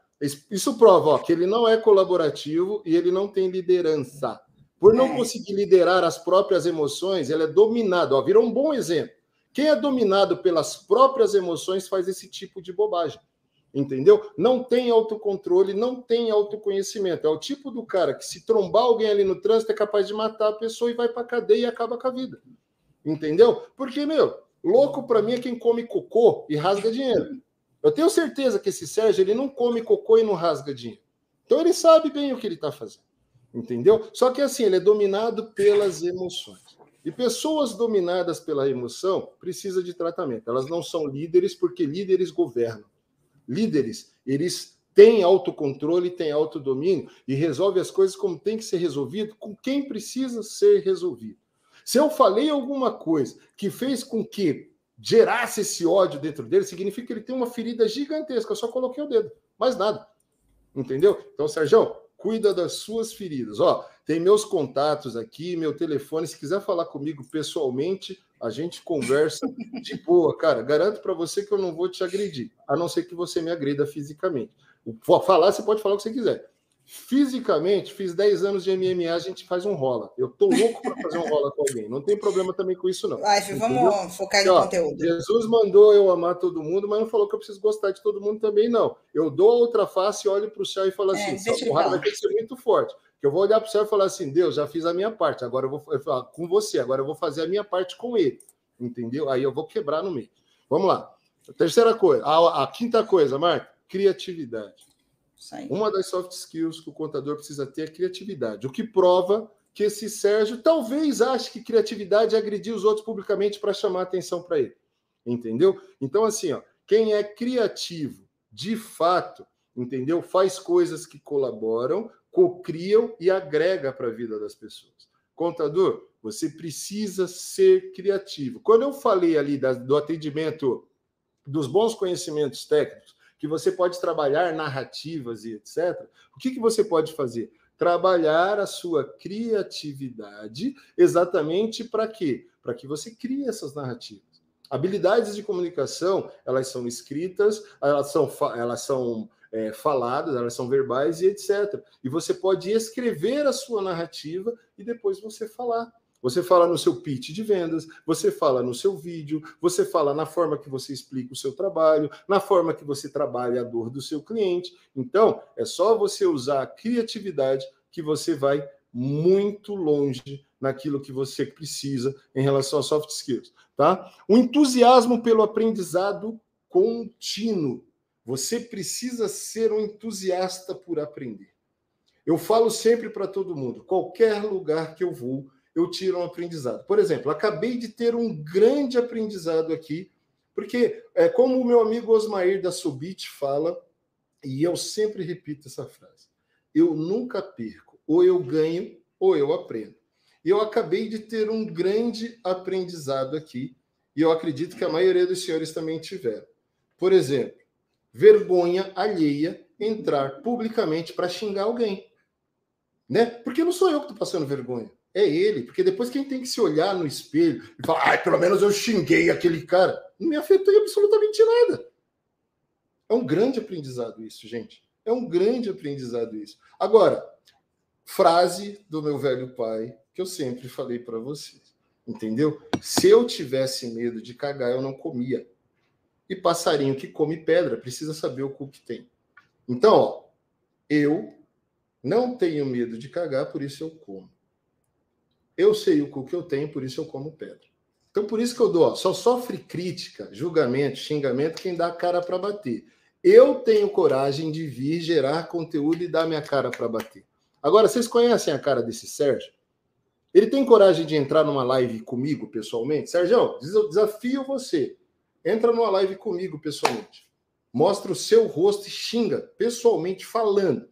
Isso prova ó, que ele não é colaborativo e ele não tem liderança. Por não é. conseguir liderar as próprias emoções, ele é dominado. Ó, virou um bom exemplo. Quem é dominado pelas próprias emoções faz esse tipo de bobagem. Entendeu? Não tem autocontrole, não tem autoconhecimento. É o tipo do cara que, se trombar alguém ali no trânsito, é capaz de matar a pessoa e vai para cadeia e acaba com a vida. Entendeu? Porque, meu, louco para mim é quem come cocô e rasga dinheiro. Eu tenho certeza que esse Sérgio ele não come cocô e não rasga dinheiro. Então ele sabe bem o que ele está fazendo. Entendeu? Só que assim, ele é dominado pelas emoções. E pessoas dominadas pela emoção precisam de tratamento. Elas não são líderes porque líderes governam. Líderes, eles têm autocontrole, têm autodomínio e resolvem as coisas como tem que ser resolvido, com quem precisa ser resolvido. Se eu falei alguma coisa que fez com que gerasse esse ódio dentro dele, significa que ele tem uma ferida gigantesca. Eu só coloquei o dedo, mais nada. Entendeu? Então, Sérgio, cuida das suas feridas. Ó, tem meus contatos aqui, meu telefone. Se quiser falar comigo pessoalmente, A gente conversa de boa, cara. Garanto para você que eu não vou te agredir, a não ser que você me agrida fisicamente. Falar, você pode falar o que você quiser. Fisicamente, fiz 10 anos de MMA, a gente faz um rola. Eu tô louco para fazer um rola com alguém. Não tem problema também com isso, não. Life, vamos focar no conteúdo. Jesus mandou eu amar todo mundo, mas não falou que eu preciso gostar de todo mundo também, não. Eu dou a outra face, olho para o céu e falo é, assim: essa porrada vai ter que ser muito forte. Que eu vou olhar para o céu e falar assim: Deus, já fiz a minha parte, agora eu vou eu falar com você, agora eu vou fazer a minha parte com ele. Entendeu? Aí eu vou quebrar no meio. Vamos lá. A terceira coisa, a, a quinta coisa, Marta, criatividade. Uma das soft skills que o contador precisa ter é criatividade, o que prova que esse Sérgio talvez ache que criatividade é agredir os outros publicamente para chamar atenção para ele. Entendeu? Então, assim, ó, quem é criativo de fato, entendeu? Faz coisas que colaboram, cocriam e agrega para a vida das pessoas. Contador, você precisa ser criativo. Quando eu falei ali da, do atendimento dos bons conhecimentos técnicos, que você pode trabalhar narrativas e etc. O que, que você pode fazer? Trabalhar a sua criatividade exatamente para quê? Para que você crie essas narrativas. Habilidades de comunicação, elas são escritas, elas são, elas são é, faladas, elas são verbais e etc. E você pode escrever a sua narrativa e depois você falar. Você fala no seu pitch de vendas, você fala no seu vídeo, você fala na forma que você explica o seu trabalho, na forma que você trabalha a dor do seu cliente. Então, é só você usar a criatividade que você vai muito longe naquilo que você precisa em relação a soft skills, tá? O entusiasmo pelo aprendizado contínuo. Você precisa ser um entusiasta por aprender. Eu falo sempre para todo mundo, qualquer lugar que eu vou, eu tiro um aprendizado. Por exemplo, acabei de ter um grande aprendizado aqui, porque é como o meu amigo Osmair da Subit fala, e eu sempre repito essa frase: eu nunca perco, ou eu ganho, ou eu aprendo. E eu acabei de ter um grande aprendizado aqui, e eu acredito que a maioria dos senhores também tiveram. Por exemplo, vergonha alheia entrar publicamente para xingar alguém. Né? Porque não sou eu que estou passando vergonha. É ele, porque depois quem tem que se olhar no espelho e falar, ai, pelo menos eu xinguei aquele cara, não me afetou em absolutamente nada. É um grande aprendizado isso, gente. É um grande aprendizado isso. Agora, frase do meu velho pai, que eu sempre falei para vocês, entendeu? Se eu tivesse medo de cagar, eu não comia. E passarinho que come pedra precisa saber o cu que tem. Então, ó, eu não tenho medo de cagar, por isso eu como. Eu sei o cu que eu tenho, por isso eu como pedra. Então, por isso que eu dou, ó, só sofre crítica, julgamento, xingamento quem dá a cara para bater. Eu tenho coragem de vir gerar conteúdo e dar minha cara para bater. Agora, vocês conhecem a cara desse Sérgio? Ele tem coragem de entrar numa live comigo pessoalmente? Sérgio, desafio você. Entra numa live comigo pessoalmente. Mostra o seu rosto e xinga pessoalmente falando.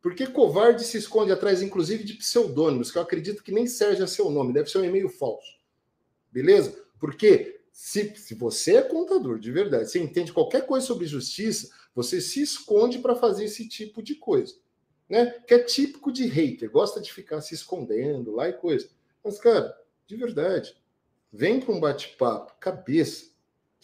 Porque covarde se esconde atrás, inclusive, de pseudônimos, que eu acredito que nem é seu nome, deve ser um e-mail falso. Beleza? Porque se, se você é contador de verdade, você entende qualquer coisa sobre justiça, você se esconde para fazer esse tipo de coisa. Né? Que é típico de hater, gosta de ficar se escondendo lá e coisa. Mas, cara, de verdade, vem para um bate-papo, cabeça,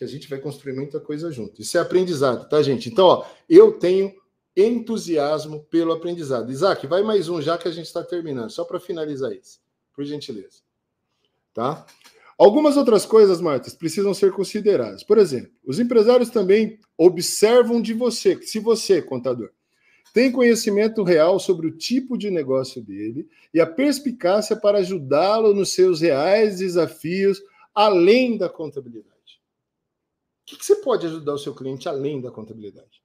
que a gente vai construir muita coisa junto. Isso é aprendizado, tá, gente? Então, ó, eu tenho entusiasmo pelo aprendizado. Isaac, vai mais um já que a gente está terminando, só para finalizar isso, por gentileza. Tá? Algumas outras coisas, Martas, precisam ser consideradas. Por exemplo, os empresários também observam de você, se você, contador, tem conhecimento real sobre o tipo de negócio dele e a perspicácia para ajudá-lo nos seus reais desafios além da contabilidade. O que você pode ajudar o seu cliente além da contabilidade?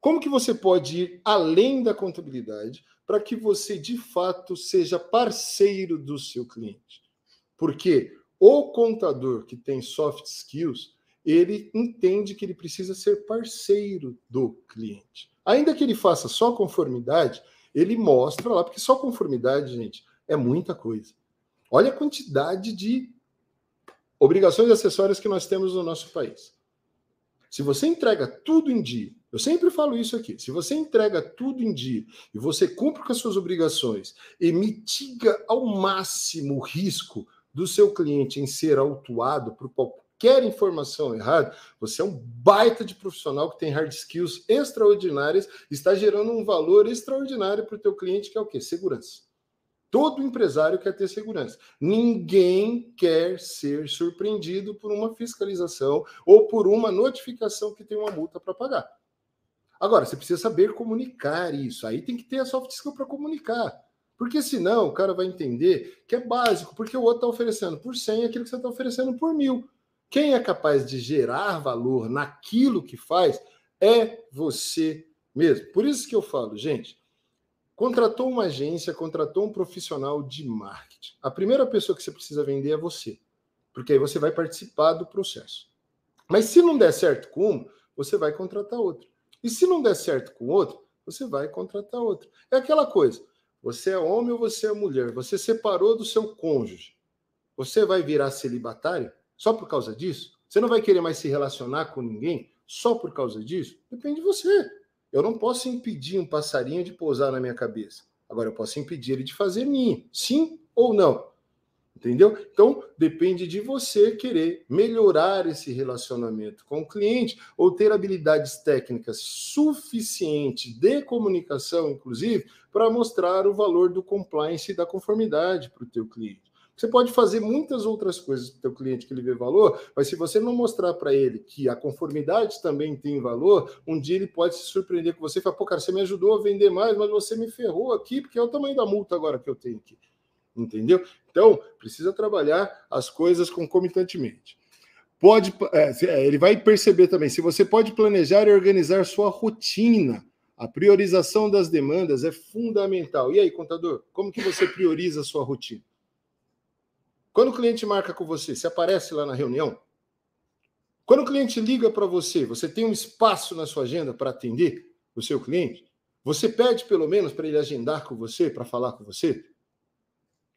Como que você pode ir além da contabilidade para que você de fato seja parceiro do seu cliente? Porque o contador que tem soft skills, ele entende que ele precisa ser parceiro do cliente. Ainda que ele faça só conformidade, ele mostra lá, porque só conformidade, gente, é muita coisa. Olha a quantidade de obrigações acessórias que nós temos no nosso país. Se você entrega tudo em dia, eu sempre falo isso aqui, se você entrega tudo em dia e você cumpre com as suas obrigações e mitiga ao máximo o risco do seu cliente em ser autuado por qualquer informação errada, você é um baita de profissional que tem hard skills extraordinárias, está gerando um valor extraordinário para o teu cliente, que é o quê? Segurança. Todo empresário quer ter segurança. Ninguém quer ser surpreendido por uma fiscalização ou por uma notificação que tem uma multa para pagar. Agora, você precisa saber comunicar isso. Aí tem que ter a soft skill para comunicar. Porque senão o cara vai entender que é básico, porque o outro está oferecendo por 100 aquilo que você está oferecendo por mil. Quem é capaz de gerar valor naquilo que faz é você mesmo. Por isso que eu falo, gente, contratou uma agência, contratou um profissional de marketing. A primeira pessoa que você precisa vender é você, porque aí você vai participar do processo. Mas se não der certo com um, você vai contratar outro. E se não der certo com outro, você vai contratar outro. É aquela coisa. Você é homem ou você é mulher? Você separou do seu cônjuge. Você vai virar celibatário só por causa disso? Você não vai querer mais se relacionar com ninguém só por causa disso? Depende de você. Eu não posso impedir um passarinho de pousar na minha cabeça. Agora eu posso impedir ele de fazer ninho. Sim ou não? Entendeu? Então, depende de você querer melhorar esse relacionamento com o cliente ou ter habilidades técnicas suficientes de comunicação, inclusive, para mostrar o valor do compliance e da conformidade para o teu cliente. Você pode fazer muitas outras coisas para o teu cliente que ele vê valor, mas se você não mostrar para ele que a conformidade também tem valor, um dia ele pode se surpreender com você e falar, pô, cara, você me ajudou a vender mais, mas você me ferrou aqui, porque é o tamanho da multa agora que eu tenho aqui entendeu? Então, precisa trabalhar as coisas concomitantemente. Pode, é, é, ele vai perceber também se você pode planejar e organizar sua rotina. A priorização das demandas é fundamental. E aí, contador, como que você prioriza a sua rotina? Quando o cliente marca com você, você aparece lá na reunião? Quando o cliente liga para você, você tem um espaço na sua agenda para atender o seu cliente? Você pede pelo menos para ele agendar com você, para falar com você?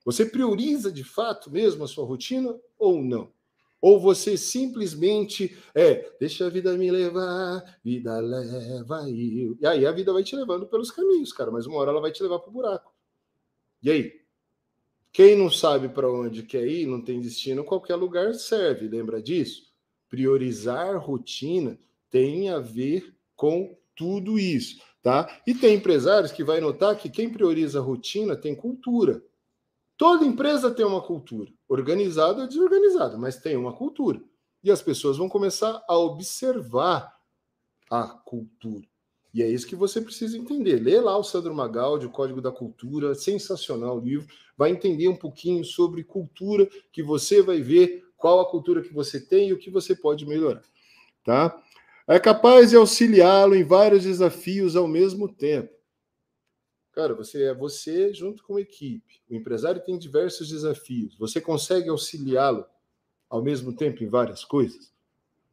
Você prioriza de fato mesmo a sua rotina ou não? Ou você simplesmente é, deixa a vida me levar, vida leva eu. E aí a vida vai te levando pelos caminhos, cara, mas uma hora ela vai te levar para o buraco. E aí? Quem não sabe para onde quer ir, não tem destino, qualquer lugar serve, lembra disso? Priorizar rotina tem a ver com tudo isso, tá? E tem empresários que vai notar que quem prioriza rotina tem cultura. Toda empresa tem uma cultura, organizada ou desorganizada, mas tem uma cultura. E as pessoas vão começar a observar a cultura. E é isso que você precisa entender. Lê lá o Sandro Magaldi, o Código da Cultura, sensacional o livro. Vai entender um pouquinho sobre cultura, que você vai ver qual a cultura que você tem e o que você pode melhorar. Tá? É capaz de auxiliá-lo em vários desafios ao mesmo tempo. Cara, você é você junto com a equipe. O empresário tem diversos desafios. Você consegue auxiliá-lo ao mesmo tempo em várias coisas?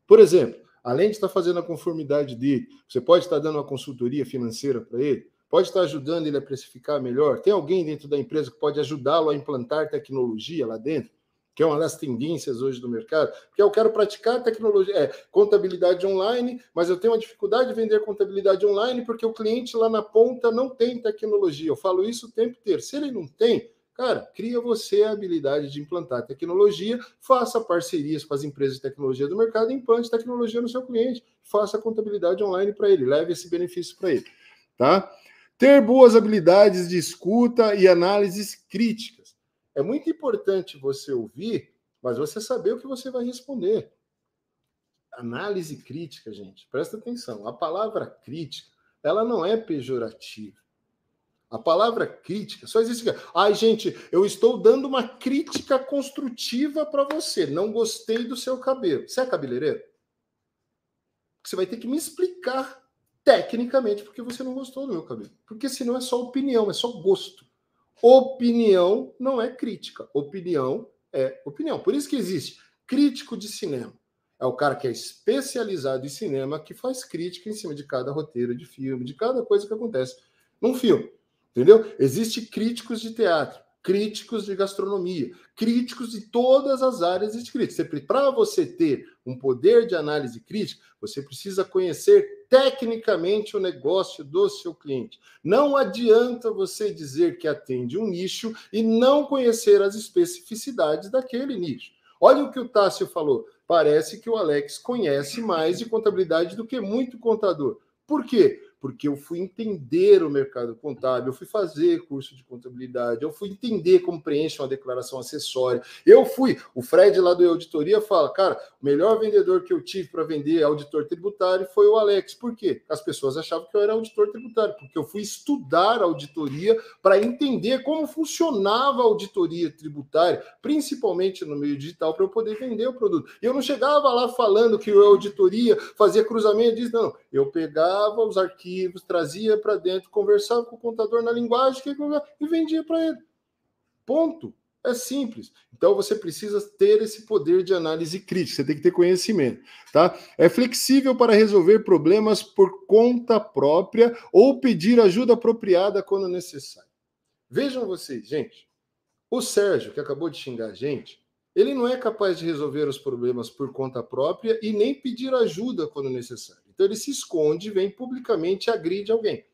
Por exemplo, além de estar fazendo a conformidade dele, você pode estar dando uma consultoria financeira para ele, pode estar ajudando ele a precificar melhor. Tem alguém dentro da empresa que pode ajudá-lo a implantar tecnologia lá dentro? que é uma das tendências hoje do mercado, porque eu quero praticar tecnologia, é, contabilidade online, mas eu tenho uma dificuldade de vender contabilidade online porque o cliente lá na ponta não tem tecnologia. Eu falo isso o tempo inteiro. Se ele não tem, cara, cria você a habilidade de implantar tecnologia, faça parcerias com as empresas de tecnologia do mercado, implante tecnologia no seu cliente, faça contabilidade online para ele, leve esse benefício para ele, tá? Ter boas habilidades de escuta e análises críticas. É muito importante você ouvir, mas você saber o que você vai responder. Análise crítica, gente, presta atenção. A palavra crítica, ela não é pejorativa. A palavra crítica só existe. Ai, gente, eu estou dando uma crítica construtiva para você. Não gostei do seu cabelo. Você é cabeleireiro? Você vai ter que me explicar tecnicamente porque você não gostou do meu cabelo. Porque senão é só opinião, é só gosto. Opinião não é crítica. Opinião é opinião. Por isso que existe crítico de cinema. É o cara que é especializado em cinema que faz crítica em cima de cada roteiro de filme, de cada coisa que acontece num filme. Entendeu? Existe críticos de teatro. críticos de gastronomia, críticos de todas as áreas crítica. Para você ter um poder de análise crítica, você precisa conhecer tecnicamente o negócio do seu cliente. Não adianta você dizer que atende um nicho e não conhecer as especificidades daquele nicho. Olha o que o Tássio falou. Parece que o Alex conhece mais de contabilidade do que muito contador. Por quê? Porque eu fui entender o mercado contábil, eu fui fazer curso de contabilidade, eu fui entender como preenche uma declaração acessória. Eu fui, o Fred lá do Auditoria fala, cara, o melhor vendedor que eu tive para vender auditor tributário foi o Alex. Por quê? As pessoas achavam que eu era auditor tributário, porque eu fui estudar auditoria para entender como funcionava a auditoria tributária, principalmente no meio digital, para eu poder vender o produto. Eu não chegava lá falando que a auditoria fazia cruzamento disso, não. Eu pegava os arquivos arquivos, trazia para dentro, conversava com o contador na linguagem que e vendia para ele. Ponto. É simples. Então você precisa ter esse poder de análise crítica, você tem que ter conhecimento, tá? É flexível para resolver problemas por conta própria ou pedir ajuda apropriada quando necessário. Vejam vocês, gente. O Sérgio, que acabou de xingar a gente, ele não é capaz de resolver os problemas por conta própria e nem pedir ajuda quando necessário. Então ele se esconde, vem publicamente e agride alguém.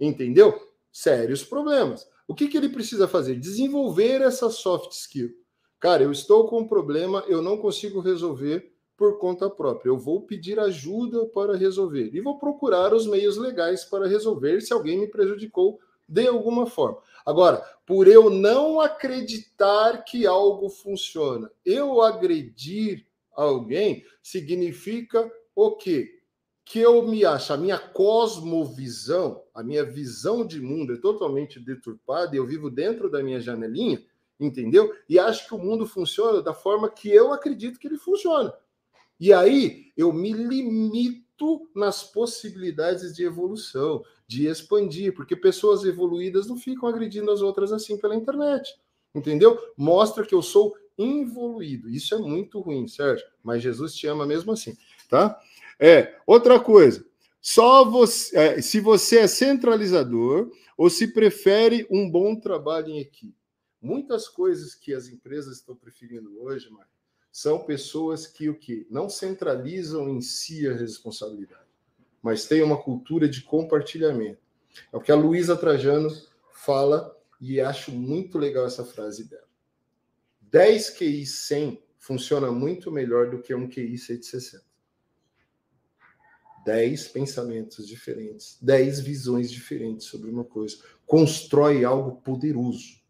Entendeu? Sérios problemas. O que, que ele precisa fazer? Desenvolver essa soft skill. Cara, eu estou com um problema, eu não consigo resolver por conta própria. Eu vou pedir ajuda para resolver e vou procurar os meios legais para resolver se alguém me prejudicou de alguma forma. Agora, por eu não acreditar que algo funciona, eu agredir alguém significa o quê? Que eu me acho, a minha cosmovisão, a minha visão de mundo é totalmente deturpada e eu vivo dentro da minha janelinha, entendeu? E acho que o mundo funciona da forma que eu acredito que ele funciona. E aí eu me limito nas possibilidades de evolução, de expandir, porque pessoas evoluídas não ficam agredindo as outras assim pela internet, entendeu? Mostra que eu sou involuído. Isso é muito ruim, Sérgio, mas Jesus te ama mesmo assim, tá? É, outra coisa. Só você, é, se você é centralizador ou se prefere um bom trabalho em equipe. Muitas coisas que as empresas estão preferindo hoje, Mário, são pessoas que o que não centralizam em si a responsabilidade, mas têm uma cultura de compartilhamento. É o que a Luísa Trajano fala e acho muito legal essa frase dela. 10 QI 100 funciona muito melhor do que um QI 160. 10 pensamentos diferentes, 10 visões diferentes sobre uma coisa. Constrói algo poderoso.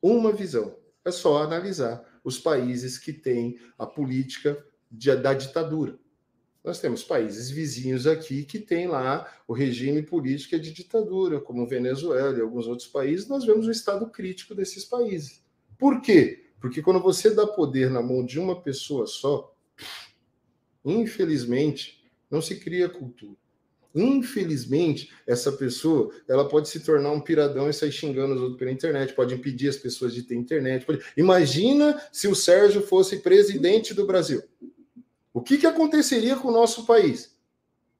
Uma visão. É só analisar os países que têm a política de, da ditadura. Nós temos países vizinhos aqui que têm lá o regime político de ditadura, como Venezuela e alguns outros países. Nós vemos o estado crítico desses países. Por quê? Porque quando você dá poder na mão de uma pessoa só, infelizmente, não se cria cultura. Infelizmente, essa pessoa ela pode se tornar um piradão e sair xingando os outros pela internet, pode impedir as pessoas de ter internet. Pode... Imagina se o Sérgio fosse presidente do Brasil. O que, que aconteceria com o nosso país?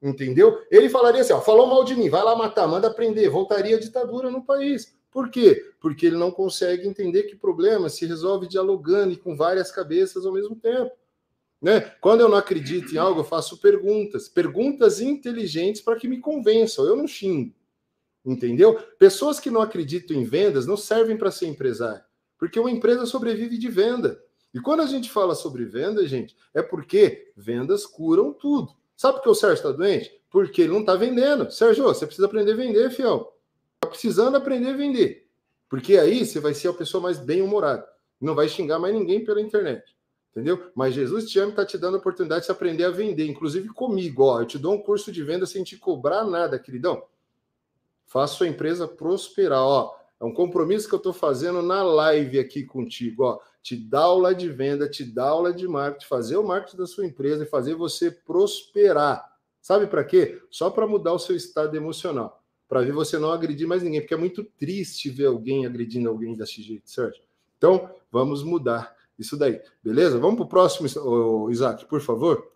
Entendeu? Ele falaria assim: ó, falou mal de mim, vai lá matar, manda prender, voltaria a ditadura no país. Por quê? Porque ele não consegue entender que problema se resolve dialogando e com várias cabeças ao mesmo tempo. Né? Quando eu não acredito em algo, eu faço perguntas, perguntas inteligentes para que me convençam. Eu não xingo, entendeu? Pessoas que não acreditam em vendas não servem para ser empresário, porque uma empresa sobrevive de venda. E quando a gente fala sobre venda, gente, é porque vendas curam tudo. Sabe por que o Sérgio está doente? Porque ele não está vendendo. Sérgio, você precisa aprender a vender, fiel. Está precisando aprender a vender. Porque aí você vai ser a pessoa mais bem-humorada. Não vai xingar mais ninguém pela internet. Entendeu? Mas Jesus te ama e está te dando a oportunidade de se aprender a vender, inclusive comigo. Ó, eu te dou um curso de venda sem te cobrar nada, queridão. Faça sua empresa prosperar. Ó, é um compromisso que eu estou fazendo na live aqui contigo. Ó, te dá aula de venda, te dá aula de marketing, fazer o marketing da sua empresa e fazer você prosperar. Sabe para quê? Só para mudar o seu estado emocional. Para ver você não agredir mais ninguém, porque é muito triste ver alguém agredindo alguém desse jeito, certo? Então, vamos mudar isso daí, beleza? Vamos para o próximo, Isaac, por favor.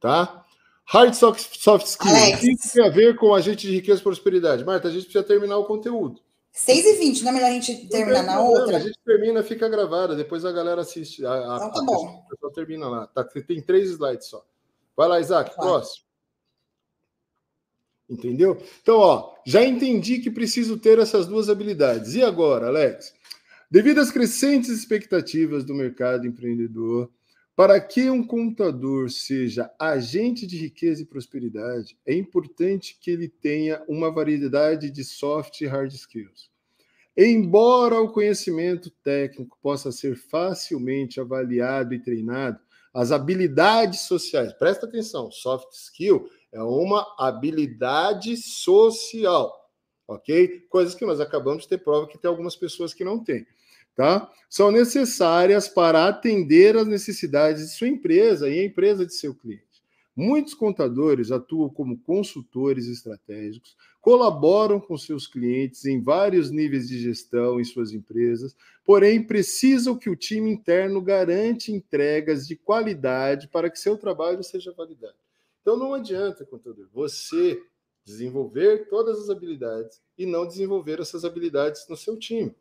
Tá? Hard soft, soft skills. O que tem a ver com agente de riqueza e prosperidade? Marta, a gente precisa terminar o conteúdo. 6 e 20 não é melhor a gente terminar na outra? A gente termina, fica gravada, depois a galera assiste. A, a, então tá bom. A pessoa termina lá. Tá, tem três slides só. Vai lá, Isaac, Vai. próximo. Entendeu? Então, ó, já entendi que preciso ter essas duas habilidades. E agora, Alex? Devido às crescentes expectativas do mercado empreendedor, para que um contador seja agente de riqueza e prosperidade, é importante que ele tenha uma variedade de soft e hard skills. Embora o conhecimento técnico possa ser facilmente avaliado e treinado, as habilidades sociais, presta atenção, soft skill é uma habilidade social, ok? Coisas que nós acabamos de ter prova que tem algumas pessoas que não têm tá? São necessárias para atender às necessidades de sua empresa e a empresa de seu cliente. Muitos contadores atuam como consultores estratégicos, colaboram com seus clientes em vários níveis de gestão em suas empresas, porém precisam que o time interno garante entregas de qualidade para que seu trabalho seja validado. Então não adianta, contador, você desenvolver todas as habilidades e não desenvolver essas habilidades no seu time.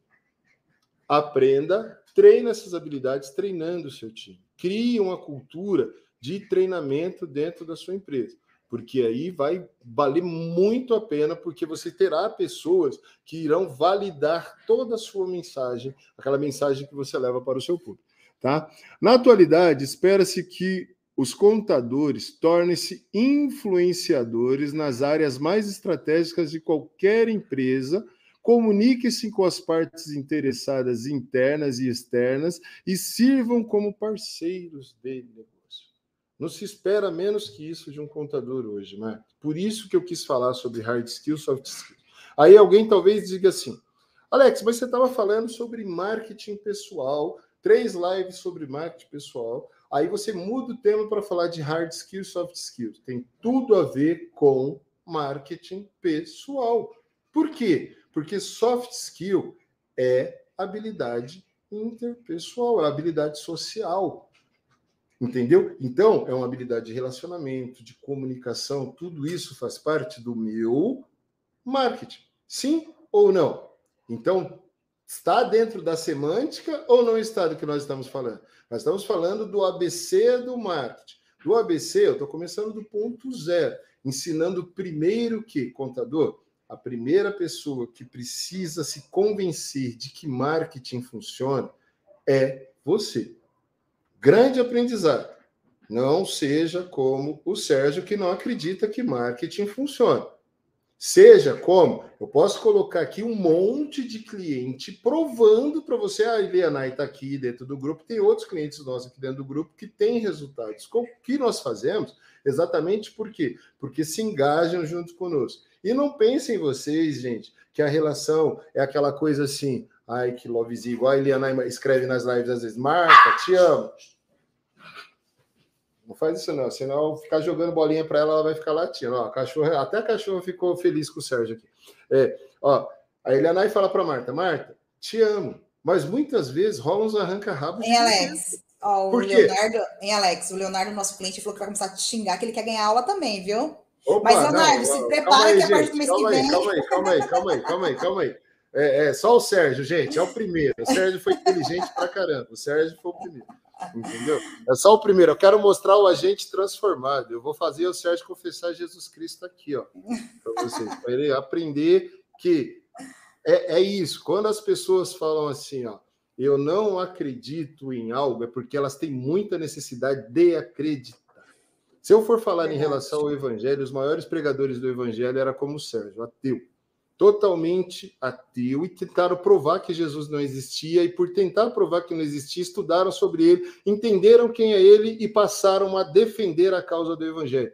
Aprenda, treine essas habilidades treinando o seu time. Crie uma cultura de treinamento dentro da sua empresa, porque aí vai valer muito a pena, porque você terá pessoas que irão validar toda a sua mensagem, aquela mensagem que você leva para o seu público. Tá? Na atualidade, espera-se que os contadores tornem-se influenciadores nas áreas mais estratégicas de qualquer empresa Comunique-se com as partes interessadas internas e externas e sirvam como parceiros de negócio. Não se espera menos que isso de um contador hoje, Marco. Por isso que eu quis falar sobre hard skills, soft skills. Aí alguém talvez diga assim: Alex, mas você estava falando sobre marketing pessoal, três lives sobre marketing pessoal. Aí você muda o tema para falar de hard skills, soft skills. Tem tudo a ver com marketing pessoal. Por quê? Porque soft skill é habilidade interpessoal, é habilidade social. Entendeu? Então, é uma habilidade de relacionamento, de comunicação, tudo isso faz parte do meu marketing. Sim ou não? Então, está dentro da semântica ou não está do que nós estamos falando? Nós estamos falando do ABC do marketing. Do ABC, eu estou começando do ponto zero, ensinando primeiro que, contador, a primeira pessoa que precisa se convencer de que marketing funciona é você. Grande aprendizado. Não seja como o Sérgio que não acredita que marketing funciona. Seja como, eu posso colocar aqui um monte de cliente provando para você, a Eliana está aqui dentro do grupo, tem outros clientes nossos aqui dentro do grupo que têm resultados. O que nós fazemos? Exatamente por quê? Porque se engajam junto conosco. E não pensem vocês, gente, que a relação é aquela coisa assim, ai, que lovezinho, igual a Eliana escreve nas lives às vezes, Marca, te amo. Não faz isso não, senão ficar jogando bolinha para ela, ela vai ficar latindo. Ó, a cachorra, até a cachorra ficou feliz com o Sérgio aqui. É, ó, a Eliana fala para Marta, Marta, te amo. Mas muitas vezes rola uns arranca-rabos. Em Alex, ó, o Leonardo, em Alex, o Leonardo, nosso cliente, falou que vai começar a te xingar, que ele quer ganhar aula também, viu? Opa, Mas, Leonardo, se prepara aí, que a partir do mês que vem. Calma aí, calma aí, calma aí, calma aí, calma aí. É, é, só o Sérgio, gente, é o primeiro. O Sérgio foi inteligente pra caramba. O Sérgio foi o primeiro. Entendeu? É só o primeiro. Eu quero mostrar o agente transformado. Eu vou fazer o Sérgio confessar Jesus Cristo aqui, ó, para vocês, para ele aprender que é, é isso. Quando as pessoas falam assim, ó, eu não acredito em algo, é porque elas têm muita necessidade de acreditar. Se eu for falar em relação ao evangelho, os maiores pregadores do evangelho era como o Sérgio, ateu. Totalmente ateu e tentaram provar que Jesus não existia, e por tentar provar que não existia, estudaram sobre ele, entenderam quem é ele e passaram a defender a causa do evangelho.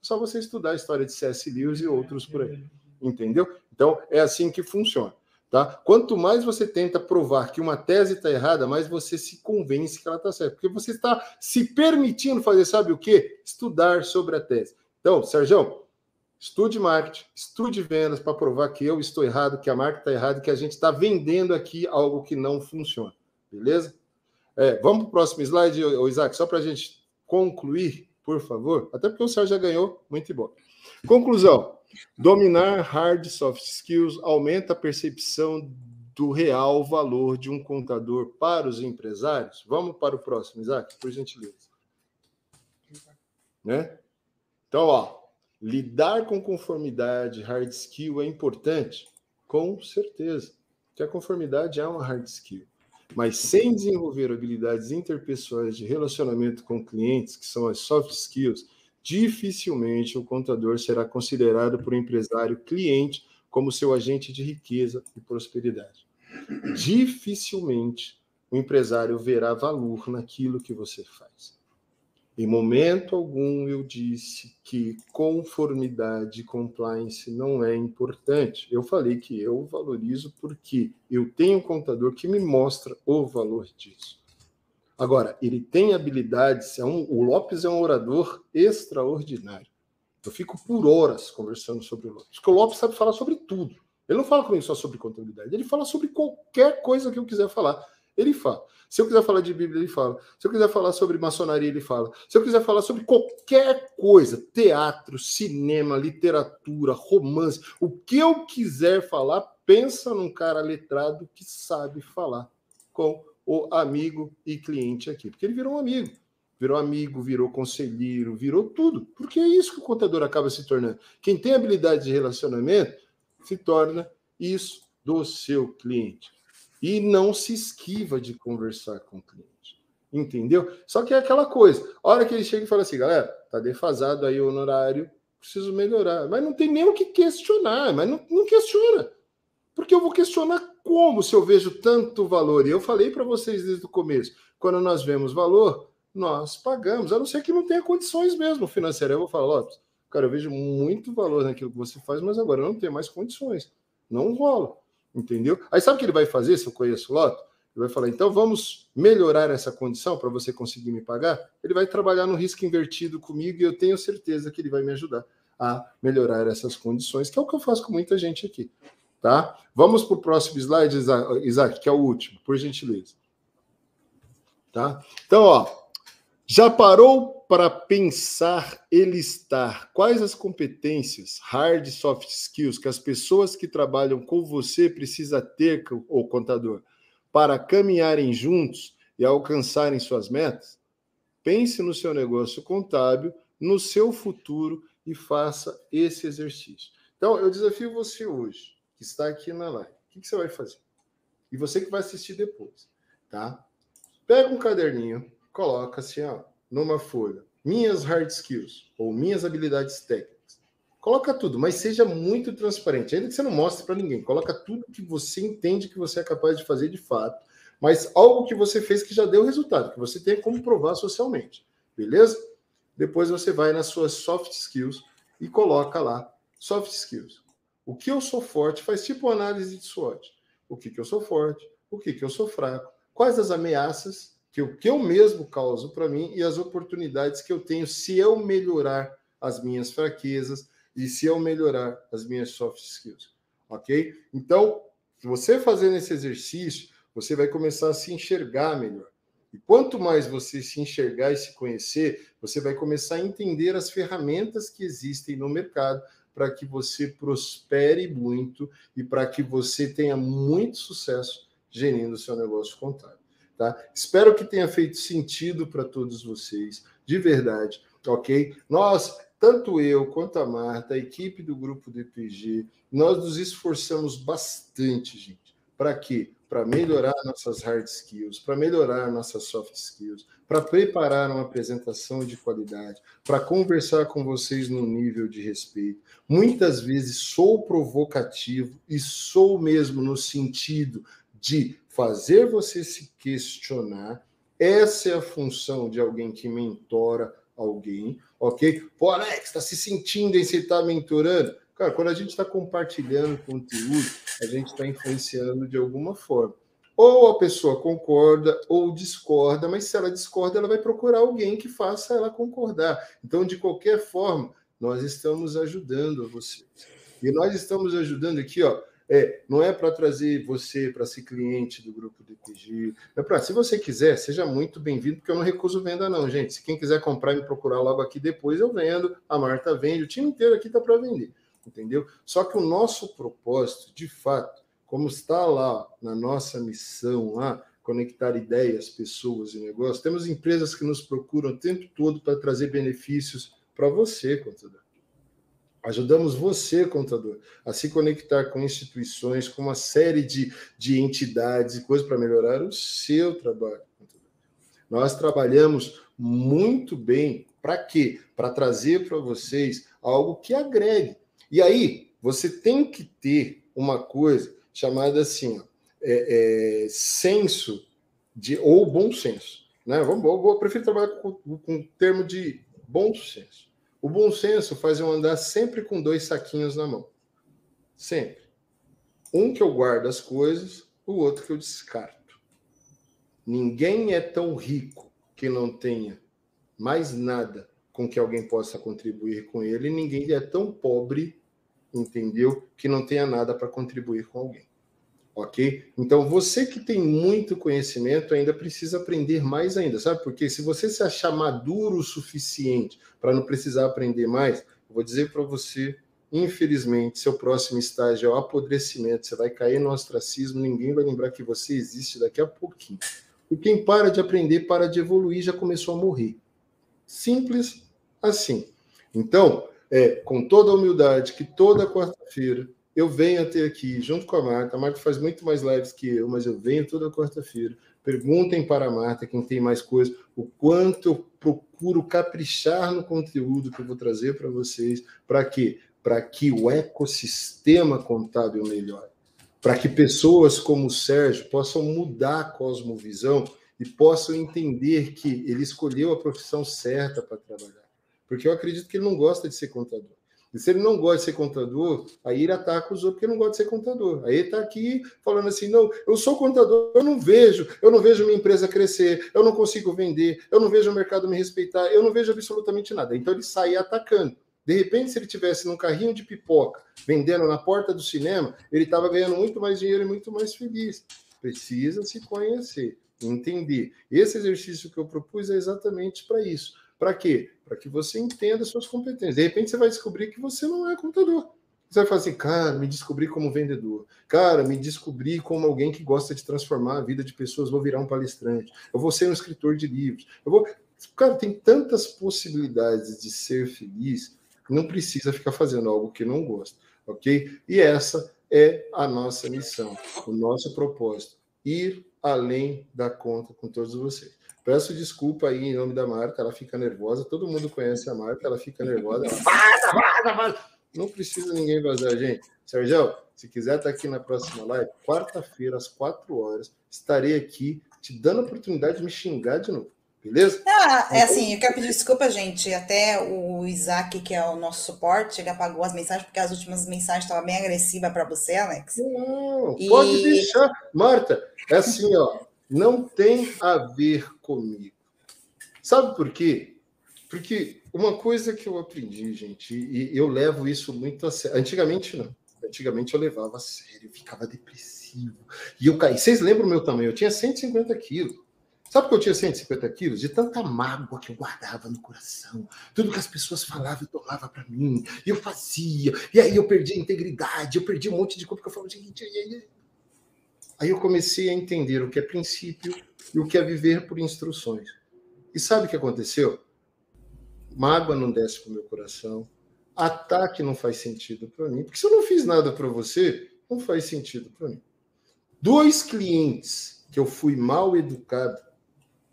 Só você estudar a história de C.S. Lewis e outros por aí. Entendeu? Então, é assim que funciona. Tá? Quanto mais você tenta provar que uma tese está errada, mais você se convence que ela está certa. Porque você está se permitindo fazer, sabe o quê? Estudar sobre a tese. Então, Sérgio, estude marketing, estude vendas para provar que eu estou errado, que a marca está errada, que a gente está vendendo aqui algo que não funciona. Beleza? É, vamos para o próximo slide, Isaac, só para a gente concluir. por favor. Até porque o Sérgio já ganhou, muito bom. Conclusão: dominar hard soft skills aumenta a percepção do real valor de um contador para os empresários? Vamos para o próximo, Isaac, por gentileza. Né? Então, ó, lidar com conformidade, hard skill é importante? Com certeza, que a conformidade é uma hard skill. Mas sem desenvolver habilidades interpessoais de relacionamento com clientes, que são as soft skills, dificilmente o contador será considerado por um empresário cliente como seu agente de riqueza e prosperidade. Dificilmente o empresário verá valor naquilo que você faz. Em momento algum eu disse que conformidade e compliance não é importante. Eu falei que eu valorizo porque eu tenho um contador que me mostra o valor disso. Agora, ele tem habilidades, é um, o Lopes é um orador extraordinário. Eu fico por horas conversando sobre o Lopes, porque o Lopes sabe falar sobre tudo. Ele não fala comigo só sobre contabilidade, ele fala sobre qualquer coisa que eu quiser falar. Ele fala. Se eu quiser falar de Bíblia, ele fala. Se eu quiser falar sobre maçonaria, ele fala. Se eu quiser falar sobre qualquer coisa, teatro, cinema, literatura, romance, o que eu quiser falar, pensa num cara letrado que sabe falar com o amigo e cliente aqui. Porque ele virou um amigo. Virou amigo, virou conselheiro, virou tudo. Porque é isso que o contador acaba se tornando. Quem tem habilidade de relacionamento se torna isso do seu cliente. E não se esquiva de conversar com o cliente. Entendeu? Só que é aquela coisa. A hora que ele chega e fala assim, galera, tá defasado aí o honorário, preciso melhorar. Mas não tem nem o que questionar, mas não, não questiona. Porque eu vou questionar como se eu vejo tanto valor. E eu falei para vocês desde o começo, quando nós vemos valor, nós pagamos, a não ser que não tenha condições mesmo financeiras. Eu vou falar, Lopes, Cara, eu vejo muito valor naquilo que você faz, mas agora eu não tenho mais condições. Não rola. Entendeu? Aí sabe o que ele vai fazer se eu conheço o Loto? Ele vai falar, então vamos melhorar essa condição para você conseguir me pagar? Ele vai trabalhar no risco invertido comigo e eu tenho certeza que ele vai me ajudar a melhorar essas condições, que é o que eu faço com muita gente aqui. Tá? Vamos para o próximo slide, Isaac, que é o último, por gentileza. Tá? Então, ó, já parou para pensar e listar quais as competências, hard e soft skills, que as pessoas que trabalham com você precisam ter, o contador, para caminharem juntos e alcançarem suas metas? Pense no seu negócio contábil, no seu futuro e faça esse exercício. Então, eu desafio você hoje, que está aqui na live. O que você vai fazer? E você que vai assistir depois, tá? Pega um caderninho, coloca assim, ó, numa folha, minhas hard skills ou minhas habilidades técnicas. Coloca tudo, mas seja muito transparente. Ainda que você não mostre para ninguém, coloca tudo que você entende que você é capaz de fazer de fato, mas algo que você fez que já deu resultado, que você tem como provar socialmente. Beleza? Depois você vai nas suas soft skills e coloca lá soft skills. O que eu sou forte, faz tipo análise de SWOT. O que, que eu sou forte, o que, que eu sou fraco, quais as ameaças que o que eu mesmo causo para mim e as oportunidades que eu tenho se eu melhorar as minhas fraquezas e se eu melhorar as minhas soft skills, ok? Então, você fazendo esse exercício, você vai começar a se enxergar melhor. E quanto mais você se enxergar e se conhecer, você vai começar a entender as ferramentas que existem no mercado para que você prospere muito e para que você tenha muito sucesso gerindo o seu negócio contábil. Tá? Espero que tenha feito sentido para todos vocês, de verdade, ok? Nós, tanto eu quanto a Marta, a equipe do grupo DPG, nós nos esforçamos bastante, gente. Para quê? Para melhorar nossas hard skills, para melhorar nossas soft skills, para preparar uma apresentação de qualidade, para conversar com vocês no nível de respeito. Muitas vezes sou provocativo e sou mesmo no sentido de fazer você se questionar. Essa é a função de alguém que mentora alguém, ok? Pô, Alex, está se sentindo em você estar tá mentorando? Cara, quando a gente está compartilhando conteúdo, a gente está influenciando de alguma forma. Ou a pessoa concorda ou discorda, mas se ela discorda, ela vai procurar alguém que faça ela concordar. Então, de qualquer forma, nós estamos ajudando a vocês. E nós estamos ajudando aqui, ó, é, não é para trazer você para ser cliente do grupo do IPG. É para, se você quiser, seja muito bem-vindo, porque eu não recuso venda, não, gente. Se quem quiser comprar e me procurar logo aqui depois, eu vendo. A Marta vende, o time inteiro aqui está para vender, entendeu? Só que o nosso propósito, de fato, como está lá na nossa missão lá, conectar ideias, pessoas e negócios, temos empresas que nos procuram o tempo todo para trazer benefícios para você, contador. Ajudamos você, contador, a se conectar com instituições, com uma série de, de entidades e coisas para melhorar o seu trabalho. Contador. Nós trabalhamos muito bem para quê? Para trazer para vocês algo que agregue. E aí, você tem que ter uma coisa chamada assim, ó, é, é, senso de ou bom senso. Né? Vamos, eu, eu prefiro trabalhar com, com o termo de bom senso. O bom senso faz eu andar sempre com dois saquinhos na mão. Sempre. Um que eu guardo as coisas, o outro que eu descarto. Ninguém é tão rico que não tenha mais nada com que alguém possa contribuir com ele, ninguém é tão pobre, entendeu, que não tenha nada para contribuir com alguém. Ok? Então, você que tem muito conhecimento ainda precisa aprender mais ainda, sabe? Porque se você se achar maduro o suficiente para não precisar aprender mais, vou dizer para você, infelizmente, seu próximo estágio é o apodrecimento, você vai cair no ostracismo, ninguém vai lembrar que você existe daqui a pouquinho. E quem para de aprender, para de evoluir, já começou a morrer. Simples assim. Então, é, com toda a humildade, que toda quarta-feira eu venho até aqui junto com a Marta. A Marta faz muito mais lives que eu, mas eu venho toda quarta-feira. Perguntem para a Marta, quem tem mais coisa, o quanto eu procuro caprichar no conteúdo que eu vou trazer para vocês. Para quê? Para que o ecossistema contábil melhore. Para que pessoas como o Sérgio possam mudar a cosmovisão e possam entender que ele escolheu a profissão certa para trabalhar. Porque eu acredito que ele não gosta de ser contador. E se ele não gosta de ser contador, aí ele ataca os outros porque não gosta de ser contador. Aí ele está aqui falando assim: não, eu sou contador, eu não vejo, eu não vejo minha empresa crescer, eu não consigo vender, eu não vejo o mercado me respeitar, eu não vejo absolutamente nada. Então ele sai atacando. De repente, se ele tivesse num carrinho de pipoca, vendendo na porta do cinema, ele estava ganhando muito mais dinheiro e muito mais feliz. Precisa se conhecer, entender. Esse exercício que eu propus é exatamente para isso para quê? Para que você entenda suas competências. De repente você vai descobrir que você não é contador. Você vai falar assim, cara, me descobri como vendedor. Cara, me descobri como alguém que gosta de transformar a vida de pessoas. Vou virar um palestrante. Eu vou ser um escritor de livros. Eu vou. Cara, tem tantas possibilidades de ser feliz não precisa ficar fazendo algo que não gosta, ok? E essa é a nossa missão, o nosso propósito: ir além da conta com todos vocês. Peço desculpa aí em nome da marca, ela fica nervosa. Todo mundo conhece a marca, ela fica nervosa. Ela... Vaza, vaza, vaza. Não precisa ninguém vazar, gente. Sérgio, se quiser estar aqui na próxima live, quarta-feira, às quatro horas, estarei aqui te dando a oportunidade de me xingar de novo. Beleza? Ah, é assim, eu quero pedir desculpa, gente. Até o Isaac, que é o nosso suporte, ele apagou as mensagens, porque as últimas mensagens estavam bem agressivas para você, Alex. Não, e... pode deixar. Marta, é assim, ó não tem a ver comigo. Sabe por quê? Porque uma coisa que eu aprendi, gente, e eu levo isso muito a sério. Antigamente não. Antigamente eu levava a sério, eu ficava depressivo. E eu caí. Vocês lembram o meu tamanho? Eu tinha 150 quilos. Sabe que eu tinha 150 quilos? De tanta mágoa que eu guardava no coração. Tudo que as pessoas falavam e tomavam para mim. E eu fazia. E aí eu perdi a integridade, eu perdi um monte de coisa que eu falava, gente, Aí eu comecei a entender o que é princípio e o que é viver por instruções. E sabe o que aconteceu? Mágoa não desce para o meu coração, ataque não faz sentido para mim, porque se eu não fiz nada para você, não faz sentido para mim. Dois clientes que eu fui mal educado,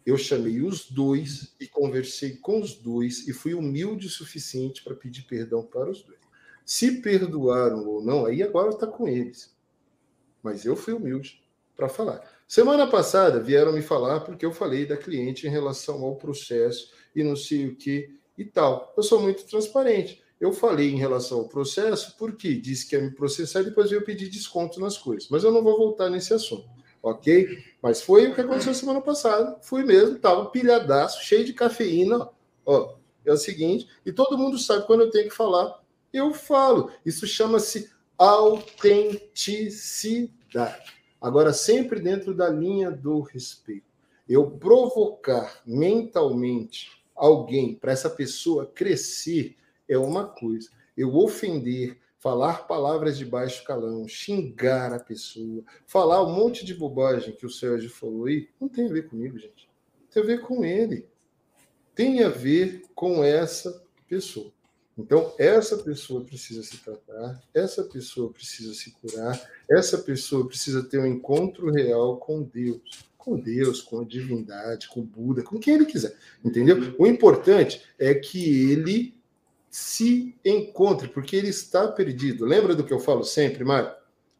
eu chamei os dois e conversei com os dois e fui humilde o suficiente para pedir perdão para os dois. Se perdoaram ou não, aí agora está com eles mas eu fui humilde para falar. Semana passada vieram me falar porque eu falei da cliente em relação ao processo e não sei o que e tal. Eu sou muito transparente. Eu falei em relação ao processo porque disse que ia me processar e depois eu pedir desconto nas coisas. Mas eu não vou voltar nesse assunto, ok? Mas foi o que aconteceu semana passada. Fui mesmo, estava pilhadaço, cheio de cafeína. Ó, é o seguinte, e todo mundo sabe quando eu tenho que falar, eu falo. Isso chama-se autenticidade. Agora, sempre dentro da linha do respeito. Eu provocar mentalmente alguém para essa pessoa crescer é uma coisa. Eu ofender, falar palavras de baixo calão, xingar a pessoa, falar um monte de bobagem que o Sérgio falou aí, não tem a ver comigo, gente. Tem a ver com ele. Tem a ver com essa pessoa. Então, essa pessoa precisa se tratar, essa pessoa precisa se curar, essa pessoa precisa ter um encontro real com Deus, com Deus, com a divindade, com Buda, com quem ele quiser, entendeu? O importante é que ele se encontre, porque ele está perdido. Lembra do que eu falo sempre, Mário?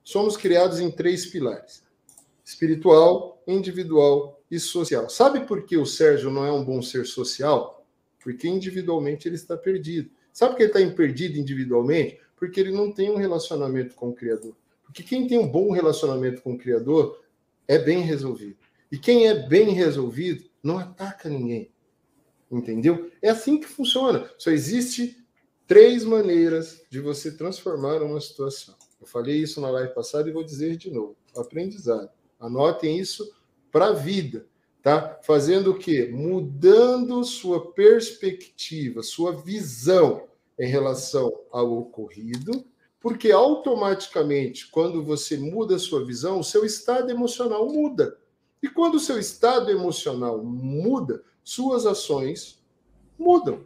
Somos criados em três pilares: espiritual, individual e social. Sabe por que o Sérgio não é um bom ser social? Porque individualmente ele está perdido. Sabe que ele está perdido individualmente? Porque ele não tem um relacionamento com o Criador. Porque quem tem um bom relacionamento com o Criador é bem resolvido. E quem é bem resolvido não ataca ninguém. Entendeu? É assim que funciona. Só existe três maneiras de você transformar uma situação. Eu falei isso na live passada e vou dizer de novo. Aprendizado. Anotem isso para a vida, tá? Fazendo o quê? Mudando sua perspectiva, sua visão em relação ao ocorrido, porque automaticamente, quando você muda sua visão, o seu estado emocional muda. E quando o seu estado emocional muda, suas ações mudam.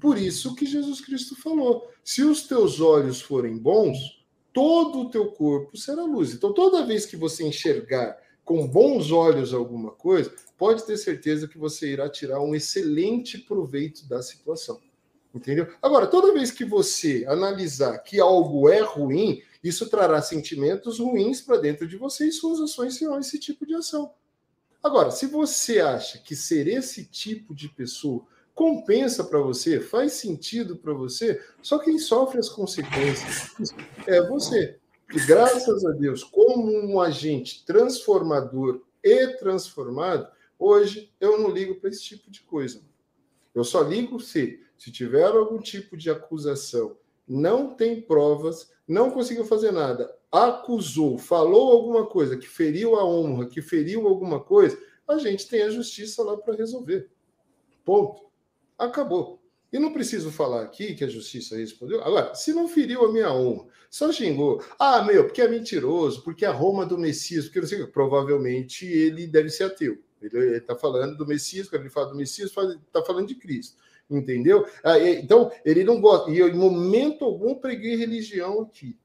Por isso que Jesus Cristo falou: se os teus olhos forem bons, todo o teu corpo será luz. Então, toda vez que você enxergar com bons olhos alguma coisa, pode ter certeza que você irá tirar um excelente proveito da situação. Entendeu? Agora, toda vez que você analisar que algo é ruim, isso trará sentimentos ruins para dentro de você e suas ações serão esse tipo de ação. Agora, se você acha que ser esse tipo de pessoa compensa para você, faz sentido para você, só quem sofre as consequências é você. E graças a Deus, como um agente transformador e transformado, hoje eu não ligo para esse tipo de coisa. Eu só ligo se, se tiver algum tipo de acusação, não tem provas, não conseguiu fazer nada, acusou, falou alguma coisa que feriu a honra, que feriu alguma coisa, a gente tem a justiça lá para resolver. Ponto. Acabou. E não preciso falar aqui que a justiça respondeu. Agora, se não feriu a minha honra, só xingou. Ah, meu, porque é mentiroso, porque a Roma do Messias, porque não sei, provavelmente ele deve ser ateu. Ele está falando do Messias, quando ele fala do Messias, está falando de Cristo. Entendeu? Ah, então, ele não gosta. E eu, em momento algum, preguei religião aqui.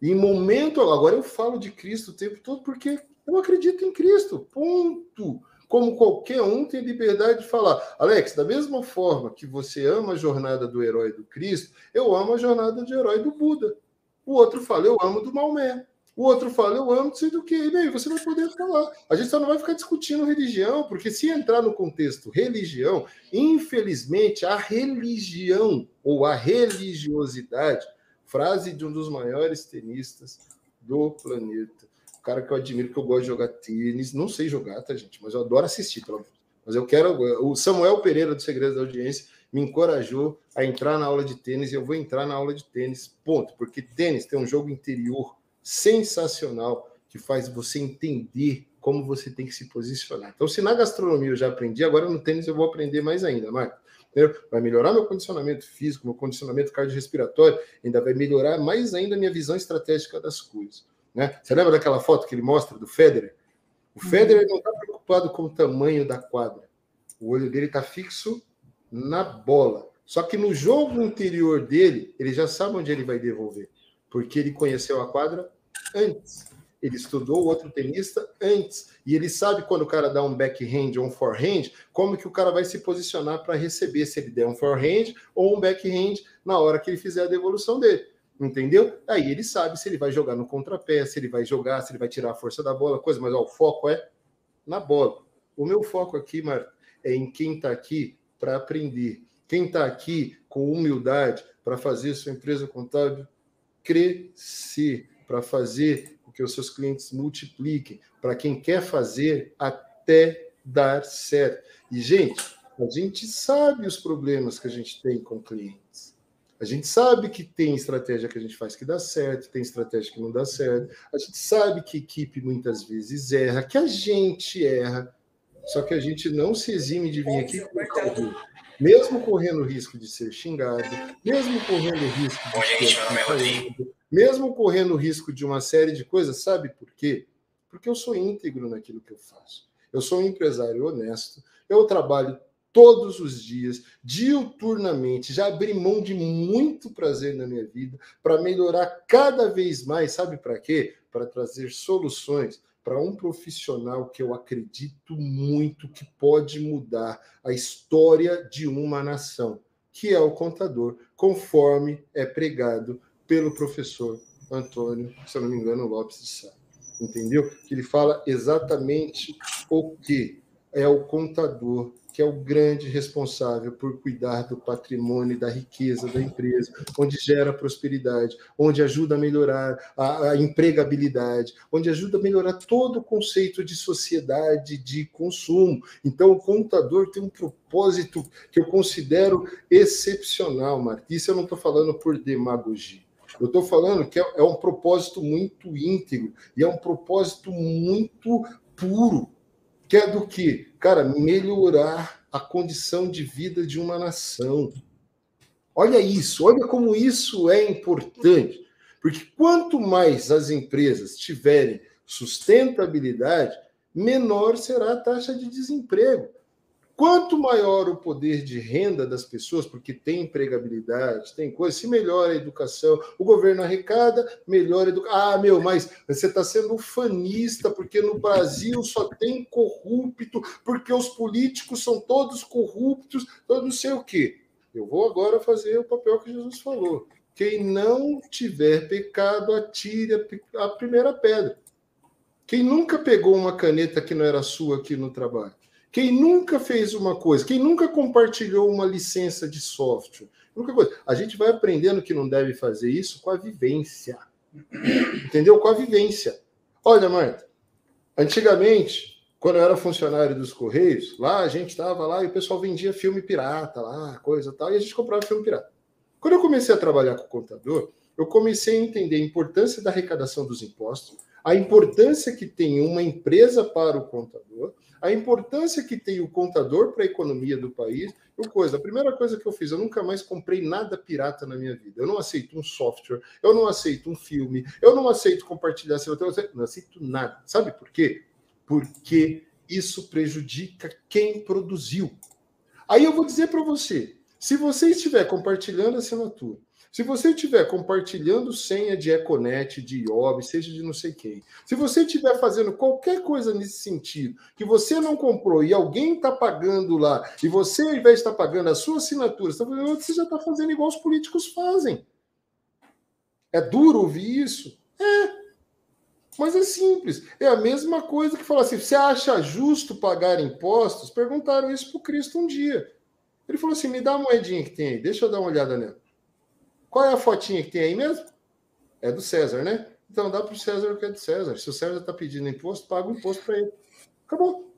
Em momento. Agora eu falo de Cristo o tempo todo porque eu acredito em Cristo. Ponto como qualquer um tem liberdade de falar. Alex, da mesma forma que você ama a jornada do herói do Cristo, eu amo a jornada de herói do Buda. O outro fala, eu amo do Maomé. O outro fala, eu amo sei do que. E aí você vai poder falar. A gente só não vai ficar discutindo religião, porque se entrar no contexto religião, infelizmente, a religião ou a religiosidade, frase de um dos maiores tenistas do planeta, cara que eu admiro, que eu gosto de jogar tênis. Não sei jogar, tá, gente? Mas eu adoro assistir, pelo menos. Mas eu quero. O Samuel Pereira, do Segredos da Audiência, me encorajou a entrar na aula de tênis e eu vou entrar na aula de tênis, ponto. Porque tênis tem um jogo interior sensacional que faz você entender como você tem que se posicionar. Então, se na gastronomia eu já aprendi, agora no tênis eu vou aprender mais ainda, Marco. Vai melhorar meu condicionamento físico, meu condicionamento cardiorrespiratório, ainda vai melhorar mais ainda a minha visão estratégica das coisas. Né? Você lembra daquela foto que ele mostra do Federer? O uhum. Federer não está preocupado com o tamanho da quadra. O olho dele está fixo na bola. Só que no jogo interior dele, ele já sabe onde ele vai devolver. Porque ele conheceu a quadra antes. Ele estudou o outro tenista antes. E ele sabe quando o cara dá um backhand ou um forehand, como que o cara vai se posicionar para receber, se ele der um forehand ou um backhand na hora que ele fizer a devolução dele. Entendeu? Aí ele sabe se ele vai jogar no contrapé, se ele vai jogar, se ele vai tirar a força da bola, coisa, mas ó, o foco é na bola. O meu foco aqui, Marta, é em quem está aqui para aprender. Quem está aqui com humildade para fazer sua empresa contábil crescer, para fazer com que os seus clientes multipliquem, para quem quer fazer até dar certo. E, gente, a gente sabe os problemas que a gente tem com clientes. A gente sabe que tem estratégia que a gente faz que dá certo, tem estratégia que não dá certo. A gente sabe que equipe muitas vezes erra, que a gente erra. Só que a gente não se exime de vir aqui mesmo correndo o risco de ser xingado, mesmo correndo o risco de ser xingado, mesmo correndo o risco de uma série de coisas, sabe por quê? Porque eu sou íntegro naquilo que eu faço. Eu sou um empresário honesto, eu trabalho todos os dias, diuturnamente, já abri mão de muito prazer na minha vida para melhorar cada vez mais, sabe para quê? Para trazer soluções para um profissional que eu acredito muito que pode mudar a história de uma nação, que é o contador, conforme é pregado pelo professor Antônio, se eu não me engano, Lopes de Sá. Entendeu? Que ele fala exatamente o que é o contador que é o grande responsável por cuidar do patrimônio da riqueza da empresa, onde gera prosperidade, onde ajuda a melhorar a, a, empregabilidade, onde ajuda a melhorar todo o conceito de sociedade de consumo. Então, o contador tem um propósito que eu considero excepcional, Marta. Isso eu não estou falando por demagogia. Eu estou falando que é, é um propósito muito íntegro e é um propósito muito puro que é do que? Cara, melhorar a condição de vida de uma nação. Olha isso, olha como isso é importante. Porque quanto mais as empresas tiverem sustentabilidade, menor será a taxa de desemprego. Quanto maior o poder de renda das pessoas, porque tem empregabilidade, tem coisa, se melhora a educação, o governo arrecada, melhora a educação. Ah, meu, mas você está sendo ufanista, porque no Brasil só tem corrupto, porque os políticos são todos corruptos, eu não sei o quê. Eu vou agora fazer o papel que Jesus falou. Quem não tiver pecado, atire a primeira pedra. Quem nunca pegou uma caneta que não era sua aqui no trabalho? Quem nunca fez uma coisa, quem nunca compartilhou uma licença de software, nunca coisa. A gente vai aprendendo que não deve fazer isso com a vivência. Entendeu? Com a vivência. Olha, Marta, antigamente, quando eu era funcionário dos Correios, lá a gente estava lá e o pessoal vendia filme pirata lá, coisa tal, e a gente comprava filme pirata. Quando eu comecei a trabalhar com o contador, eu comecei a entender a importância da arrecadação dos impostos, a importância que tem uma empresa para o contador, a importância que tem o contador para a economia do país. Eu coisa, a primeira coisa que eu fiz, eu nunca mais comprei nada pirata na minha vida. Eu não aceito um software, eu não aceito um filme, eu não aceito compartilhar seu eu não aceito nada. Sabe por quê? Porque isso prejudica quem produziu. Aí eu vou dizer para você, se você estiver compartilhando a assinatura, se você estiver compartilhando senha de Econet, de IOB, seja de não sei quem, se você estiver fazendo qualquer coisa nesse sentido, que você não comprou e alguém está pagando lá, e você, ao invés de estar tá pagando a sua assinatura, você, tá já está fazendo igual os políticos fazem. É duro ouvir isso? É. Mas é simples. É a mesma coisa que falar assim: você acha justo pagar impostos? Perguntaram isso para o Cristo um dia. Ele falou assim: me dá a moedinha que tem aí, deixa eu dar uma olhada nela. Qual é a fotinha que tem aí mesmo? É do César, né? Então dá para o César o que é do César. Se o César está pedindo imposto, paga o imposto para ele. Acabou.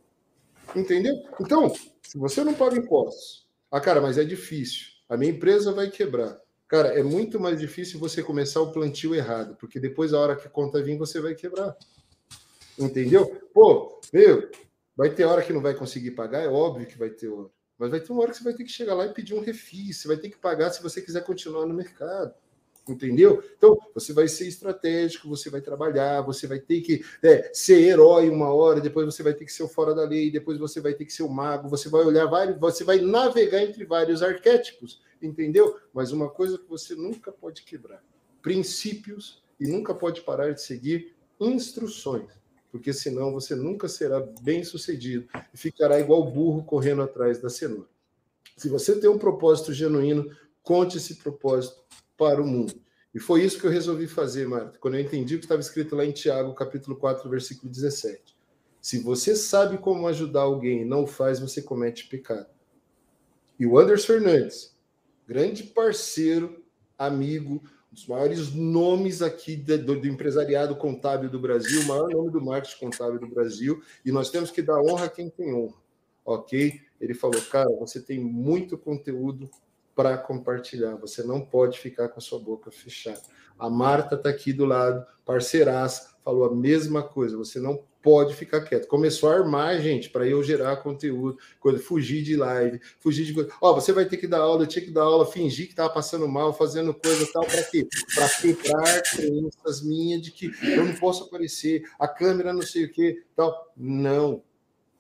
Entendeu? Então, se você não paga impostos, ah, cara, mas é difícil. A minha empresa vai quebrar. Cara, é muito mais difícil você começar o plantio errado, porque depois, a hora que a conta vir, você vai quebrar. Entendeu? Pô, meu, vai ter hora que não vai conseguir pagar, é óbvio que vai ter hora. Mas vai ter uma hora que você vai ter que chegar lá e pedir um refis, você vai ter que pagar se você quiser continuar no mercado. Entendeu? Então, você vai ser estratégico, você vai trabalhar, você vai ter que é, ser herói uma hora, depois você vai ter que ser o fora da lei, depois você vai ter que ser o mago, você vai olhar vários, você vai navegar entre vários arquétipos, entendeu? Mas uma coisa que você nunca pode quebrar: princípios e nunca pode parar de seguir instruções porque senão você nunca será bem sucedido e ficará igual burro correndo atrás da cenoura. Se você tem um propósito genuíno, conte esse propósito para o mundo. E foi isso que eu resolvi fazer, Marta, quando eu entendi o que estava escrito lá em Tiago, capítulo 4, versículo 17. Se você sabe como ajudar alguém e não faz, você comete pecado. E o Anderson Fernandes, grande parceiro, amigo, dos maiores nomes aqui do, do, empresariado contábil do Brasil, o maior nome do marketing contábil do Brasil, e nós temos que dar honra a quem tem honra, ok? Ele falou, cara, você tem muito conteúdo para compartilhar. Você não pode ficar com a sua boca fechada. A Marta está aqui do lado, parceiraça, falou a mesma coisa. Você não pode ficar quieto. Começou a armar, gente, para eu gerar conteúdo, coisa, fugir de live, fugir de coisa. Ó, você vai ter que dar aula, eu tinha que dar aula, fingir que estava passando mal, fazendo coisa tal, para quê? Para quebrar crenças minhas de que eu não posso aparecer, a câmera não sei o que, tal. Não.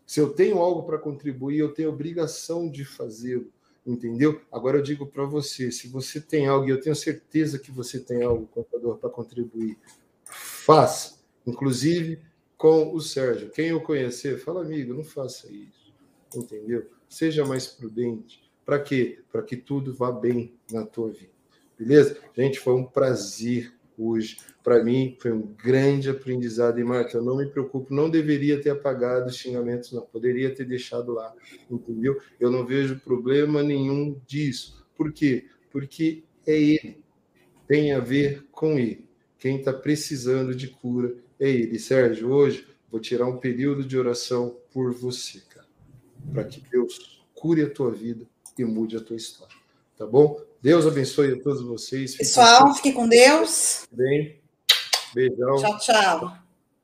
Se eu tenho algo para contribuir, eu tenho obrigação de fazê-lo entendeu? Agora eu digo para você, se você tem algo, e eu tenho certeza que você tem algo, contador, para contribuir, faça. Inclusive, com o Sérgio. Quem eu conhecer, fala, amigo, não faça isso. Entendeu? Seja mais prudente. Para quê? Para que tudo vá bem na tua vida. Beleza? Gente, foi um prazer hoje. Para mim, foi um grande aprendizado. E, Marta, eu não me preocupo, não deveria ter apagado os xingamentos, não. Poderia ter deixado lá, entendeu? Eu não vejo problema nenhum disso. Por quê? Porque é ele. Tem a ver com ele. Quem está precisando de cura ele. Sérgio, hoje vou tirar um período de oração por você, cara, para que Deus cure a tua vida e mude a tua história. Tá bom? Deus abençoe a todos vocês. Pessoal, fiquem com Deus. Bem. Beijão. Tchau, tchau.